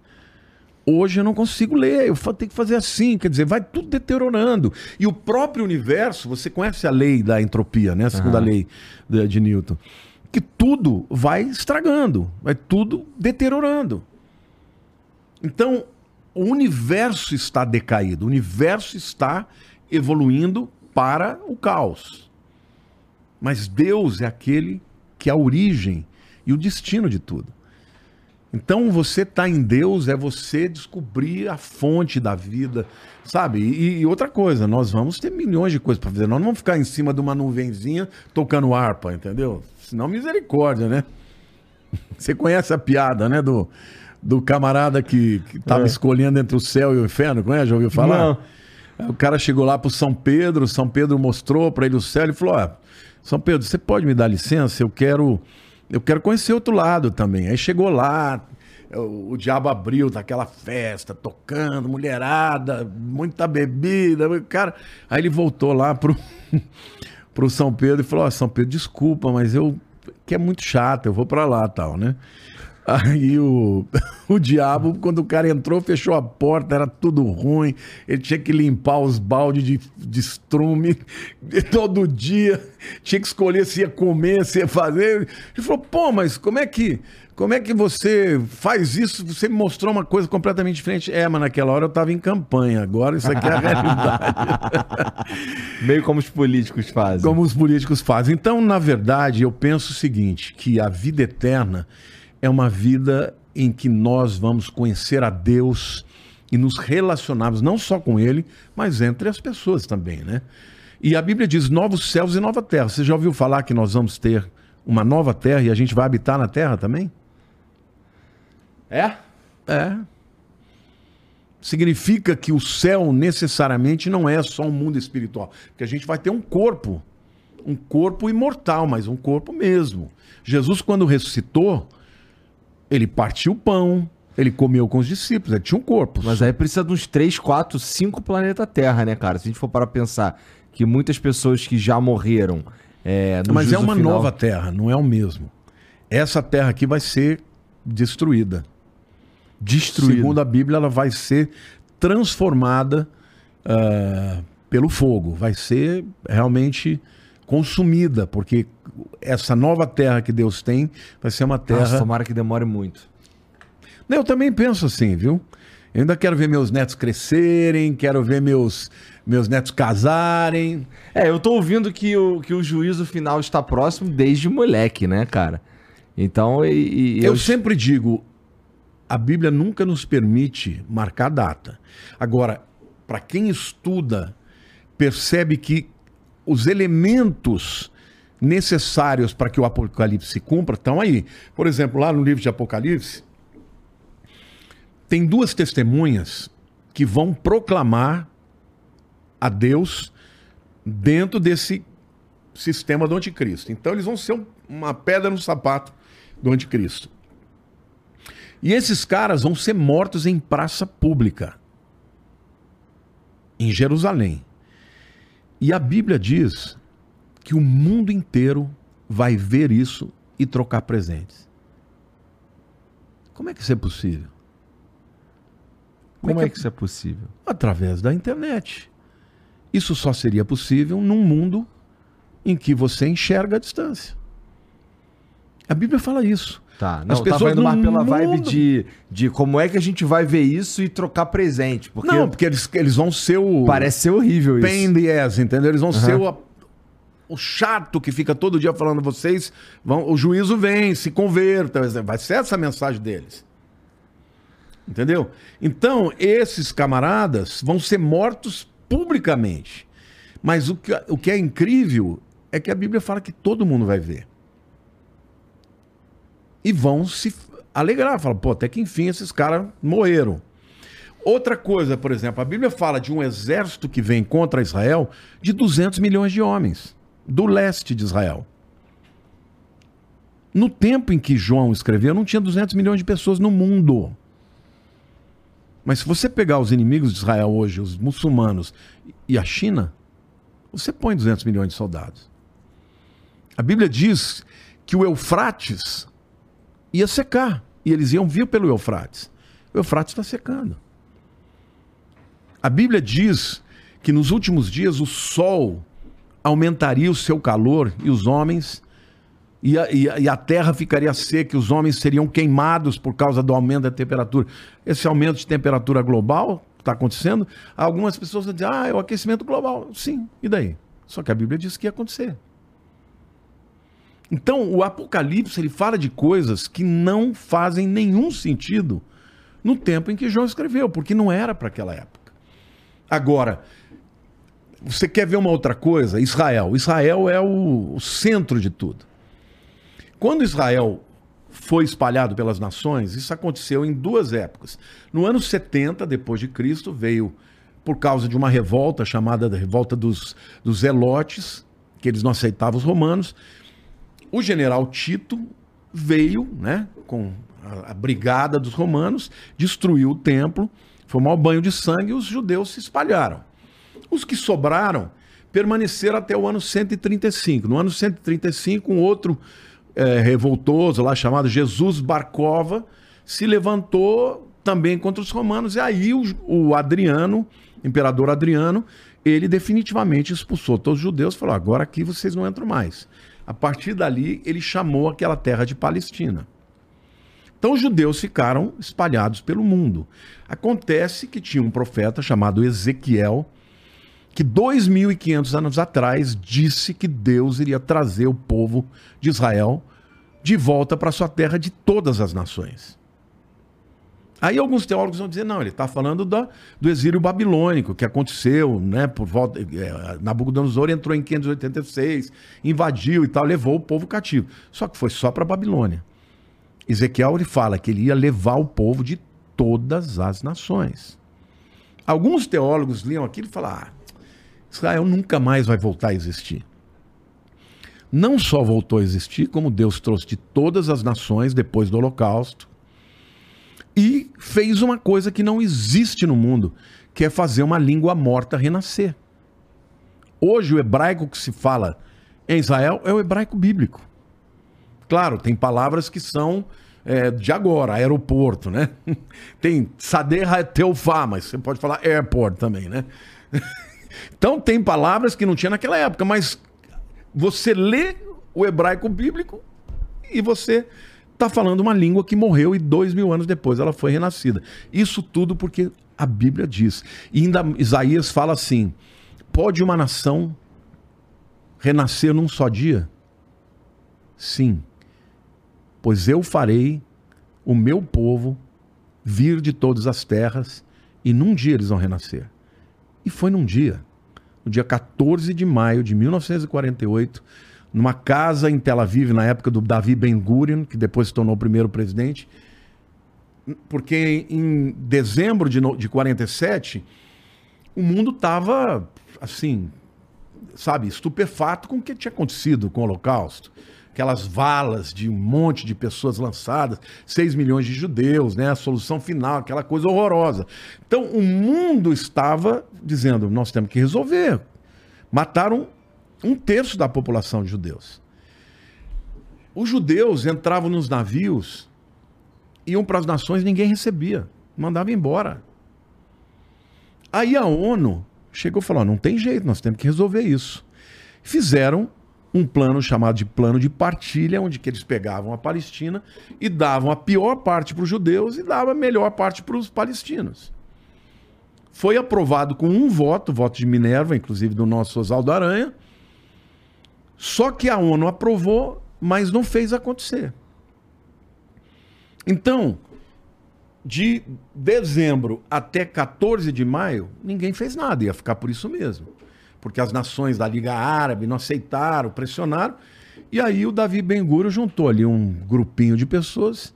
Hoje eu não consigo ler, eu tenho que fazer assim, quer dizer, vai tudo deteriorando. E o próprio universo, você conhece a lei da entropia, né? A segunda lei de, de Newton. Que tudo vai estragando, vai tudo deteriorando. Então, o universo está decaído, o universo está evoluindo para o caos. Mas Deus é aquele que é a origem e o destino de tudo. Então, você estar em Deus é você descobrir a fonte da vida, sabe? E, e outra coisa, nós vamos ter milhões de coisas para fazer. Nós não vamos ficar em cima de uma nuvenzinha tocando harpa, entendeu? Senão, misericórdia, né? Você conhece a piada, né? Do, do camarada que, que tava escolhendo entre o céu e o inferno, conhece? Já ouviu falar? Não. O cara chegou lá pro São Pedro, São Pedro mostrou para ele o céu, ele falou: "Ó, São Pedro, você pode me dar licença? Eu quero eu quero conhecer outro lado também". Aí chegou lá, o, o diabo abriu daquela festa, tocando, mulherada, muita bebida, cara. Aí ele voltou lá pro, pro São Pedro e falou: Ó, São Pedro, desculpa, mas eu que é muito chato, eu vou pra lá tal, né? Aí o, o diabo, quando o cara entrou, fechou a porta, era tudo ruim. Ele tinha que limpar os baldes de, de estrume todo dia. Tinha que escolher se ia comer, se ia fazer. Ele falou, pô, mas como é que. Como é que você faz isso? Você me mostrou uma coisa completamente diferente. É, mas naquela hora eu estava em campanha. Agora isso aqui é a realidade. Meio como os políticos fazem. Como os políticos fazem. Então, na verdade, eu penso o seguinte: que a vida eterna é uma vida em que nós vamos conhecer a Deus e nos relacionarmos não só com Ele, mas entre as pessoas também, né? E a Bíblia diz novos céus e nova terra. Você já ouviu falar que nós vamos ter uma nova terra e a gente vai habitar na terra também? É? É. Significa que o céu necessariamente não é só um mundo espiritual. Porque a gente vai ter um corpo. Um corpo imortal, mas um corpo mesmo. Jesus, quando ressuscitou, ele partiu o pão, ele comeu com os discípulos, ele tinha um corpo. Mas aí precisa de uns 3, 4, 5 planeta Terra, né, cara? Se a gente for para pensar que muitas pessoas que já morreram. É, Mas é uma final- nova terra, não é o mesmo. Essa terra aqui vai ser destruída. Destruída. Segundo a Bíblia, ela vai ser transformada ah, pelo fogo. Vai ser realmente consumida, porque essa nova terra que Deus tem vai ser uma terra. Nossa, tomara que demore muito. Eu também penso assim, viu? Eu ainda quero ver meus netos crescerem, quero ver meus, meus netos casarem. É, eu tô ouvindo que o, que o juízo final está próximo desde moleque, né, cara? Então, e, e Eu sempre digo, a Bíblia nunca nos permite marcar data. Agora, para quem estuda, percebe que os elementos necessários para que o Apocalipse se cumpra estão aí. Por exemplo, lá no livro de Apocalipse, tem duas testemunhas que vão proclamar a Deus dentro desse sistema do anticristo. Então eles vão ser um- uma pedra no sapato do anticristo. E esses caras vão ser mortos em praça pública, em Jerusalém. E a Bíblia diz que o mundo inteiro vai ver isso e trocar presentes. Como é que isso é possível? Como é que isso é possível? Através da internet. Isso só seria possível num mundo em que você enxerga a distância. A Bíblia fala isso. Tá, não, As eu pessoas indo mais pela vibe de, de como é que a gente vai ver isso e trocar presente. Porque Não, porque eles, eles vão ser o. parece ser horrível isso. pain in the ass, entendeu? Eles vão ser o, o chato que fica todo dia falando vocês, vão, o juízo vem, se converta, vai ser essa a mensagem deles. Entendeu? Então, esses camaradas vão ser mortos publicamente. Mas o que, o que é incrível é que a Bíblia fala que todo mundo vai ver. E vão se alegrar, fala, pô, até que enfim esses caras morreram. Outra coisa, por exemplo, a Bíblia fala de um exército que vem contra Israel de 200 milhões de homens, do leste de Israel. No tempo em que João escreveu, não tinha 200 milhões de pessoas no mundo. Mas se você pegar os inimigos de Israel hoje, os muçulmanos e a China, você põe 200 milhões de soldados. A Bíblia diz que o Eufrates ia secar e eles iam vir pelo Eufrates. O Eufrates está secando. A Bíblia diz que nos últimos dias o sol aumentaria o seu calor e os homens, e a, e a- e a terra ficaria seca, e os homens seriam queimados por causa do aumento da temperatura. Esse aumento de temperatura global está acontecendo. Algumas pessoas vão dizer, ah, é o aquecimento global. Sim, e daí? Só que a Bíblia diz que ia acontecer. Então, o Apocalipse ele fala de coisas que não fazem nenhum sentido no tempo em que João escreveu, porque não era para aquela época. Agora, você quer ver uma outra coisa? Israel. Israel é o, o centro de tudo. Quando Israel foi espalhado pelas nações, isso aconteceu em duas épocas. No ano 70 depois de Cristo veio por causa de uma revolta chamada da revolta dos, dos Zelotes, que eles não aceitavam os romanos. O general Tito veio, né, com a, a brigada dos romanos, destruiu o templo, foi um mau banho de sangue e os judeus se espalharam. Os que sobraram permaneceram até o ano 135. No ano 135, um outro é, revoltoso lá chamado Jesus Barcova se levantou também contra os romanos. E aí o, o Adriano, imperador Adriano, ele definitivamente expulsou todos os judeus falou: agora aqui vocês não entram mais. A partir dali, ele chamou aquela terra de Palestina. Então os judeus ficaram espalhados pelo mundo. Acontece que tinha um profeta chamado Ezequiel, que 2.500 anos atrás disse que Deus iria trazer o povo de Israel de volta para sua terra de todas as nações. Aí alguns teólogos vão dizer, não, ele está falando do exílio babilônico, que aconteceu, né, por volta, é, Nabucodonosor entrou em 586, invadiu e tal, levou o povo cativo. Só que foi só para Babilônia. Ezequiel ele fala que ele ia levar o povo de todas as nações. Alguns teólogos liam aquilo e falam, ah, Israel nunca mais vai voltar a existir. Não só voltou a existir, como Deus trouxe de todas as nações depois do Holocausto e fez uma coisa que não existe no mundo, que é fazer uma língua morta renascer. Hoje o hebraico que se fala em Israel é o hebraico bíblico. Claro, tem palavras que são é, de agora, aeroporto, né? Tem Sadeha Teufá, mas você pode falar airport também, né? Então tem palavras que não tinha naquela época, mas você lê o hebraico bíblico e você está falando uma língua que morreu e dois mil anos depois ela foi renascida. Isso tudo porque a Bíblia diz. E ainda Isaías fala assim: pode uma nação renascer num só dia? Sim, pois eu farei o meu povo vir de todas as terras e num dia eles vão renascer. E foi num dia, no dia 14 de maio de 1948, numa casa em Tel Aviv, na época do Davi Ben Gurion, que depois se tornou o primeiro presidente. Porque em dezembro de, de 47, o mundo estava, assim, sabe, estupefato com o que tinha acontecido com o Holocausto. Aquelas valas de um monte de pessoas lançadas, 6 milhões de judeus, né? A solução final, aquela coisa horrorosa. Então, o mundo estava dizendo: nós temos que resolver. Mataram um terço da população de judeus. Os judeus entravam nos navios, iam para as nações, ninguém recebia, mandava embora. Aí a ONU chegou e falou: não tem jeito, nós temos que resolver isso. Fizeram um plano chamado de plano de partilha, onde que eles pegavam a Palestina e davam a pior parte para os judeus e davam a melhor parte para os palestinos. Foi aprovado com um voto, voto de Minerva, inclusive do nosso Oswaldo Aranha, só que a ONU aprovou, mas não fez acontecer. Então, de dezembro até 14 de maio, ninguém fez nada, ia ficar por isso mesmo. Porque as nações da Liga Árabe não aceitaram, pressionaram. E aí o Davi Ben-Gurion juntou ali um grupinho de pessoas,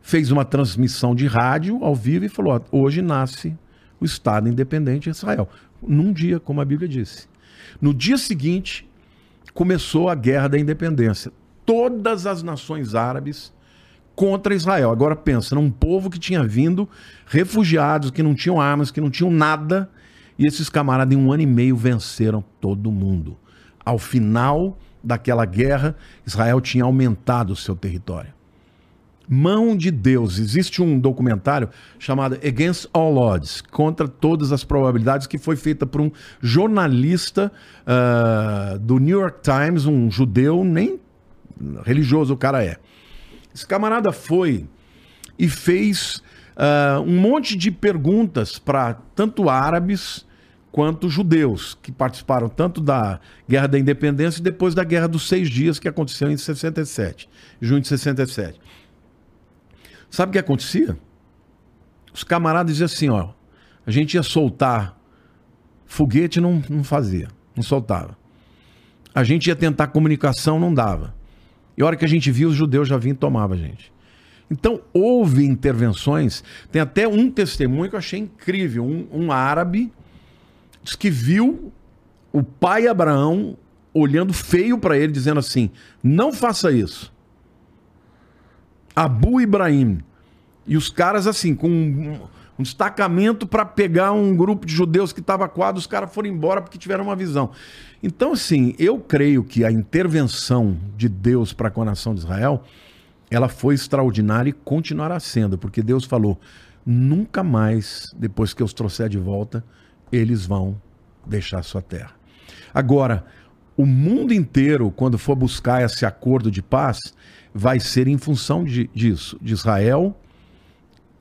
fez uma transmissão de rádio ao vivo e falou: hoje nasce o Estado independente de Israel. Num dia, como a Bíblia disse. No dia seguinte, começou a guerra da independência. Todas as nações árabes contra Israel. Agora pensa, num povo que tinha vindo, refugiados, que não tinham armas, que não tinham nada, e esses camaradas em um ano e meio venceram todo mundo. Ao final daquela guerra, Israel tinha aumentado o seu território mão de Deus. Existe um documentário chamado Against All Odds, contra todas as probabilidades, que foi feita por um jornalista uh, do New York Times, um judeu, nem religioso o cara é. Esse camarada foi e fez uh, um monte de perguntas para tanto árabes quanto judeus, que participaram tanto da Guerra da Independência e depois da Guerra dos Seis Dias, que aconteceu em 67, junho de 67. Sabe o que acontecia? Os camaradas diziam assim, ó, a gente ia soltar foguete, não, não fazia, não soltava. A gente ia tentar comunicação, não dava. E a hora que a gente viu, os judeus já vinham e tomavam a gente. Então, houve intervenções. Tem até um testemunho que eu achei incrível. Um, um árabe diz que viu o pai Abraão olhando feio para ele, dizendo assim: não faça isso. Abu Ibrahim. E os caras, assim, com um, um destacamento para pegar um grupo de judeus que estava quadro, os caras foram embora porque tiveram uma visão. Então, assim, eu creio que a intervenção de Deus para com a nação de Israel, ela foi extraordinária e continuará sendo, porque Deus falou: nunca mais, depois que eu os trouxer de volta, eles vão deixar sua terra. Agora, o mundo inteiro, quando for buscar esse acordo de paz, vai ser em função de, disso, de Israel,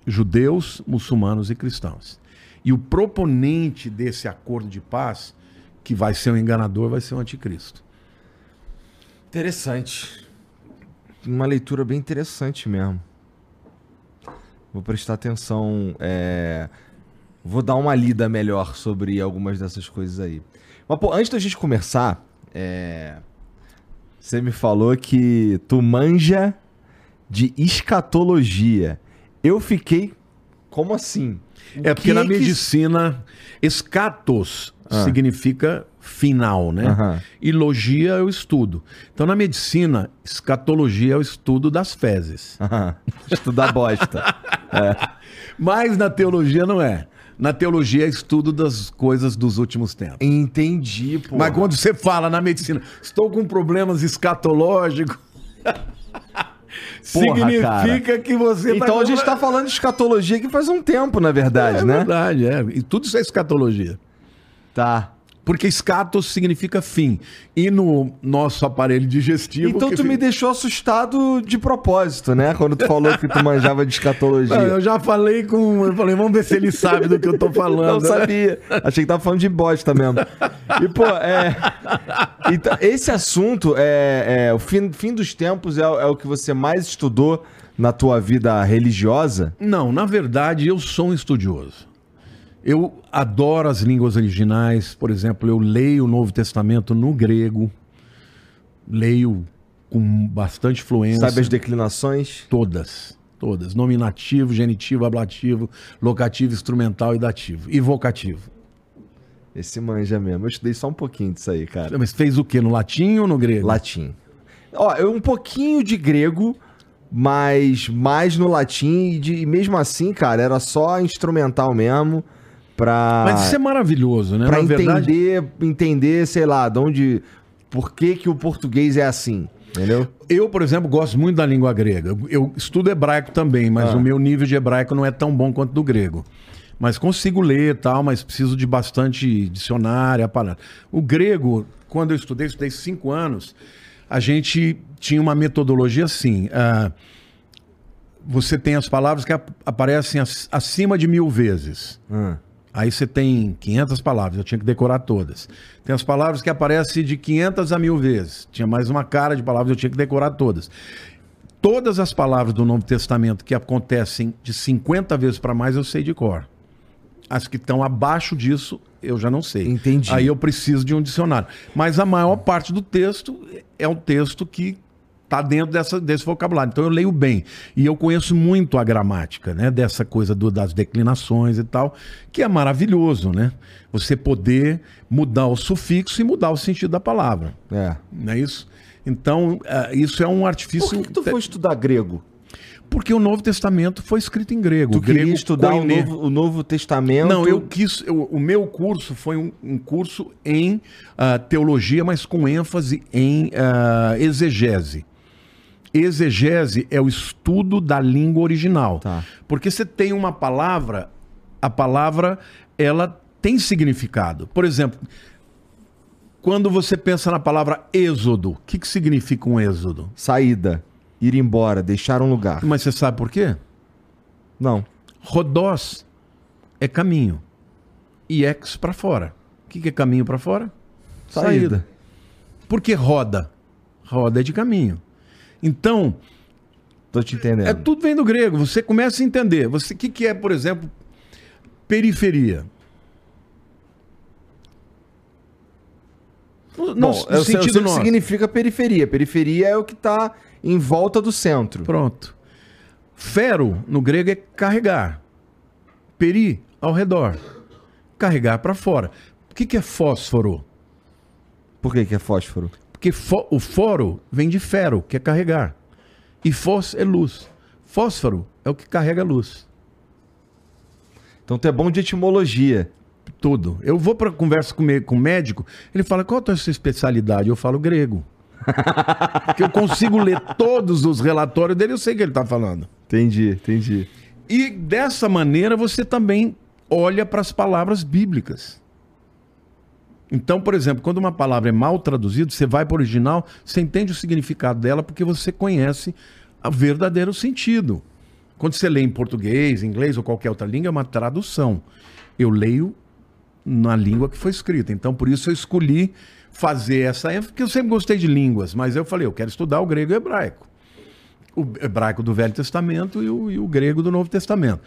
judeus, muçulmanos e cristãos. E o proponente desse acordo de paz, que vai ser um enganador, vai ser o anticristo. Interessante. Uma leitura bem interessante mesmo. Vou prestar atenção. é, Vou dar uma lida melhor sobre algumas dessas coisas aí. Mas, pô, antes da gente começar, é, você me falou que tu manja de escatologia. Eu fiquei. Como assim? O É porque que na que- medicina, escatos significa final, né? Aham. E logia é o estudo. Então, na medicina, escatologia é o estudo das fezes. Aham. Estudar bosta. Mas na teologia não é. Na teologia é estudo das coisas dos últimos tempos. Entendi, pô. Mas quando você fala na medicina, estou com problemas escatológicos, significa que você tá Então com- a gente tá falando de escatologia aqui faz um tempo, na verdade, É né? verdade, é. E tudo isso é escatologia. Tá. Porque escatos significa fim. E no nosso aparelho digestivo. Então tu me deixou assustado de propósito, né? Quando tu falou que tu manjava de escatologia. Não, eu já falei com. Eu falei, vamos ver se ele sabe do que eu tô falando. Não né? sabia. Achei que tava falando de bosta mesmo. E, pô, é. Então, esse assunto é, é o fim, fim dos tempos é, é o que você mais estudou na tua vida religiosa? Não, na verdade, eu sou um estudioso. Eu adoro as línguas originais. Por exemplo, eu leio o Novo Testamento no grego. Leio com bastante fluência. Sabe as declinações? Todas. Todas. Nominativo, genitivo, ablativo, locativo, instrumental e dativo. E vocativo. Esse manja mesmo. Eu estudei só um pouquinho disso aí, cara. Mas fez o quê? No latim ou no grego? Latim. Ó, eu um pouquinho de grego, mas mais no latim. E, de- e mesmo assim, cara, era só instrumental mesmo. Pra, Mas isso é maravilhoso, né? verdade, entender, entender, sei lá, de onde. Por que, que o português é assim? Entendeu? eu, por exemplo, gosto muito da língua grega. Eu- estudo hebraico também, mas Ah. o meu nível de hebraico não é tão bom quanto do grego. Mas consigo ler e tal, mas preciso de bastante dicionário, a palavra. O grego, quando eu estudei, estudei cinco anos, a gente tinha uma metodologia assim. ah, você tem as palavras que ap- aparecem ac- acima de mil vezes. Ah, Aí você tem 500 palavras, eu tinha que decorar todas. Tem as palavras que aparecem de 500 a mil vezes. Tinha mais uma cara de palavras, eu tinha que decorar todas. Todas as palavras do Novo Testamento que acontecem de 50 vezes para mais, eu sei de cor. As que estão abaixo disso, eu já não sei. Entendi. Aí eu preciso de um dicionário. Mas a maior parte do texto é um texto que está dentro dessa, desse vocabulário. Então eu leio bem. E eu conheço muito a gramática, né? Dessa coisa do- das declinações e tal, que é maravilhoso, né? Você poder mudar o sufixo e mudar o sentido da palavra. é. Não é isso? Então, eh, isso é um artifício. Por que, que tu foi estudar grego? Porque o Novo Testamento foi escrito em grego. Tu grego queria estudar o novo, o novo Testamento? Não, eu quis. eu- o meu curso foi um, um curso em ah, teologia, mas com ênfase em ah, exegese. Exegese é o estudo da língua original. Tá. Porque você tem uma palavra, a palavra ela tem significado. Por exemplo, quando você pensa na palavra êxodo, o que, que significa um êxodo? Saída. Ir embora, deixar um lugar. Mas você sabe por quê? Não. Rodós é caminho. E ex para fora. O que, que é caminho para fora? Saída. Por que roda? Roda é de caminho. Então, Tô te entendendo. é tudo vem do grego. Você começa a entender. Você o que, que é, por exemplo, periferia? No, Bom, no eu sei, eu sei que significa periferia. Periferia é o que tá em volta do centro. Pronto. Fero, no grego, é carregar. Peri, ao redor. Carregar para fora. O que, que é fósforo? Por que, que é fósforo? Porque fo- o foro vem de fero, que é carregar. E fós é luz. Fósforo é o que carrega a luz. Então tu é bom de etimologia. Tudo. Eu vou para conversa com, com o médico, ele fala: qual a tua especialidade? Eu falo grego. Porque eu consigo ler todos os relatórios dele, eu sei o que ele está falando. Entendi, entendi. E dessa maneira você também olha para as palavras bíblicas. Então, por exemplo, quando uma palavra é mal traduzida, você vai para o original, você entende o significado dela porque você conhece o verdadeiro sentido. Quando você lê em português, inglês ou qualquer outra língua, é uma tradução. Eu leio na língua que foi escrita. Então, por isso eu escolhi fazer essa ênfase, porque eu sempre gostei de línguas, mas eu falei, eu quero estudar o grego e o hebraico o hebraico do Velho Testamento e o, e o grego do Novo Testamento.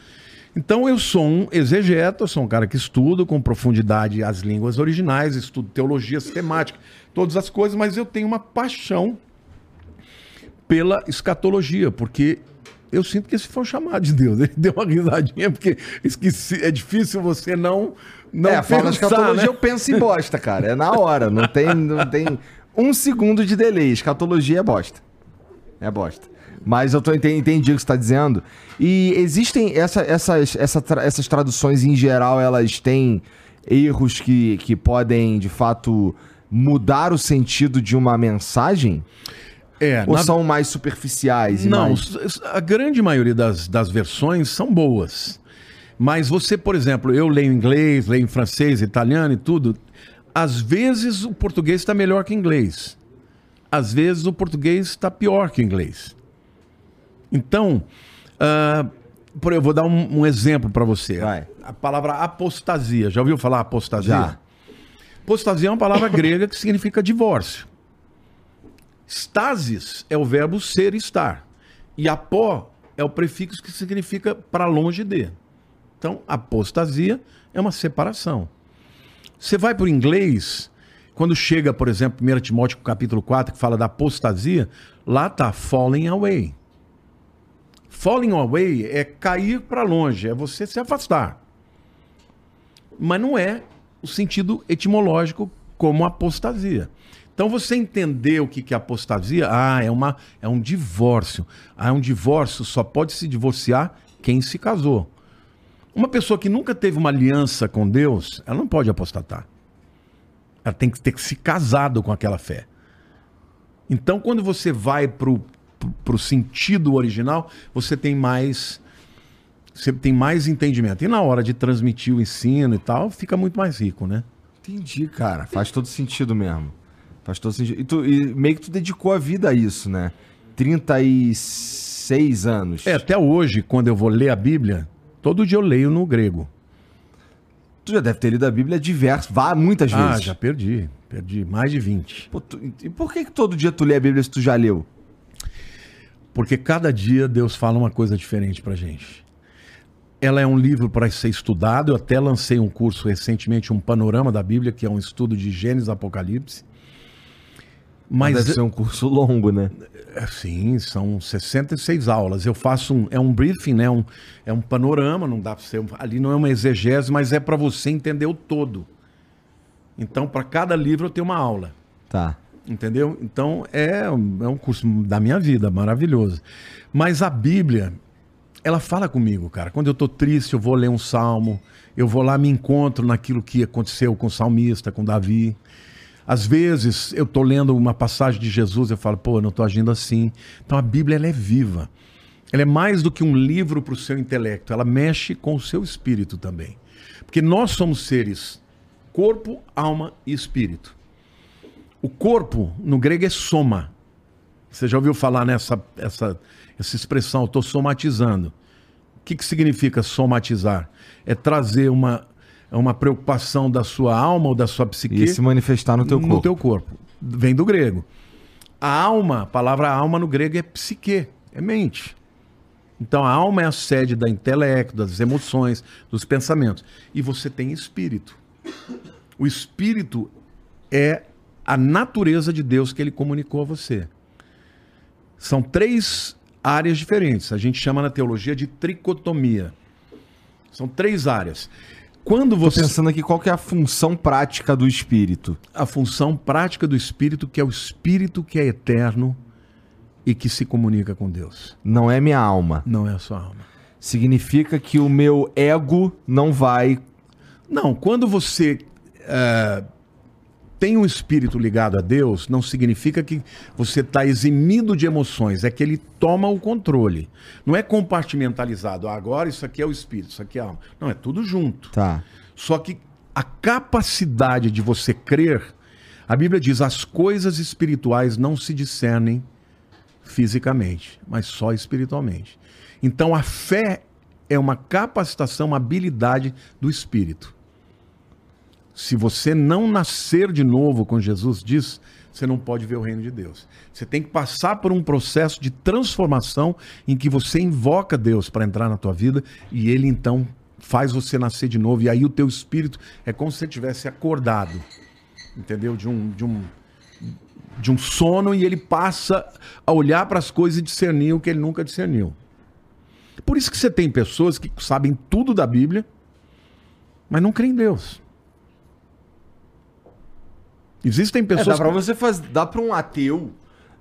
Então eu sou um exegeta, eu sou um cara que estudo com profundidade as línguas originais, estudo teologia sistemática, todas as coisas, mas eu tenho uma paixão pela escatologia, porque eu sinto que esse foi o chamado de Deus. Ele deu uma risadinha, porque esqueci, é difícil você não. não é, fala de escatologia, né? eu penso em bosta, cara. É na hora. Não tem, não tem um segundo de delay. Escatologia é bosta. É bosta. Mas eu tô, enten- entendi o que você tá dizendo. E existem essa, essas, essa essas traduções em geral, elas têm erros que, que podem, de fato, mudar o sentido de uma mensagem? É, Ou na- são mais superficiais? e Não, mais- a grande maioria das, das versões são boas. Mas você, por exemplo, eu leio inglês, leio em francês, italiano e tudo. Às vezes o português está melhor que inglês. Às vezes o português está pior que inglês. Então, ah, por, eu vou dar um, um exemplo para você. Vai. A palavra apostasia. Já ouviu falar apostasia? Já. Apostasia é uma palavra grega que significa divórcio. Stasis é o verbo ser e estar. E apó é o prefixo que significa para longe de. Então, apostasia é uma separação. Você vai para o inglês, quando chega, por exemplo, 1 Timóteo capítulo 4, que fala da apostasia, lá está falling away. Falling away é cair para longe, é você se afastar. Mas não é o sentido etimológico como apostasia. Então você entender o que que é apostasia, ah, é, uma, é um divórcio. Ah, um divórcio só pode se divorciar quem se casou. Uma pessoa que nunca teve uma aliança com Deus, ela não pode apostatar. Ela tem que ter se casado com aquela fé. Então, quando você vai pro, pro, pro sentido original, você tem mais você tem mais entendimento. E na hora de transmitir o ensino e tal, fica muito mais rico, né? Entendi, cara. Faz todo sentido mesmo. Faz todo sentido. E, tu, e meio que tu dedicou a vida a isso, né? 36 anos. É, até hoje, quando eu vou ler a Bíblia, todo dia eu leio no grego. Tu já deve ter lido a Bíblia diversas, vá muitas Ah, vezes. já perdi. Perdi mais de 20. Pô, tu- e por que, que todo dia tu lê a Bíblia se tu já leu? Porque cada dia Deus fala uma coisa diferente pra gente. Ela é um livro para ser estudado. Eu até lancei um curso recentemente, um panorama da Bíblia, que é um estudo de Gênesis Apocalipse. Mas Deve ser um curso longo, né? É, Sim, são 66 aulas. Eu faço um. É um briefing, né? Um, é um panorama, não dá para ser. Ali não é uma exegese, mas é para você entender o todo. Então, para cada livro eu tenho uma aula. Tá. Entendeu? Então é, um- é um curso da minha vida, maravilhoso. Mas a Bíblia, ela fala comigo, cara. Quando eu tô triste, eu vou ler um salmo, eu vou lá, me encontro naquilo que aconteceu com o salmista, com Davi. Às vezes eu tô lendo uma passagem de Jesus, eu falo, pô, eu não tô agindo assim. Então a Bíblia ela é viva. Ela é mais do que um livro para o seu intelecto, ela mexe com o seu espírito também. Porque nós somos seres corpo, alma e espírito. O corpo, no grego, é soma. Você já ouviu falar nessa essa, essa expressão, estou somatizando. O que, que significa somatizar? É trazer uma, uma preocupação da sua alma ou da sua psique E se manifestar no teu corpo. no teu corpo. Vem do grego. A alma, a palavra alma no grego é psique, é mente. Então a alma é a sede da intelecto, das emoções, dos pensamentos. E você tem espírito. O espírito é a natureza de Deus que ele comunicou a você. São três áreas diferentes. A gente chama na teologia de tricotomia. São três áreas. Quando Tô você pensando aqui qual que é a função prática do espírito. a função prática do espírito, que é o espírito que é eterno e que se comunica com Deus. Não é minha alma. Não é a sua alma. Significa que o meu ego não vai. Não, quando você é, tem um espírito ligado a Deus, não significa que você está eximido de emoções, é que ele toma o controle. Não é compartimentalizado. Ah, agora isso aqui é o espírito, isso aqui é a alma. Não, é tudo junto. Tá. Só que a capacidade de você crer, a Bíblia diz: as coisas espirituais não se discernem fisicamente, mas só espiritualmente. Então a fé é uma capacitação, uma habilidade do espírito. Se você não nascer de novo com Jesus, diz, você não pode ver o reino de Deus. Você tem que passar por um processo de transformação em que você invoca Deus para entrar na tua vida e ele então faz você nascer de novo e aí o teu espírito é como se você tivesse acordado. Entendeu? De um de um de um sono e ele passa a olhar para as coisas e discernir o que ele nunca discerniu. Por isso que você tem pessoas que sabem tudo da Bíblia, mas não creem em Deus. Existem É, pessoas dá pra você fazer. Dá pra um ateu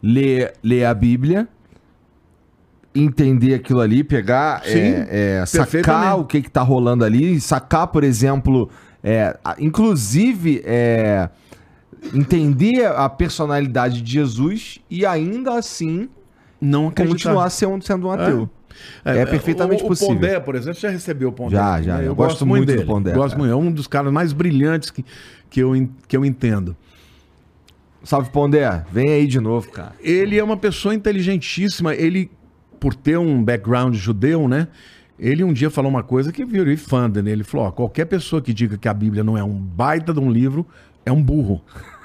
ler, ler a Bíblia, entender aquilo ali, pegar, Sim, é, é, sacar o que, que tá rolando ali, sacar, por exemplo, é, inclusive é, entender a personalidade de Jesus e ainda assim não acreditar. continuar sendo, sendo um ateu. É, perfeitamente o, possível. O Pondé, por exemplo, já recebeu o Pondé. Já, já, eu gosto muito do Pondé, Gosto muito. É um dos caras mais brilhantes que, que, eu, que eu entendo. Salve, Pondé. Vem aí de novo, cara. Ele é uma pessoa inteligentíssima. Ele, por ter um background judeu, né? Ele um dia falou uma coisa que virou fã dele. Ele falou: ó, qualquer pessoa que diga que a Bíblia não é um baita de um livro é um burro.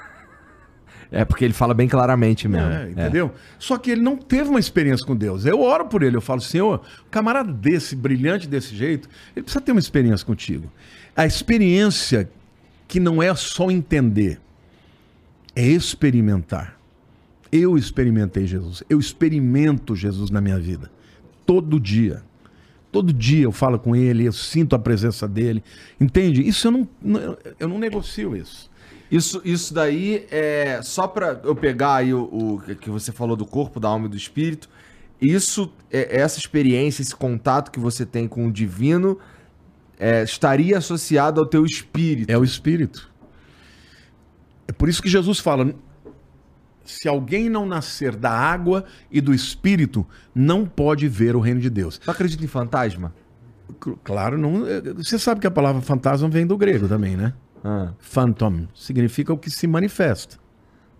É porque ele fala bem claramente mesmo. É, entendeu? Só que ele não teve uma experiência com Deus. Eu oro por ele, eu falo, Senhor, um camarada desse, brilhante desse jeito, ele precisa ter uma experiência contigo. A experiência que não é só entender, é experimentar. Eu experimentei Jesus. Eu experimento Jesus na minha vida. Todo dia. Todo dia eu falo com ele, eu sinto a presença dele. Entende? Isso eu não, eu não negocio isso. Isso, isso daí é só pra eu pegar aí o, o que você falou do corpo, da alma e do espírito. Isso, é, essa experiência, esse contato que você tem com o divino é, estaria associado ao teu espírito. É o Espírito. É por isso que Jesus fala: se alguém não nascer da água e do Espírito, não pode ver o reino de Deus. Tu acredita em fantasma? Claro, não, é, você sabe que a palavra fantasma vem do grego também, né? Ah, Phantom significa o que se manifesta.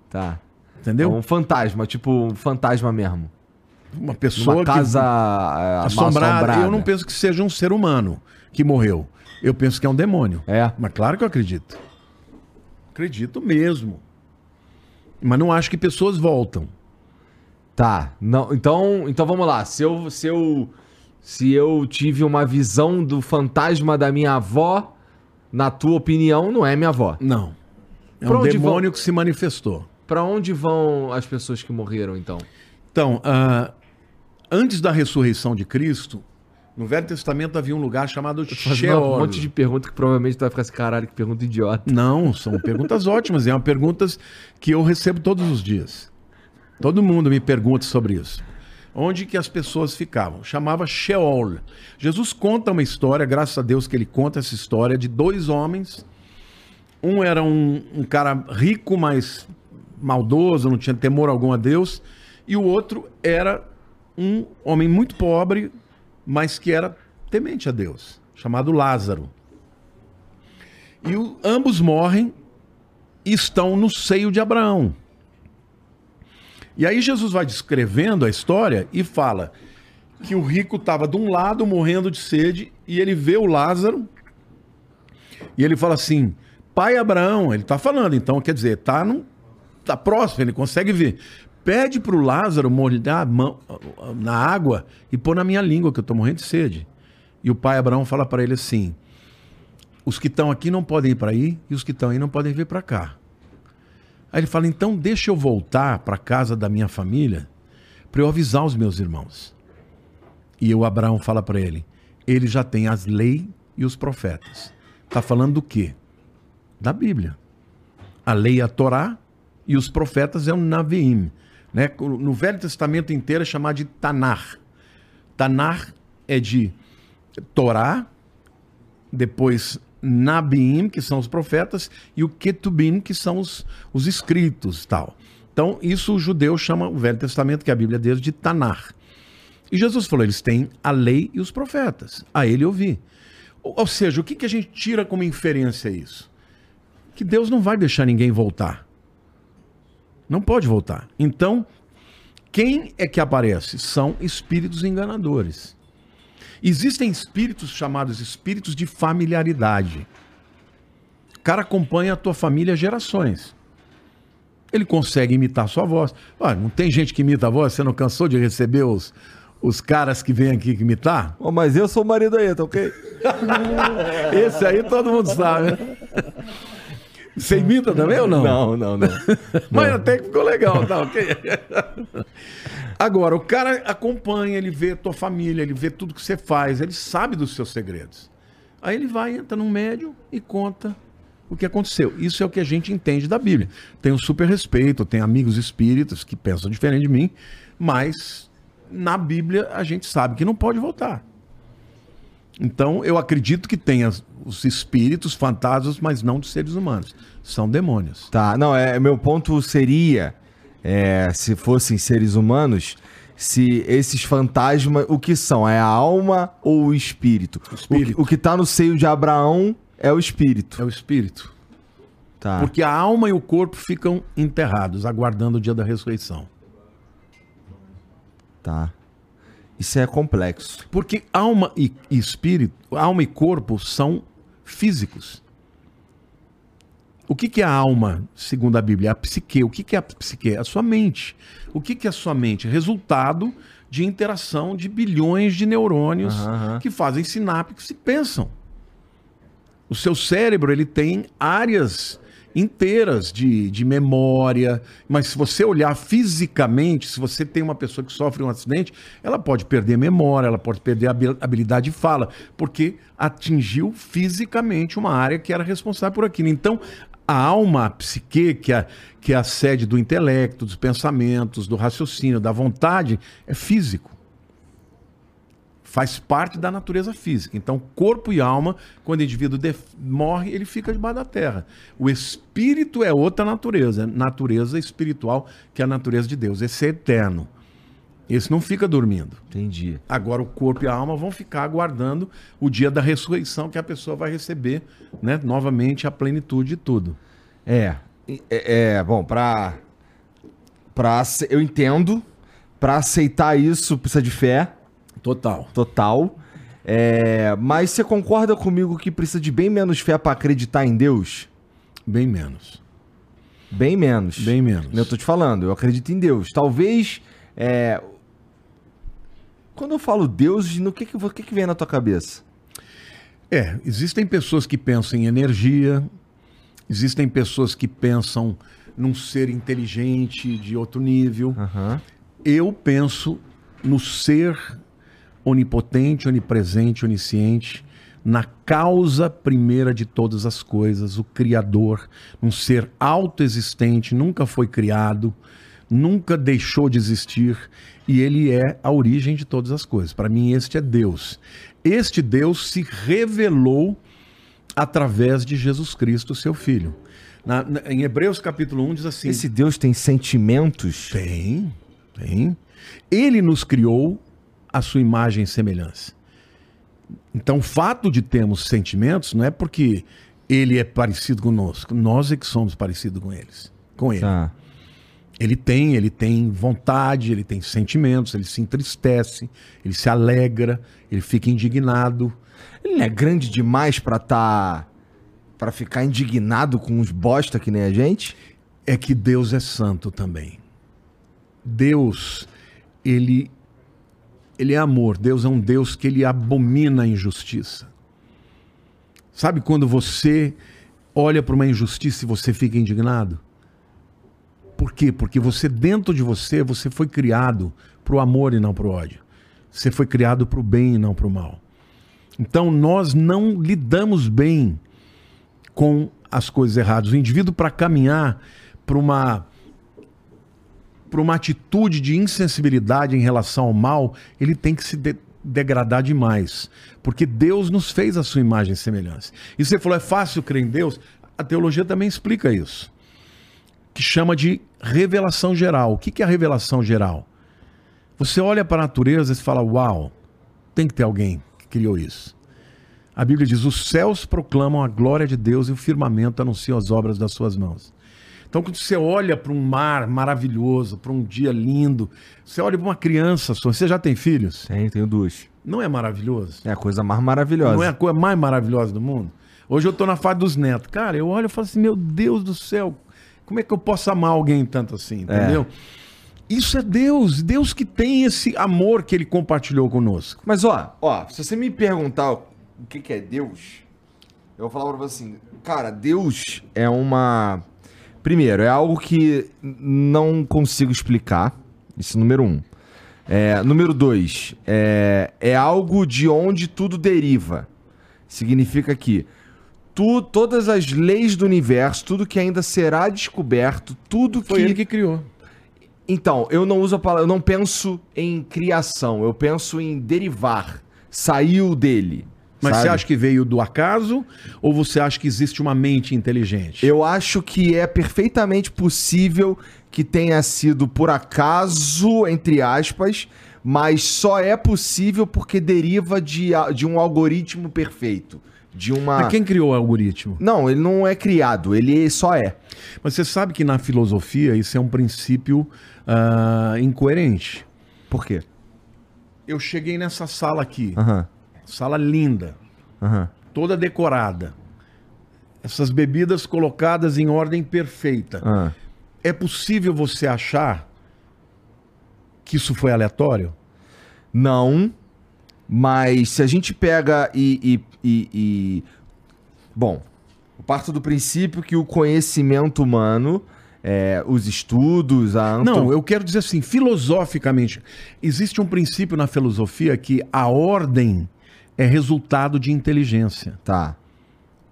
tá. Entendeu? É um fantasma, tipo um fantasma mesmo. Uma pessoa Uma casa que é, mal assombrada. Eu não penso que seja um ser humano que morreu. Eu penso que é um demônio. É. Mas claro que eu acredito. Acredito mesmo. Mas não acho que pessoas voltam. Tá. Não, então, então vamos lá. Se eu, se eu se eu tive uma visão do fantasma da minha avó, na tua opinião, não é minha avó. Não. É Pra um demônio que se manifestou. Pra onde vão as pessoas que morreram então? Então, ah, antes da ressurreição de Cristo, no Velho Testamento havia um lugar chamado Sheol. um monte de pergunta que provavelmente tu vai ficar assim, caralho, que pergunta idiota. Não, são perguntas ótimas. São perguntas que eu recebo todos os dias. Todo mundo me pergunta sobre isso. Onde que as pessoas ficavam? Chamava Sheol. Jesus conta uma história, graças a Deus que ele conta essa história, de dois homens. Um era um, um cara rico, mas maldoso, não tinha temor algum a Deus. E o outro era um homem muito pobre, mas que era temente a Deus, chamado Lázaro. E o- ambos morrem e estão no seio de Abraão. E aí Jesus vai descrevendo a história e fala que o rico estava de um lado morrendo de sede e ele vê o Lázaro e ele fala assim: Pai Abraão, ele está falando, então quer dizer, tá, num, tá próximo, ele consegue ver. Pede para o Lázaro molhar a mão na água e pôr na minha língua, que eu estou morrendo de sede. E o pai Abraão fala para ele assim: os que estão aqui não podem ir para aí e os que estão aí não podem vir para cá. Aí ele fala: então deixa eu voltar para casa da minha família para eu avisar os meus irmãos. E o Abraão fala para ele: ele já tem as leis e os profetas. Está falando do quê? Da Bíblia. A lei é a Torá e os profetas é o Naviim. Né? No Velho Testamento inteiro é chamado de Tanar. Tanar é de Torá, depois Nabiim, que são os profetas, e o Ketubim, que são os, os escritos tal. Então, isso o judeu chama o Velho Testamento, que é a Bíblia deles, de Tanar. E Jesus falou: eles têm a lei e os profetas. A ele ouvi. Ou, ou seja, o que, que a gente tira como inferência isso? Que Deus não vai deixar ninguém voltar. Não pode voltar. Então, quem é que aparece? São espíritos enganadores. Existem espíritos chamados espíritos de familiaridade. O cara acompanha a tua família gerações. Ele consegue imitar a sua voz. Olha, não tem gente que imita a voz? Você não cansou de receber os, os caras que vêm aqui imitar? Oh, mas eu sou o marido aí, tá ok? Esse aí todo mundo sabe. Você imita também ou não? Não, não, não. Mas até que ficou legal, tá ok? Agora, o cara acompanha, ele vê a tua família, ele vê tudo que você faz, ele sabe dos seus segredos. Aí ele vai, entra num médium e conta o que aconteceu. Isso é o que a gente entende da Bíblia. Tenho super respeito, tenho amigos espíritas que pensam diferente de mim, mas na Bíblia a gente sabe que não pode voltar. Então, eu acredito que tenha os espíritos, fantasmas, mas não de seres humanos. São demônios. Tá, não, é, meu ponto seria, é, se fossem seres humanos, se esses fantasmas, o que são? É a alma ou o espírito? O, espírito. que, o que tá no seio de Abraão é o espírito. É o espírito. Tá. Porque a alma e o corpo ficam enterrados, aguardando o dia da ressurreição. Tá. Isso é complexo. Porque alma e espírito, alma e corpo são físicos. O que, que é a alma, segundo a Bíblia? A psique. O que, que é a psique? É a sua mente. O que, que é a sua mente? Resultado de interação de bilhões de neurônios aham. que fazem sinapses e pensam. O seu cérebro ele tem áreas inteiras de, de memória, mas se você olhar fisicamente, se você tem uma pessoa que sofre um acidente, ela pode perder memória, ela pode perder habilidade de fala, porque atingiu fisicamente uma área que era responsável por aquilo. Então, a alma, a psique, que é, que é a sede do intelecto, dos pensamentos, do raciocínio, da vontade, é físico faz parte da natureza física. Então, corpo e alma, quando o indivíduo morre, ele fica debaixo da terra. O espírito é outra natureza, natureza espiritual, que é a natureza de Deus. Esse é eterno. Esse não fica dormindo. Entendi. Agora, o corpo e a alma vão ficar aguardando o dia da ressurreição, que a pessoa vai receber né, novamente a plenitude de tudo. É. É, é, bom, pra ace- eu entendo. Pra aceitar isso precisa de fé Total. total. É, mas você concorda comigo que precisa de bem menos fé pra acreditar em Deus? Bem menos. Bem menos. Bem menos. Eu tô te falando, eu acredito em Deus. Talvez. é, Quando eu falo Deus, no que que, o que que vem na tua cabeça? É, existem pessoas que pensam em energia, existem pessoas que pensam num ser inteligente de outro nível. Aham. Eu penso no ser onipotente, onipresente, onisciente, na causa primeira de todas as coisas, o Criador, um ser autoexistente, nunca foi criado, nunca deixou de existir, e ele é a origem de todas as coisas. Para mim, este é Deus. Este Deus se revelou através de Jesus Cristo, seu Filho. Na- na- em Hebreus capítulo 1 diz assim: Esse Deus tem sentimentos? tem, tem. Ele nos criou a sua imagem e semelhança. Então, o fato de termos sentimentos não é porque ele é parecido conosco, nós é que somos parecidos com eles, com ele. Tá. Ele tem, ele tem vontade, ele tem sentimentos, ele se entristece, ele se alegra, ele fica indignado. Ele não é grande demais pra tá. pra ficar indignado com uns bosta que nem a gente? é que Deus é santo também. Deus, ele ele é amor. Deus é um Deus que ele abomina a injustiça. Sabe quando você olha para uma injustiça e você fica indignado? Por quê? Porque você dentro de você, você foi criado para o amor e não para o ódio. Você foi criado para o bem e não para o mal. Então nós não lidamos bem com as coisas erradas. O indivíduo para caminhar para uma por uma atitude de insensibilidade em relação ao mal, ele tem que se de- degradar demais. Porque Deus nos fez a sua imagem e semelhança. E você falou, é fácil crer em Deus? A teologia também explica isso. Que chama de revelação geral. O que é a revelação geral? Você olha para a natureza e fala, uau, tem que ter alguém que criou isso. A Bíblia diz: os céus proclamam a glória de Deus e o firmamento anuncia as obras das suas mãos. Então, quando você olha para um mar maravilhoso, para um dia lindo, você olha para uma criança sua, você já tem filhos? Tenho, tenho duas. Não é maravilhoso? É a coisa mais maravilhosa. Não é a coisa mais maravilhosa do mundo? Hoje eu tô na fase dos netos. Cara, eu olho e falo assim: meu Deus do céu, como é que eu posso amar alguém tanto assim? Entendeu? Isso é Deus, Deus que tem esse amor que ele compartilhou conosco. Mas ó, ó, se você me perguntar o que, que é Deus, eu vou falar pra você assim, cara, Deus é uma. Primeiro, é algo que não consigo explicar. Isso número um. É, número dois, é, é algo de onde tudo deriva. Significa que tu, todas as leis do universo, tudo que ainda será descoberto, tudo Foi que ele que criou. então, eu não uso a palavra, eu não penso em criação, eu penso em derivar. Saiu dele. Mas sabe? você acha que veio do acaso ou você acha que existe uma mente inteligente? Eu acho que é perfeitamente possível que tenha sido por acaso, entre aspas, mas só é possível porque deriva de, de um algoritmo perfeito. De uma. Mas quem criou o algoritmo? Não, ele não é criado, ele só é. Mas você sabe que na filosofia isso é um princípio ah, incoerente. Por quê? Eu cheguei nessa sala aqui, Aham. Sala linda, Aham. toda decorada. Essas bebidas colocadas em ordem perfeita. aham. É possível você achar que isso foi aleatório? Não, mas se a gente pega e. e, e- e- Bom, parto do princípio que o conhecimento humano, é, os estudos, a anto- Não, eu quero dizer assim, filosoficamente, existe um princípio na filosofia que a ordem é resultado de inteligência. Tá.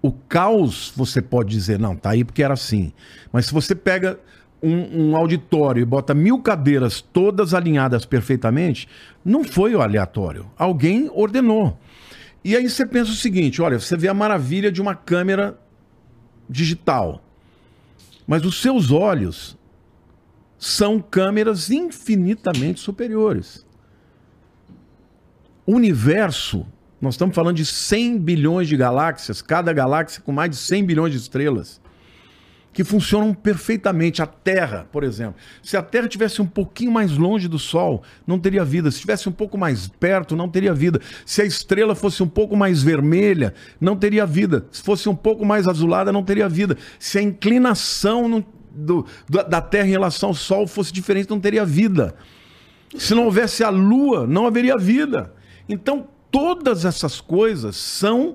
O caos, você pode dizer, não, tá aí porque era assim. Mas se você pega um, um auditório e bota mil cadeiras todas alinhadas perfeitamente, não foi o aleatório. Alguém ordenou. E aí você pensa o seguinte: olha, você vê a maravilha de uma câmera digital. Mas os seus olhos são câmeras infinitamente superiores. O universo, nós estamos falando de 100 bilhões de galáxias, cada galáxia com mais de 100 bilhões de estrelas, que funcionam perfeitamente. A Terra, por exemplo. Se a Terra tivesse um pouquinho mais longe do Sol, não teria vida. Se estivesse um pouco mais perto, não teria vida. Se a estrela fosse um pouco mais vermelha, não teria vida. Se fosse um pouco mais azulada, não teria vida. Se a inclinação não- do- da- Terra em relação ao Sol fosse diferente, não teria vida. Se não houvesse a lua, não haveria vida. Então, todas essas coisas são.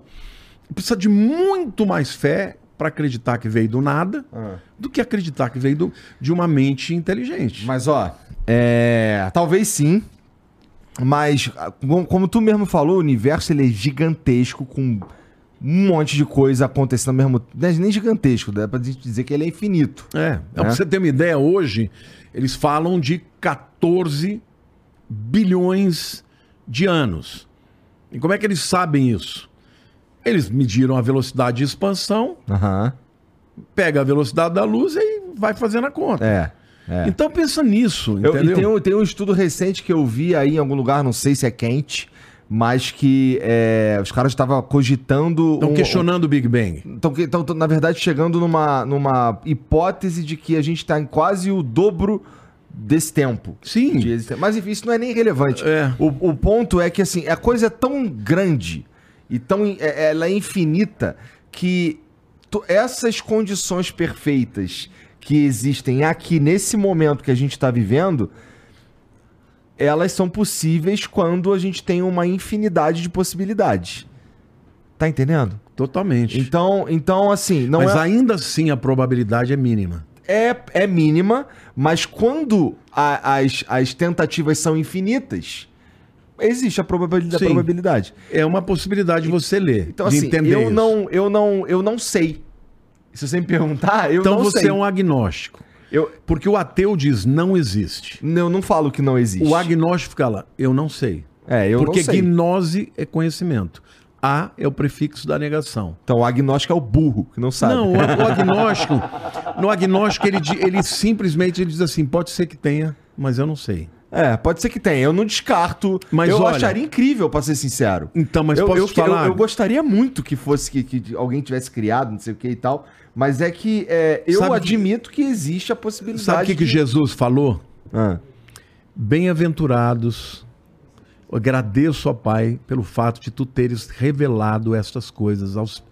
Precisa de muito mais fé para acreditar que veio do nada do que acreditar que veio do- de uma mente inteligente. Mas ó, é, talvez sim. Mas ah, como, tu mesmo falou, o universo ele é gigantesco com um monte de coisa acontecendo ao mesmo tempo. É Nem gigantesco, dá pra gente dizer que ele é infinito. É, é. pra É. você ter uma ideia, hoje eles falam de 14 bilhões de anos. E como é que eles sabem isso? Eles mediram a velocidade de expansão, Aham. pega a velocidade da luz e vai fazendo a conta. É. é. Então pensa nisso, Eu- entendeu? tem um, tem um estudo recente que eu vi aí em algum lugar, não sei se é quente, mas que é, os caras estavam cogitando. Estão um- questionando o Big Bang. Estão, tão, tão, na verdade, chegando numa, numa hipótese de que a gente está em quase o dobro desse tempo. Sim. de. Mas enfim, isso não é nem relevante. É. O, o ponto é que assim, a coisa é tão grande e tão, é- ela é infinita que to- essas condições perfeitas que existem aqui nesse momento que a gente está vivendo, elas são possíveis quando a gente tem uma infinidade de possibilidades. Tá entendendo? Totalmente. Então, então assim, não Mas é, ainda assim a probabilidade é mínima. É, é mínima, mas quando a- as, as tentativas são infinitas, existe a probabilidade. A probabilidade. É uma possibilidade de você ler, Então, de assim, entender eu isso. não, eu, não, eu não sei. Se você me perguntar, eu Então não você sei. é um agnóstico. Eu, Porque o ateu diz não existe. eu não falo que não existe. O agnóstico fica lá, eu não sei. É, eu Porque não sei. gnose é conhecimento. A é o prefixo da negação. Então o agnóstico é o burro, que não sabe. Não, o, agnóstico, no agnóstico ele, ele simplesmente ele diz assim, pode ser que tenha, mas eu não sei. É, pode ser que tenha. Eu não descarto. Mas eu olha- acharia incrível, pra ser sincero. Então, mas eu, posso eu, falar? eu, eu gostaria muito que fosse que, que alguém tivesse criado, não sei o que e tal. Mas é que é, eu Sabe que- admito que... existe a possibilidade. Sabe o que, que Jesus falou? Ah, Bem-aventurados, eu agradeço ao Pai pelo fato de tu teres revelado estas coisas aos,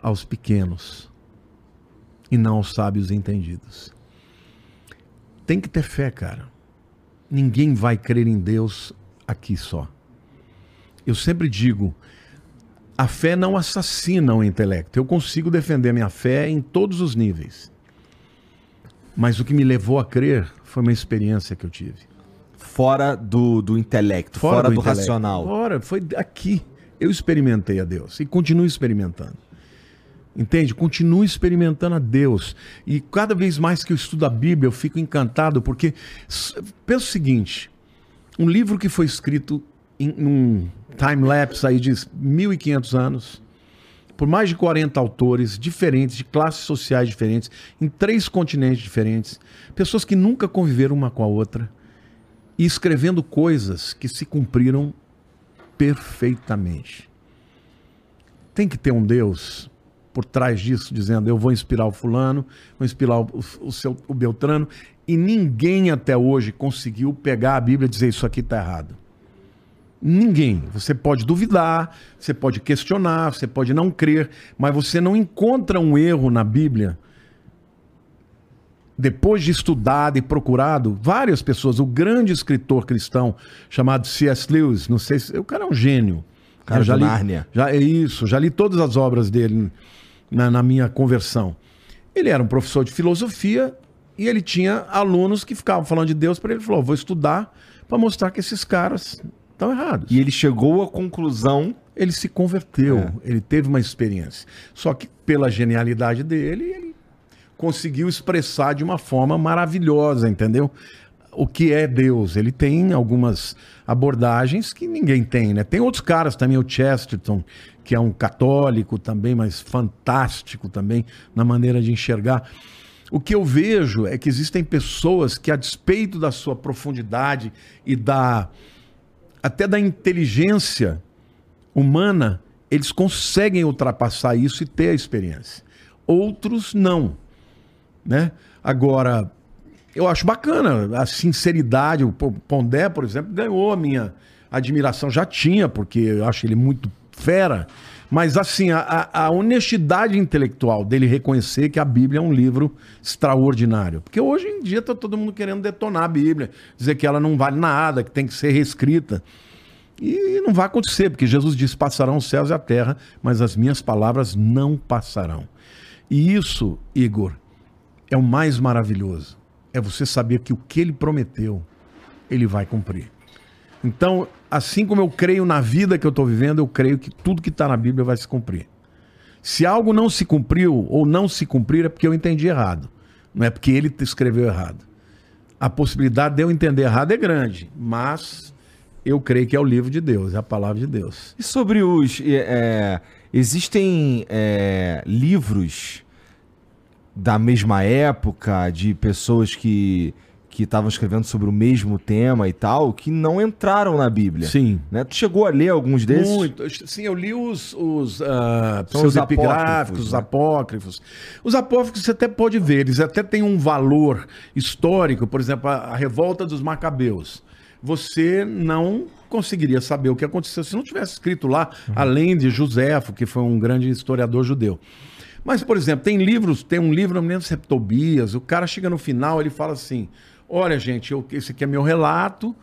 aos pequenos e não aos sábios entendidos. Tem que ter fé, cara. Ninguém vai crer em Deus aqui só. Eu sempre digo, a fé não assassina o intelecto. Eu consigo defender minha fé em todos os níveis. Mas o que me levou a crer foi uma experiência que eu tive. Fora do, do intelecto, fora, do, intelecto. racional. Fora, foi aqui. Eu experimentei a Deus e continuo experimentando. Entende? Continuo experimentando a Deus. E cada vez mais que eu estudo a Bíblia, eu fico encantado, porque pensa o seguinte: um livro que foi escrito em um time-lapse aí de 1500 anos, por mais de 40 autores diferentes, de classes sociais diferentes, em três continentes diferentes, pessoas que nunca conviveram uma com a outra, e escrevendo coisas que se cumpriram perfeitamente. Tem que ter um Deus por trás disso, dizendo: eu vou inspirar o fulano, vou inspirar o, o seu, o Beltrano, e ninguém até hoje conseguiu pegar a Bíblia e dizer isso aqui está errado. Ninguém. Você pode duvidar, você pode questionar, você pode não crer, mas você não encontra um erro na Bíblia depois de estudado e procurado, várias pessoas, o grande escritor cristão chamado C.S. Lewis, não sei se. O cara é um gênio. Cara Eu já li, Nárnia. Já, é isso, já li todas as obras dele na, na minha conversão. Ele era um professor de filosofia e ele tinha alunos que ficavam falando de Deus para ele. Ele falou: vou estudar para mostrar que esses caras estão errados. E ele chegou à conclusão. Ele se converteu, É. ele teve uma experiência. Só que pela genialidade dele, ele conseguiu expressar de uma forma maravilhosa, entendeu? O que é Deus? Ele tem algumas abordagens que ninguém tem, né? Tem outros caras também, o Chesterton, que é um católico também, mas fantástico também na maneira de enxergar. O que eu vejo é que existem pessoas que, a despeito da sua profundidade e da até da inteligência humana, eles conseguem ultrapassar isso e ter a experiência. Outros não, né? Agora, eu acho bacana a sinceridade. O Pondé, por exemplo, ganhou a minha admiração. Já tinha, porque eu acho ele muito fera. Mas, assim, a, a- a honestidade intelectual dele reconhecer que a Bíblia é um livro extraordinário. Porque hoje em dia está todo mundo querendo detonar a Bíblia, dizer que ela não vale nada, que tem que ser reescrita. E não vai acontecer, porque Jesus disse: passarão os céus e a terra, mas as minhas palavras não passarão. E isso, Igor, é o mais maravilhoso. É você saber que o que ele prometeu, ele vai cumprir. Então, assim como eu creio na vida que eu estou vivendo, eu creio que tudo que está na Bíblia vai se cumprir. Se algo não se cumpriu ou não se cumprir, é porque eu entendi errado. Não é porque ele escreveu errado. A possibilidade de eu entender errado é grande, mas eu creio que é o livro de Deus, é a palavra de Deus. E sobre os. é, é, existem é, livros da mesma época, de pessoas que que estavam escrevendo sobre o mesmo tema e tal, que não entraram na Bíblia. Sim. Né? Tu chegou a ler alguns desses? Muito. Sim, eu li os, os São seus os epigráficos, apócrifos, os né? apócrifos. Os apócrifos você até pode ver, eles até têm um valor histórico, por exemplo, a, a revolta dos macabeus. Você não conseguiria saber o que aconteceu se não tivesse escrito lá, Uhum. além de Joséfo, que foi um grande historiador judeu. Mas, por exemplo, tem livros, tem um livro, não me lembro se é Tobias, o cara chega no final, ele fala assim: olha, gente, eu, esse aqui é meu relato,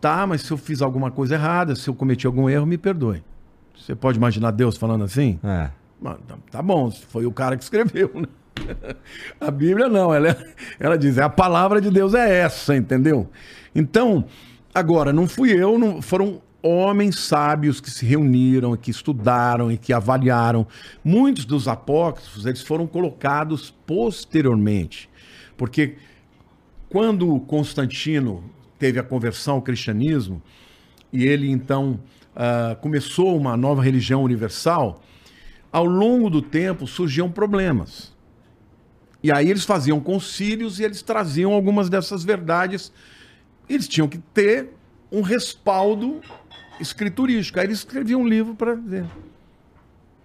tá? Mas se eu fiz alguma coisa errada, se eu cometi algum erro, me perdoe. Você pode imaginar Deus falando assim? É. Mas, tá- Tá bom, foi o cara que escreveu, né? A Bíblia não, ela, ela diz, a palavra de Deus é essa, entendeu? Então, agora, não fui eu, não, foram homens sábios que se reuniram, que estudaram e que avaliaram. Muitos dos apócrifos, eles foram colocados posteriormente, porque quando Constantino teve a conversão ao cristianismo, e ele então ah, começou uma nova religião universal, ao longo do tempo surgiam problemas. E aí eles faziam concílios e eles traziam algumas dessas verdades. Eles tinham que ter um respaldo escriturístico. Aí eles escreviam um livro para dizer.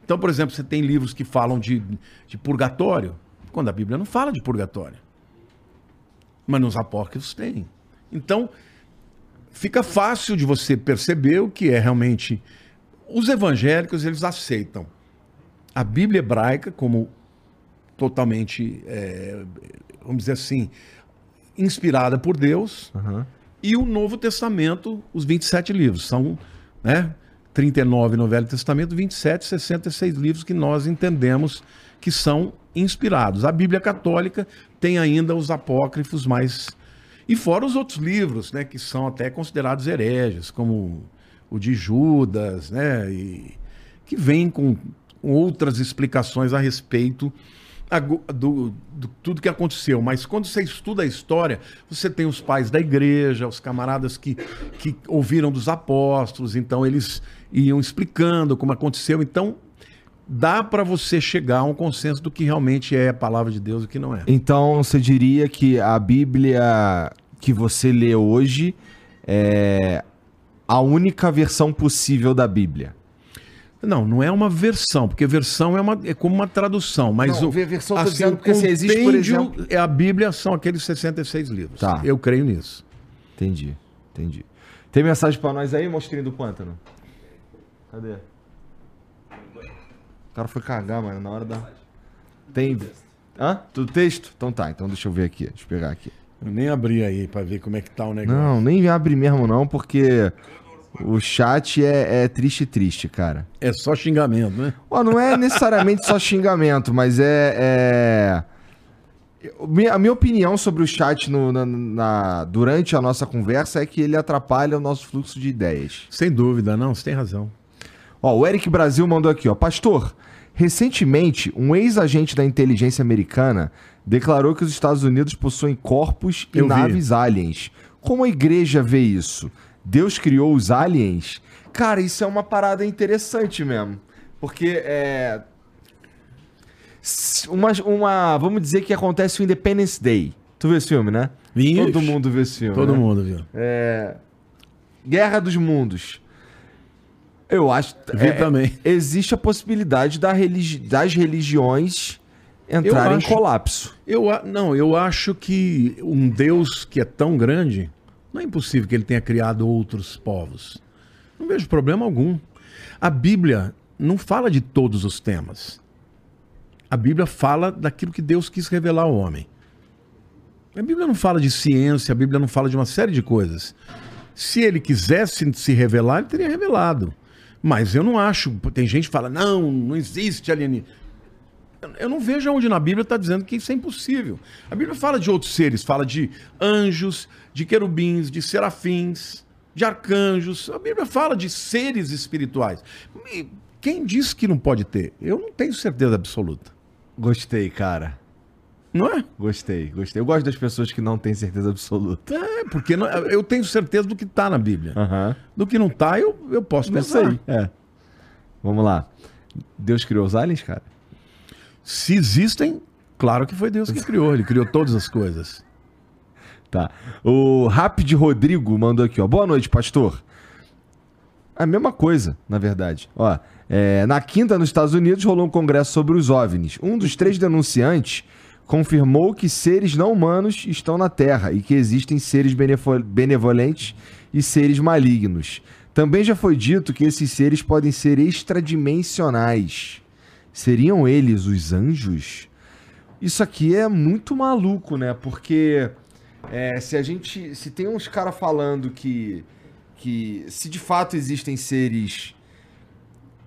Então, por exemplo, você tem livros que falam de, de purgatório, quando a Bíblia não fala de purgatório. Mas nos apócrifos tem. Então, fica fácil de você perceber o que é realmente. Os evangélicos, eles aceitam a Bíblia hebraica como totalmente, é, vamos dizer assim, inspirada por Deus, e o Novo Testamento, os 27 livros. São né, 39 no Velho Testamento, 27, 66 livros que nós entendemos que são inspirados. A Bíblia Católica tem ainda os apócrifos mais. E fora os outros livros, né, que são até considerados hereges, como o de Judas, né, e que vem com outras explicações a respeito do, do tudo que aconteceu. Mas quando você estuda a história, você tem os pais da igreja, os camaradas que, que ouviram dos apóstolos, então eles iam explicando como aconteceu. Então dá para você chegar a um consenso do que realmente é a palavra de Deus e o que não é. Então você diria que a Bíblia que você lê hoje é a única versão possível da Bíblia. Não, não é uma versão, porque versão é, uma, é como uma tradução, mas Não, o ver versão, assim, dizendo o porque se existe, por exemplo- é a Bíblia são aqueles 66 livros. Tá. Eu creio nisso. Entendi, entendi. Tem mensagem pra nós aí, monstrinho do pântano? Cadê? O cara foi cagar, mano, na hora da. Tem. Hã? Tudo texto? Então tá, então deixa eu ver aqui. Deixa eu pegar aqui. Eu nem abri aí pra ver como é que tá o negócio. Não, nem abre mesmo não, porque o chat é, é triste, triste, cara. É só xingamento, né? Ó, não é necessariamente só xingamento, mas é. é... A minha opinião sobre o chat no- na- na- durante a nossa conversa é que ele atrapalha o nosso fluxo de ideias. Sem dúvida, não, você tem razão. Ó, o Eric Brasil mandou aqui, ó. Pastor, recentemente, um ex-agente da inteligência americana declarou que os Estados Unidos possuem corpos e Eu vi. naves aliens. Como a igreja vê isso? Deus criou os aliens? Cara, isso é uma parada interessante mesmo. Porque é. Uma, uma. Vamos dizer que acontece o Independence Day. Tu viu esse filme, né? Vi, Todo mundo viu esse filme. Todo né? mundo viu. É, Guerra dos Mundos. Eu acho. Vi é, também. Existe a possibilidade da religi- das religiões entrarem em colapso. Eu, não, eu acho que um Deus que é tão grande, não é impossível que ele tenha criado outros povos. Não vejo problema algum. A Bíblia não fala de todos os temas. A Bíblia fala daquilo que Deus quis revelar ao homem. A Bíblia não fala de ciência, a Bíblia não fala de uma série de coisas. Se ele quisesse se revelar, ele teria revelado. Mas eu não acho. Tem gente que fala, não, não existe alienígena. Eu não vejo onde na Bíblia está dizendo que isso é impossível. A Bíblia fala de outros seres, fala de anjos, de querubins, de serafins, de arcanjos. A Bíblia fala de seres espirituais. E quem disse que não pode ter? Eu não tenho certeza absoluta. Gostei, cara. Não é? Gostei, gostei. Eu gosto das pessoas que não têm certeza absoluta. É, porque não- eu tenho certeza do que está na Bíblia. Aham. Do que não está, eu, eu posso Não pensar. sei. É. Vamos lá. Deus criou os aliens, cara? Se existem, claro que foi Deus que criou. Ele criou todas as coisas. Tá. O Rapid Rodrigo mandou aqui, ó. Boa noite, pastor. A mesma coisa, na verdade. Ó, é, na quinta, nos Estados Unidos, rolou um congresso sobre os OVNIs. Um dos três denunciantes confirmou que seres não humanos estão na Terra e que existem seres benevolentes e seres malignos. Também já foi dito que esses seres podem ser extradimensionais. Seriam eles os anjos? Isso aqui é muito maluco, né? Porque é, se a gente. Se tem uns caras falando que. que se de fato existem seres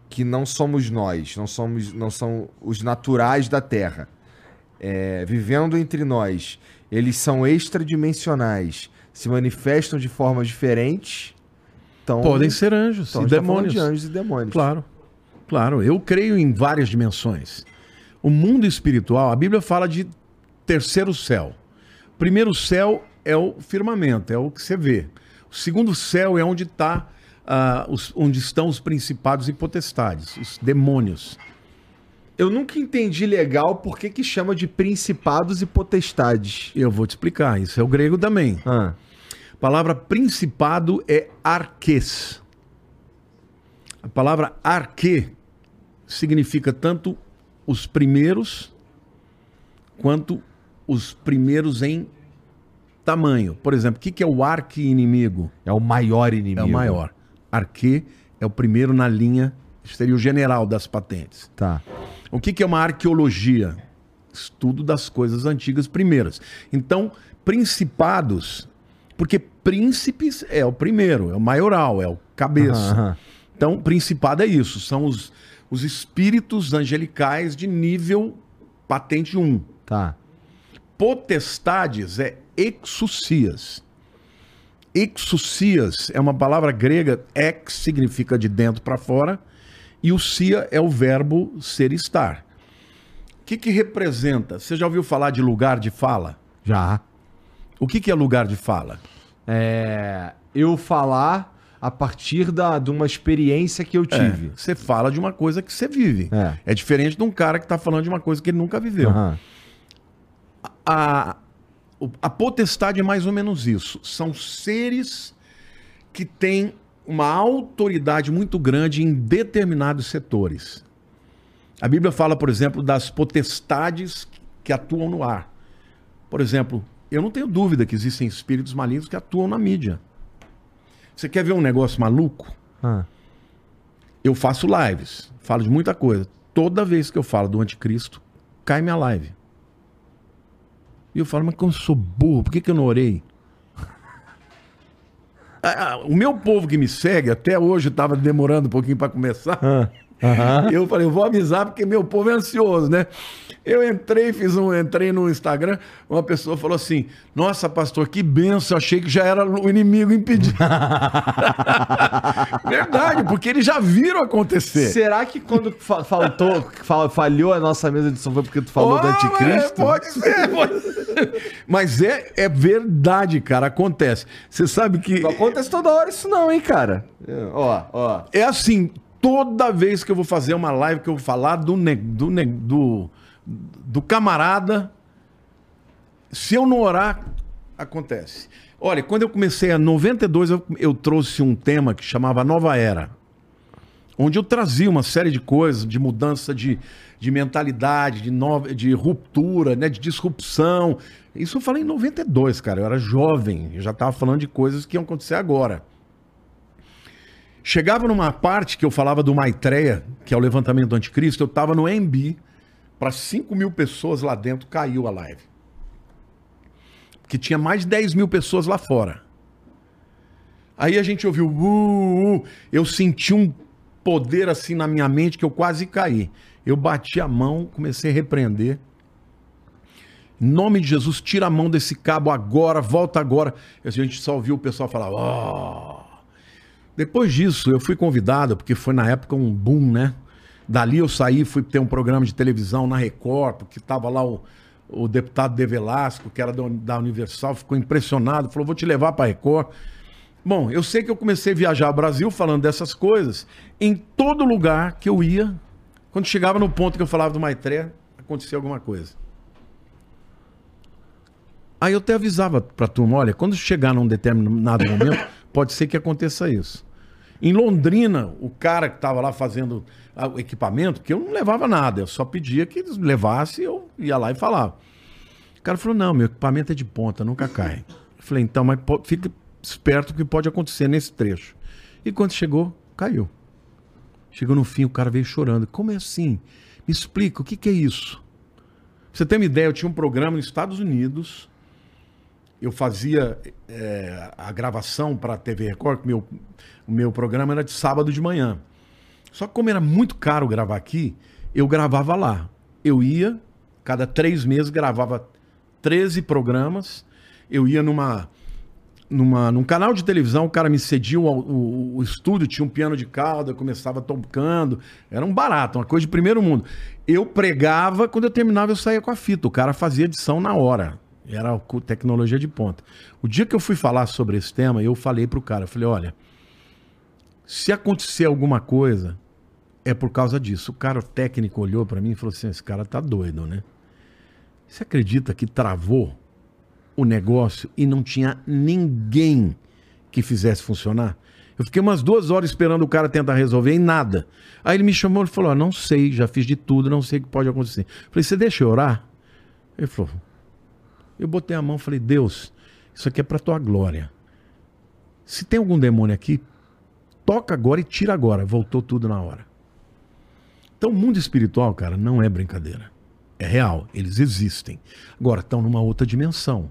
que não somos nós, não somos. não são os naturais da Terra, é, vivendo entre nós, eles são extradimensionais, se manifestam de formas diferentes. Então, Podem ser anjos então, e tá demônios. de anjos e demônios. Claro, claro. Eu creio em várias dimensões. O mundo espiritual, a Bíblia fala de terceiro céu. primeiro céu é o firmamento, é o que você vê. O segundo céu é onde tá, ah, os- onde estão os principados e potestades, os demônios. Eu nunca entendi legal por que, que chama de principados e potestades. Eu vou te explicar, isso é o grego também. Ah, A palavra principado é arques. A palavra arque significa tanto os primeiros quanto os primeiros em tamanho. Por exemplo, o que que é o arqui-inimigo? é o maior inimigo. É o maior. Arque é o primeiro na linha, seria o general das patentes. Tá. O que, que é uma arqueologia? Estudo das coisas antigas primeiras. Então, principados, porque príncipes é o primeiro, é o maioral, é o cabeça. Aham. Então, principado é isso, são os, os espíritos angelicais de nível patente 1. Tá. Potestades é exousias. Exousias é uma palavra grega, ex significa de dentro para fora, e o sia é o verbo ser e estar. O que, que representa? Você já ouviu falar de lugar de fala? Já. O que, que é lugar de fala? É, eu falar a partir da, de uma experiência que eu tive. É, você fala de uma coisa que você vive. É. É, diferente de um cara que está falando de uma coisa que ele nunca viveu. Aham. a, a potestade é mais ou menos isso. São seres que têm uma autoridade muito grande em determinados setores. A Bíblia fala, por exemplo, das potestades que atuam no ar. Por exemplo, eu não tenho dúvida que existem espíritos malignos que atuam na mídia. Você quer ver um negócio maluco? Ah. Eu faço lives, falo de muita coisa. Toda vez que eu falo do anticristo, cai minha live. E eu falo, mas como eu sou burro, por que, que eu não orei? Ah, ah, o meu povo que me segue, até hoje estava demorando um pouquinho para começar. Eu falei, eu vou avisar porque meu povo é ansioso, né? Eu entrei, fiz um, entrei no Instagram, uma pessoa falou assim: Nossa, pastor, que benção, achei que já era o inimigo impedido. Verdade, porque eles já viram acontecer. Será que quando fa- faltou, fal- falhou a nossa mesa de som foi porque tu falou do Oh, anticristo? é, pode ser, pode ser. Mas é, é verdade, cara, acontece. Você sabe que. Não acontece toda hora isso não, hein, cara? Ó, ó. É assim, toda vez que eu vou fazer uma live que eu vou falar do, do, do, do camarada, se eu não orar, acontece. Olha, quando eu comecei a 92, eu, eu trouxe um tema que chamava Nova Era. Onde eu trazia uma série de coisas, de mudança de, de mentalidade, de, nova, de ruptura, né, de disrupção. Isso eu falei em 92, cara. Eu era jovem, eu já estava falando de coisas que iam acontecer agora. Chegava numa parte que eu falava do Maitreya, que é o levantamento do anticristo, eu tava no MB, para 5 mil pessoas lá dentro, caiu a live. Porque tinha mais de 10 mil pessoas lá fora. Aí a gente ouviu, uh, uh, eu senti um poder assim na minha mente que eu quase caí. Eu bati a mão, comecei a repreender. Em nome de Jesus, tira a mão desse cabo agora, volta agora. E a gente só ouviu o pessoal falar, ó. Depois disso, eu fui convidado, porque foi na época um boom, né? Dali eu saí, fui ter um programa de televisão na Record, porque estava lá o, o deputado De Velasco, que era da, Universal, ficou impressionado, falou: vou te levar para Record. Bom, eu sei que eu comecei a viajar ao Brasil falando dessas coisas. Em todo lugar que eu ia, quando chegava no ponto que eu falava do Maitreya, acontecia alguma coisa. Aí eu até avisava pra turma, olha, quando chegar num determinado momento, pode ser que aconteça isso. Em Londrina, o cara que estava lá fazendo ah, o equipamento, porque eu não levava nada, eu só pedia que eles levassem, eu ia lá e falava. O cara falou, não, meu equipamento é de ponta, nunca cai. Eu falei, então, mas fique esperto que pode acontecer nesse trecho. E quando chegou, caiu. Chegou no fim, o cara veio chorando. Como é assim? Me explica, o que, que é isso? Pra você ter uma ideia, eu tinha um programa nos Estados Unidos. Eu fazia é, a gravação para a TV Record, que meu, o meu programa era de sábado de manhã. Só que como era muito caro gravar aqui, eu gravava lá. Eu ia, cada três meses, gravava 13 programas. Eu ia numa, numa, num canal de televisão, o cara me cedia o, o, o estúdio, tinha um piano de cauda, eu começava tocando. Era um barato, uma coisa de primeiro mundo. Eu pregava, quando eu terminava, eu saía com a fita. O cara fazia edição na hora. Era tecnologia de ponta. O dia que eu fui falar sobre esse tema, eu falei pro cara, eu falei, olha, se acontecer alguma coisa, é por causa disso. O cara o técnico olhou pra mim e falou assim, esse cara tá doido, né? Você acredita que travou o negócio e não tinha ninguém que fizesse funcionar? Eu fiquei umas duas horas esperando o cara tentar resolver e nada. Aí ele me chamou e falou: "Ah, não sei, já fiz de tudo, não sei o que pode acontecer. Falei, você deixa eu orar? Ele falou. Eu botei a mão e falei, Deus, isso aqui é para tua glória. Se tem algum demônio aqui, toca agora e tira agora. Voltou tudo na hora. Então o mundo espiritual, cara, não é brincadeira. É real, eles existem. Agora estão numa outra dimensão.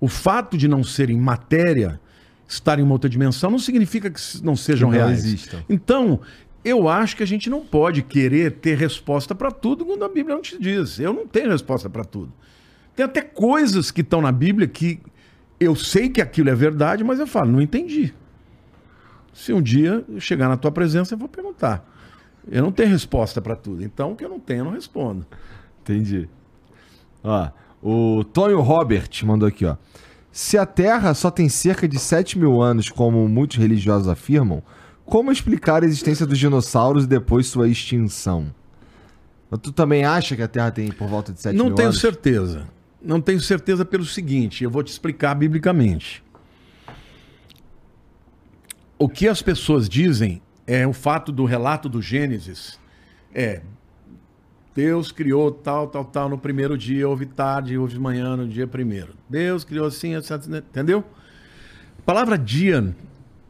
O fato de não serem matéria, estar em uma outra dimensão, não significa que não sejam Que não reais. existam. Então, eu acho que a gente não pode querer ter resposta para tudo quando a Bíblia não te diz. Eu não tenho resposta para tudo. Tem até coisas que estão na Bíblia que eu sei que aquilo é verdade, mas eu falo, não entendi. Se um dia eu chegar na tua presença, eu vou perguntar. Eu não tenho resposta para tudo. Então, o que eu não tenho, eu não respondo. Entendi. Ó, o Tonho Robert mandou aqui, ó. Se a Terra só tem cerca de 7 mil anos, como muitos religiosos afirmam, como explicar a existência dos dinossauros e depois sua extinção? Tu também acha que a Terra tem por volta de 7 Não mil tenho anos? certeza. Não tenho certeza pelo seguinte, eu vou te explicar biblicamente. O que as pessoas dizem é o fato do relato do Gênesis é Deus criou tal, tal, tal no primeiro dia, houve tarde, houve manhã no dia primeiro. Deus criou assim, etc, entendeu? A palavra dia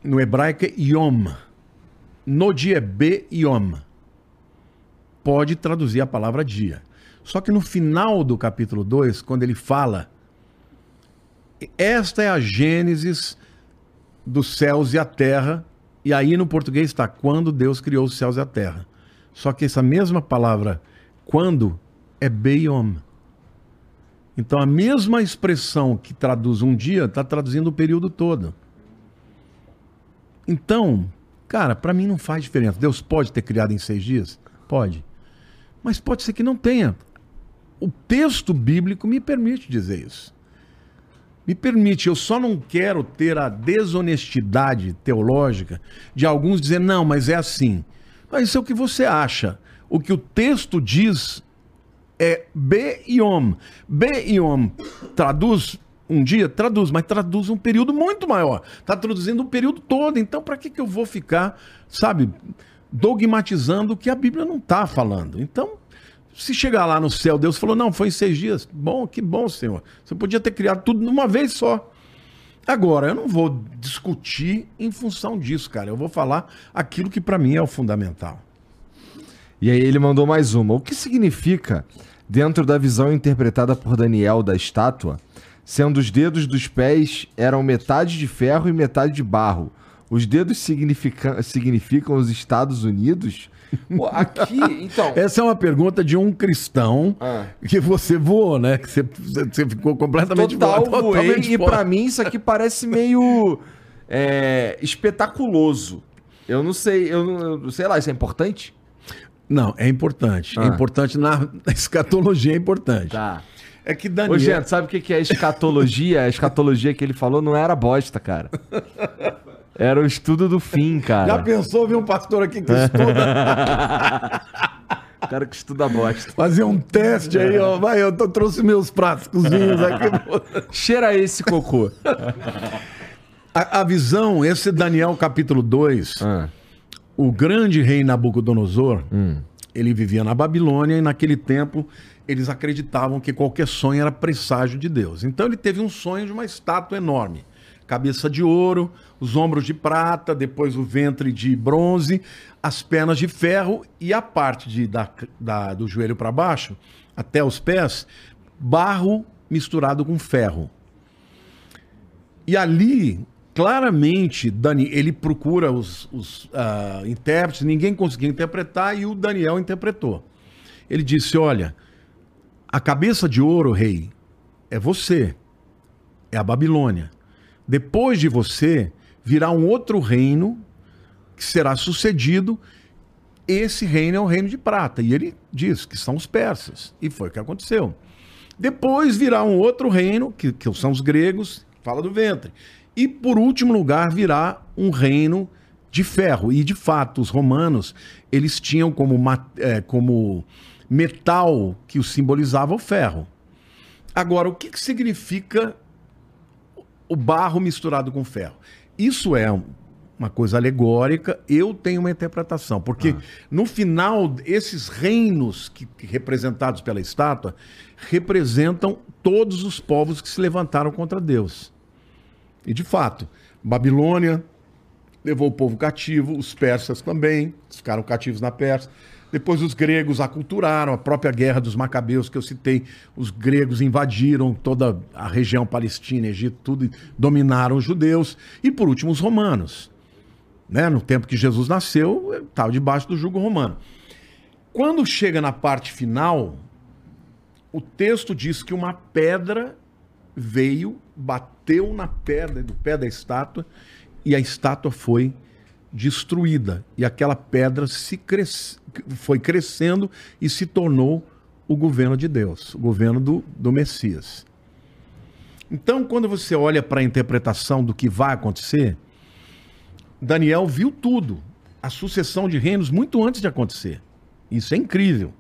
no hebraico é yom. No dia é be yom pode traduzir a palavra dia. Só que no final do capítulo 2, quando ele fala, esta é a gênesis dos céus e a terra, e aí no português está quando Deus criou os céus e a terra. Só que essa mesma palavra quando é beyom. Então a mesma expressão que traduz um dia está traduzindo o período todo. Então, cara, para mim não faz diferença. Deus pode ter criado em seis dias? Pode. Mas pode ser que não tenha. O texto bíblico me permite dizer isso. Me permite, eu só não quero ter a desonestidade teológica de alguns dizer, não, mas é assim. Mas isso é o que você acha. O que o texto diz é Be-Yom. Be-Yom traduz um dia? Traduz, mas traduz um período muito maior. Está traduzindo o período todo. Então, para que, que eu vou ficar, sabe, dogmatizando o que a Bíblia não está falando? Então, se chegar lá no céu, Deus falou, não, foi em seis dias. Bom, que bom, Senhor. Você podia ter criado tudo numa vez só. Agora, eu não vou discutir em função disso, cara. Eu vou falar aquilo que para mim é o fundamental. E aí ele mandou mais uma. O que significa, dentro da visão interpretada por Daniel da estátua, sendo os dedos dos pés eram metade de ferro e metade de barro? Os dedos significa- significam os Estados Unidos? Pô, aqui, então. Essa é uma pergunta de um cristão Ah. que você voou, né? Que você, você ficou completamente Total, fora, voei. totalmente E pra mim isso aqui parece meio é, espetaculoso. Eu não sei, eu não, eu- sei lá, isso é importante? Não, é importante. É Ah. importante na, escatologia, é importante. Tá. É que Daniel... Ô, gente, sabe o que que é escatologia? A escatologia que ele falou não era bosta, cara. Era o estudo do fim, Já cara. pensou ver um pastor aqui que estuda, O cara que estuda bosta. fazer um teste aí, ó. Vai, eu tô- trouxe meus pratos cozinhos aqui. Cheira esse cocô. A, a visão, esse Daniel capítulo 2, Ah, o grande rei Nabucodonosor, hum. ele vivia na Babilônia e naquele tempo eles acreditavam que qualquer sonho era presságio de Deus. Então ele teve um sonho de uma estátua enorme. Cabeça de ouro, os ombros de prata, depois o ventre de bronze, as pernas de ferro e a parte de, da, da- do joelho para baixo, até os pés, barro misturado com ferro. E ali, claramente, Dani, ele procura os, os, ah, intérpretes, ninguém conseguiu interpretar e o Daniel interpretou. Ele disse: Olha, a cabeça de ouro, rei, é você, é a Babilônia. Depois de você, virá um outro reino que será sucedido. Esse reino é o reino de prata. E ele diz que são os persas. E foi o que aconteceu. Depois virá um outro reino, que, que são os gregos, fala do ventre. E por último lugar virá um reino de ferro. E de fato, os romanos, eles tinham como, é, como metal que o simbolizava o ferro. Agora, o que, que significa o barro misturado com ferro? Isso é um- uma coisa alegórica, eu tenho uma interpretação, porque no final, esses reinos que, que representados pela estátua representam todos os povos que se levantaram contra Deus. E de fato, Babilônia levou o povo cativo, os persas também ficaram cativos na Pérsia. Depois os gregos aculturaram, a própria guerra dos macabeus que eu citei, os gregos invadiram toda a região palestina, Egito, tudo, dominaram os judeus. E por último os romanos. Né? No tempo que Jesus nasceu, estava debaixo do jugo romano. Quando chega na parte final, o texto diz que uma pedra veio, bateu na pedra do pé da estátua e a estátua foi destruída. E aquela pedra se cres... foi crescendo e se tornou o governo de Deus, o governo do, do Messias. Então, quando você olha para a interpretação do que vai acontecer, Daniel viu tudo, a sucessão de reinos muito antes de acontecer. Isso é incrível.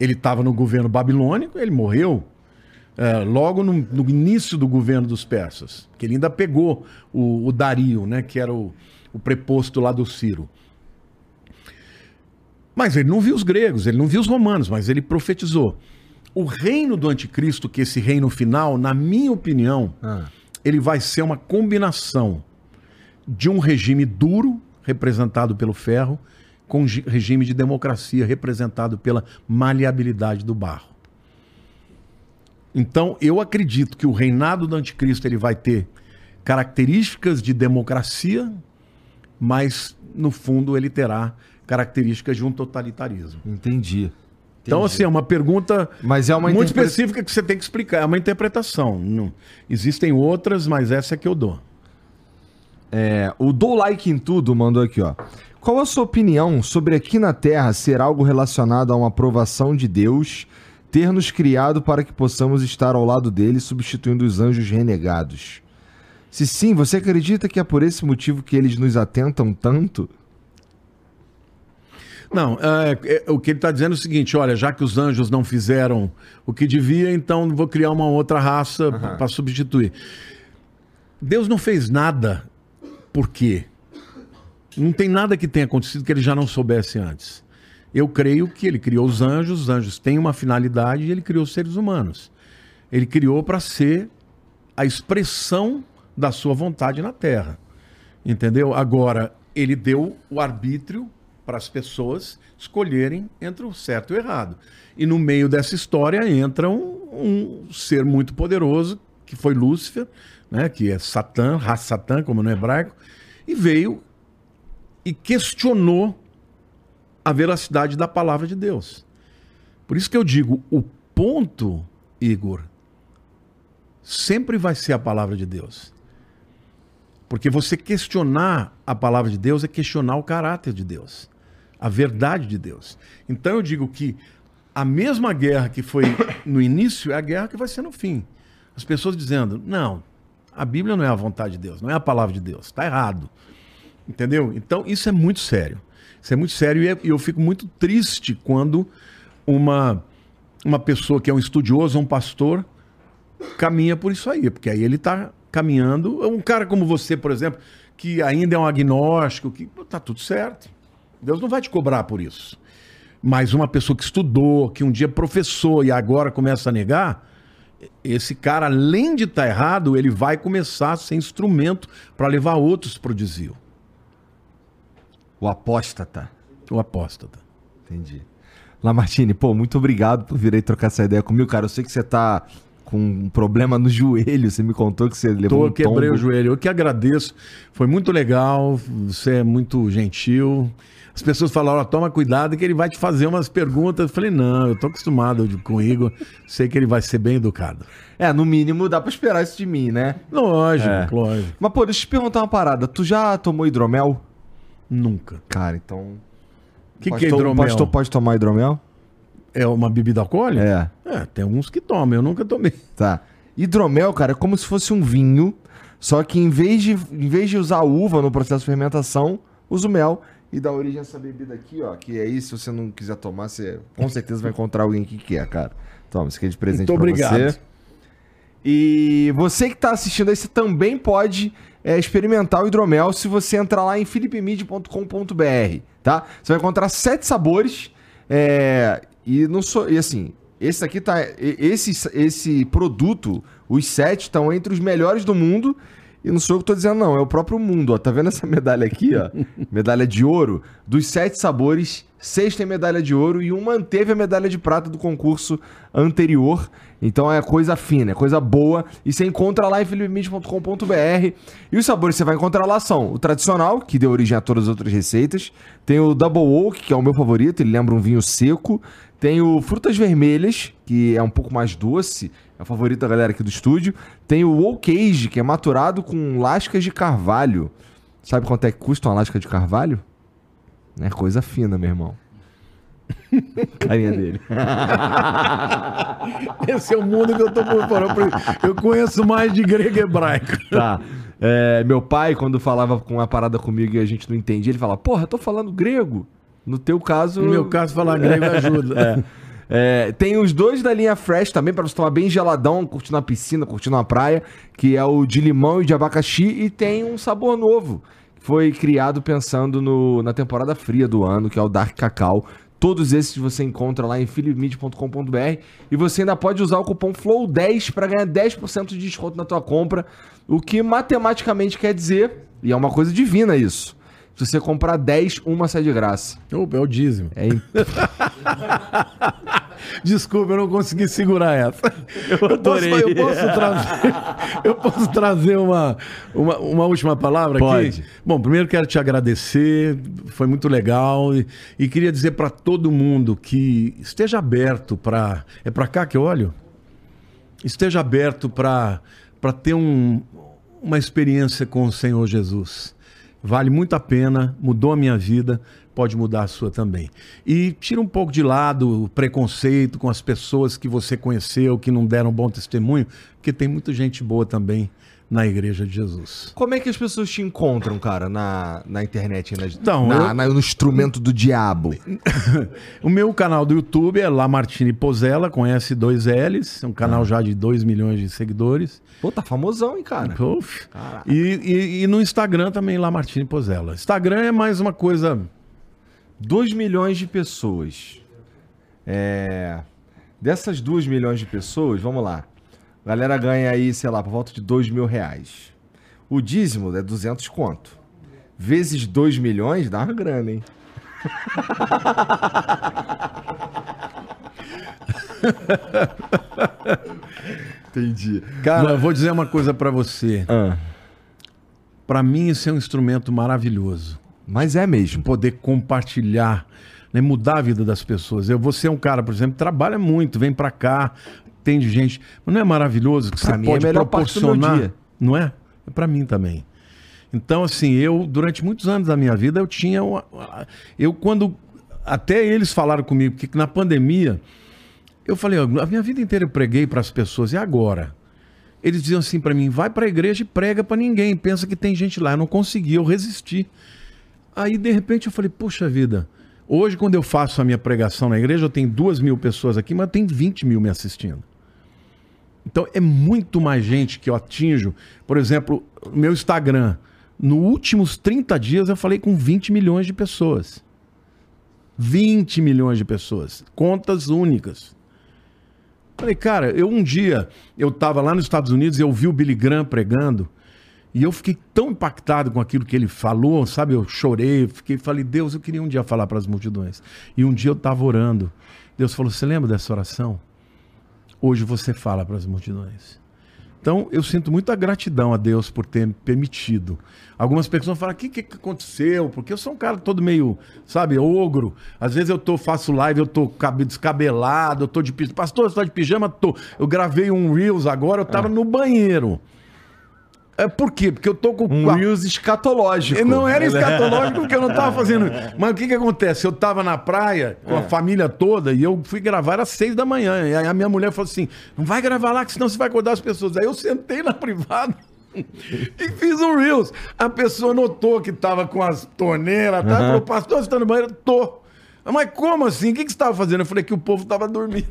Ele estava no governo babilônico, ele morreu é, logo no, no início do governo dos persas, que ele ainda pegou o, o Dario, né, que era o, o preposto lá do Ciro. Mas ele não viu os gregos, ele não viu os romanos, mas ele profetizou. O reino do anticristo, que é esse reino final, na minha opinião, Ah. ele vai ser uma combinação de um regime duro, representado pelo ferro, com um gi- regime de democracia, representado pela maleabilidade do barro. Então, eu acredito que o reinado do anticristo ele vai ter características de democracia, mas no fundo ele terá características de um totalitarismo. Entendi. Então, Entendi. assim, é uma pergunta Mas é uma muito interpre- específica que você tem que explicar. É uma interpretação. Não- Existem outras, mas essa é que eu dou. É, o Dou Like em Tudo mandou aqui, ó. Qual a sua opinião sobre aqui na Terra ser algo relacionado a uma aprovação de Deus ter nos criado para que possamos estar ao lado dele, substituindo os anjos renegados? Se sim, você acredita que é por esse motivo que eles nos atentam tanto? Não, é, é, o que ele está dizendo é o seguinte: olha, já que os anjos não fizeram o que devia, então vou criar uma outra raça para substituir. Deus não fez nada por quê? Não tem nada que tenha acontecido que ele já não soubesse antes. Eu creio que ele criou os anjos, os anjos têm uma finalidade e ele criou os seres humanos. Ele criou para ser a expressão da sua vontade na Terra. Entendeu? Agora, ele deu o arbítrio para as pessoas escolherem entre o certo e o errado. E no meio dessa história entra um, um ser muito poderoso, que foi Lúcifer, né, que é Satã, Satã, como no hebraico, e veio e questionou a veracidade da palavra de Deus. Por isso que eu digo, o ponto, Igor, sempre vai ser a palavra de Deus. Porque você questionar a palavra de Deus é questionar o caráter de Deus, a verdade de Deus. Então eu digo que a mesma guerra que foi no início é a guerra que vai ser no fim. As pessoas dizendo: não, a Bíblia não é a vontade de Deus, não é a palavra de Deus, está errado. Entendeu? Então isso é muito sério. Isso é muito sério e é- e eu fico muito triste quando uma, uma pessoa que é um estudioso, um pastor, caminha por isso aí, porque aí ele está caminhando. Um cara como você, por exemplo, que ainda é um agnóstico, que tá tudo certo. Deus não vai te cobrar por isso. Mas uma pessoa que estudou, que um dia professou e agora começa a negar, esse cara, além de estar errado, ele vai começar a ser instrumento para levar outros para o desvio. O apóstata. O apóstata. Entendi. Lamartine, pô, muito obrigado por vir aí trocar essa ideia comigo, cara. Eu sei que você tá com um problema no joelho. Você me contou que você levou Tô, um quebrei tombo. o joelho. Eu que agradeço. Foi muito legal. Você é muito gentil. As pessoas falaram, ó, toma cuidado que ele vai te fazer umas perguntas. Eu falei, não, eu tô acostumado com o Igor. Sei que ele vai ser bem educado. É, no mínimo dá pra esperar isso de mim, né? Lógico, É. lógico. Mas, pô, deixa eu te perguntar uma parada. Tu já tomou hidromel? Nunca. Cara, então... O que, que é hidromel? O pastor pode tomar hidromel? É uma bebida alcoólica? É. É, tem alguns que tomam, eu nunca tomei. Tá. Hidromel, cara, é como se fosse um vinho, só que em vez de, em vez de usar uva no processo de fermentação, usa o mel e dá origem a essa bebida aqui, ó. Que aí, se você não quiser tomar, você com certeza vai encontrar alguém que quer, cara. Toma, isso aqui é de presente Muito obrigado. você. E você que tá assistindo aí, você também pode é, experimentar o hidromel se você entrar lá em philipmid.com.br, tá? Você vai encontrar sete sabores é, e não sou e assim, esse aqui tá esse esse produto, os sete estão entre os melhores do mundo. E não sou eu que tô dizendo, não, é o próprio mundo, ó. Tá vendo essa medalha aqui, ó? medalha de ouro. Dos sete sabores, seis tem medalha de ouro e um manteve a medalha de prata do concurso anterior. Então é coisa fina, é coisa boa. E você encontra lá em philipmid.com.br. E os sabores que você vai encontrar lá são o tradicional, que deu origem a todas as outras receitas. Tem o Double Oak, que é o meu favorito, ele lembra um vinho seco. Tem o Frutas Vermelhas, que é um pouco mais doce, é o favorito da galera aqui do estúdio. Tem o Oak Age, que é maturado com lascas de carvalho. Sabe quanto é que custa uma lasca de carvalho? É coisa fina, meu irmão. Carinha dele. Esse é o mundo que eu tô por fora. Eu conheço mais de grego e hebraico. Tá. É, meu pai, quando falava com uma parada comigo e a gente não entendia, ele falava, porra, eu tô falando grego. No teu caso. No meu caso, falar grego ajuda. É, tem os dois da linha Fresh também, pra você tomar bem geladão, curtindo uma piscina, curtindo uma praia, que é o de limão e de abacaxi, e tem um sabor novo, que foi criado pensando no- na temporada fria do ano, que é o Dark Cacau. Todos esses você encontra lá em philipmid.com.br e você ainda pode usar o cupom FLOW10 para ganhar 10% de desconto na tua compra, o que matematicamente quer dizer, e é uma coisa divina isso, se você comprar 10, uma sai de graça. Opa, é o dízimo. É im- Desculpa, eu não consegui segurar essa. Eu, adorei. Posso, eu posso trazer, eu posso trazer uma, uma, uma última palavra Pode. aqui? Bom, primeiro quero te agradecer, foi muito legal. E, e queria dizer para todo mundo que esteja aberto para. É para cá que eu olho? Esteja aberto para ter um, uma experiência com o Senhor Jesus. Vale muito a pena, mudou a minha vida, pode mudar a sua também. E tira um pouco de lado o preconceito com as pessoas que você conheceu, que não deram bom testemunho, porque tem muita gente boa também na Igreja de Jesus. Como é que as pessoas te encontram, cara, na, na internet? Na, Então, na- eu- na- no instrumento do diabo. O meu canal do YouTube é Lamartine Pozella, conhece dois L's, é um canal já de 2 milhões de seguidores. Pô, tá famosão, hein, cara? Uf. E, e- e no Instagram também, Lamartine Pozella. Instagram é mais uma coisa 2 milhões de pessoas. É. Dessas 2 milhões de pessoas, vamos lá. A galera ganha aí, sei lá, por volta de 2 mil reais. O dízimo é 200 conto. Vezes 2 milhões dá uma grana, hein? Entendi. Cara, eu vou dizer uma coisa pra você. Ah, Pra mim isso é um instrumento maravilhoso. mas é mesmo. Poder compartilhar, né, mudar a vida das pessoas. Eu você é um cara, por exemplo, que trabalha muito, vem pra cá, tem de gente, mas não é maravilhoso que Pra você é a pode meu proporcionar, não é? É para mim também. Então assim, eu durante muitos anos da minha vida eu tinha uma, eu quando até eles falaram comigo que na pandemia eu falei, ó, a minha vida inteira eu preguei para as pessoas e agora? Eles diziam assim pra mim: vai pra igreja e prega pra ninguém. Pensa que tem gente lá. Eu não consegui, eu resisti. Aí, de repente, eu falei: puxa vida. Hoje, quando eu faço a minha pregação na igreja, eu tenho duas mil pessoas aqui, mas tem 20 mil me assistindo. Então, é muito mais gente que eu atinjo. Por exemplo, meu Instagram, nos últimos 30 dias, eu falei com 20 milhões de pessoas. 20 milhões de pessoas. Contas únicas. Falei, cara, eu um dia, eu tava lá nos Estados Unidos e eu vi o Billy Graham pregando e eu fiquei tão impactado com aquilo que ele falou, sabe? Eu chorei, fiquei, falei, Deus, eu queria um dia falar para as multidões. E um dia eu tava orando. Deus falou, você lembra dessa oração? Hoje você fala para as multidões. Então, eu sinto muita gratidão a Deus por ter me permitido. Algumas pessoas falam, o que, que aconteceu? Porque eu sou um cara todo meio, sabe, ogro. Às vezes eu tô, faço live, eu tô cabe- descabelado, eu tô de pijama. Pastor, você tá de pijama? Tô. Eu gravei um Reels agora, eu tava no banheiro. É por quê? Porque eu tô com. Um Reels escatológico. Eu Não era escatológico porque eu não tava fazendo. Mas o que que acontece? Eu tava na praia com a família toda e eu fui gravar às seis da manhã. E aí a minha mulher falou assim: não vai gravar lá, que senão você vai acordar as pessoas. Aí eu sentei na privada. E fiz um Reels. A pessoa notou que tava com as torneiras, tá? Falou, pastor, você tá no banheiro? Tô. Mas como assim? O que, que você tava fazendo? Eu falei que o povo tava dormindo.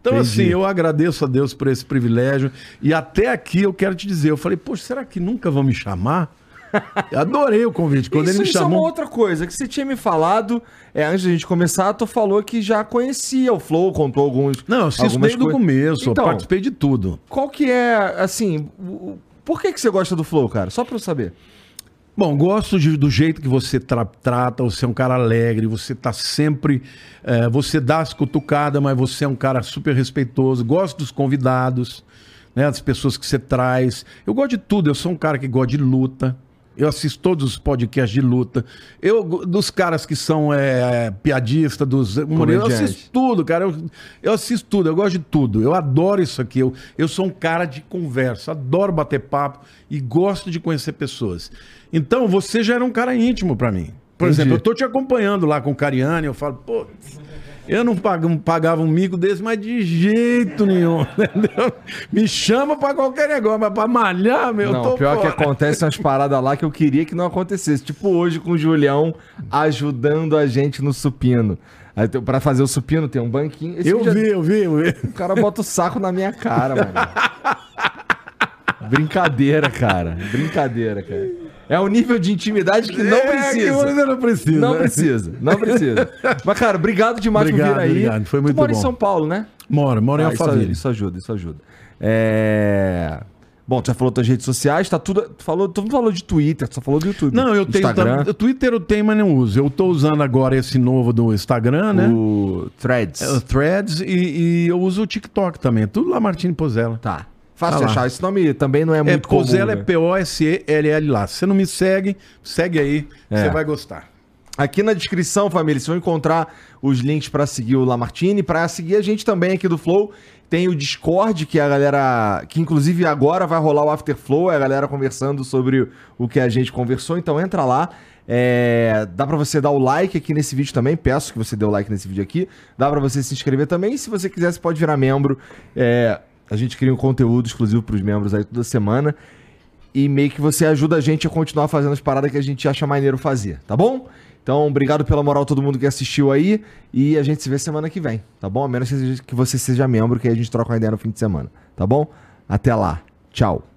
Então, Entendi. assim, eu agradeço a Deus por esse privilégio. E até aqui eu quero te dizer, eu falei, poxa, será que nunca vão me chamar? Eu adorei o convite. Quando isso, ele me isso é uma chamou. outra coisa que você tinha me falado, é, antes da gente começar, tu falou que já conhecia o Flow, contou alguns. Não, eu assisto desde o coi- começo, Então, eu participei de tudo. Qual que é, assim, o- o- por que, que você gosta do Flow, cara? Só pra eu saber. Bom, gosto de- do jeito que você tra- trata, você é um cara alegre, você tá sempre. eh, você dá as cutucadas, mas você é um cara super respeitoso. Gosto dos convidados, né, das pessoas que você traz. Eu gosto de tudo, eu sou um cara que gosta de luta. Eu assisto todos os podcasts de luta. Eu, dos caras que são eh, piadistas, dos. Eu assisto tudo, cara. Eu, eu assisto tudo, eu gosto de tudo. Eu adoro isso aqui. Eu, eu sou um cara de conversa, adoro bater papo e gosto de conhecer pessoas. Então, você já era um cara íntimo pra mim. Por Entendi. exemplo, eu tô te acompanhando lá com o Cariani, eu falo, pô, eu não pag- pagava um mico desse, mas de jeito nenhum, entendeu? Me chama pra qualquer negócio, mas pra malhar, meu, eu não, tô pior é que fora. acontece umas paradas lá que eu queria que não acontecesse. Tipo hoje com o Julião ajudando a gente no supino. Aí, pra fazer o supino tem um banquinho. Esse Eu vi, eu vi, eu vi. O cara bota o saco na minha cara, mano. Brincadeira, cara. Brincadeira, cara. É um nível de intimidade que não É, que precisa. você não precisa. Não precisa, não precisa. Mas, cara, obrigado demais Obrigado, por vir aí. obrigado, foi muito tu mora em bom. São Paulo, né? Mora, mora em Ah, isso, Alphaville. isso ajuda, isso ajuda. É... Bom, tu já falou das redes sociais, tá tudo. Tu falou, tu não falou de Twitter, tu só falou do YouTube. Não, eu tenho Instagram. O Twitter eu tenho, mas não uso. Eu tô usando agora esse novo do Instagram, né? o Threads. É, o Threads e, e eu uso o TikTok também. Tudo lá Martini Pozella. Tá. Fácil achar. Esse nome também não é É, muito comum. Pozella é né? P-O-S-E-L-L lá. Se você não me segue, segue aí, É. você vai gostar. Aqui na descrição, família, vocês vão encontrar os links pra seguir o Lamartine, pra seguir a gente também aqui do Flow. Tem o Discord, que a galera. Que inclusive agora vai rolar o After Flow, é a galera conversando sobre o que a gente conversou. Então entra lá. É, dá pra você dar o like aqui nesse vídeo também. Peço que você dê o like nesse vídeo aqui. Dá pra você se inscrever também. E se você quiser, você pode virar membro. É, a gente cria um conteúdo exclusivo pros membros aí toda semana. E meio que você ajuda a gente a continuar fazendo as paradas que a gente acha maneiro fazer, tá bom? Então, obrigado pela moral todo mundo que assistiu aí. E a gente se vê semana que vem, tá bom? A menos que você seja membro, que aí a gente troca uma ideia no fim de semana, tá bom? Até lá. Tchau.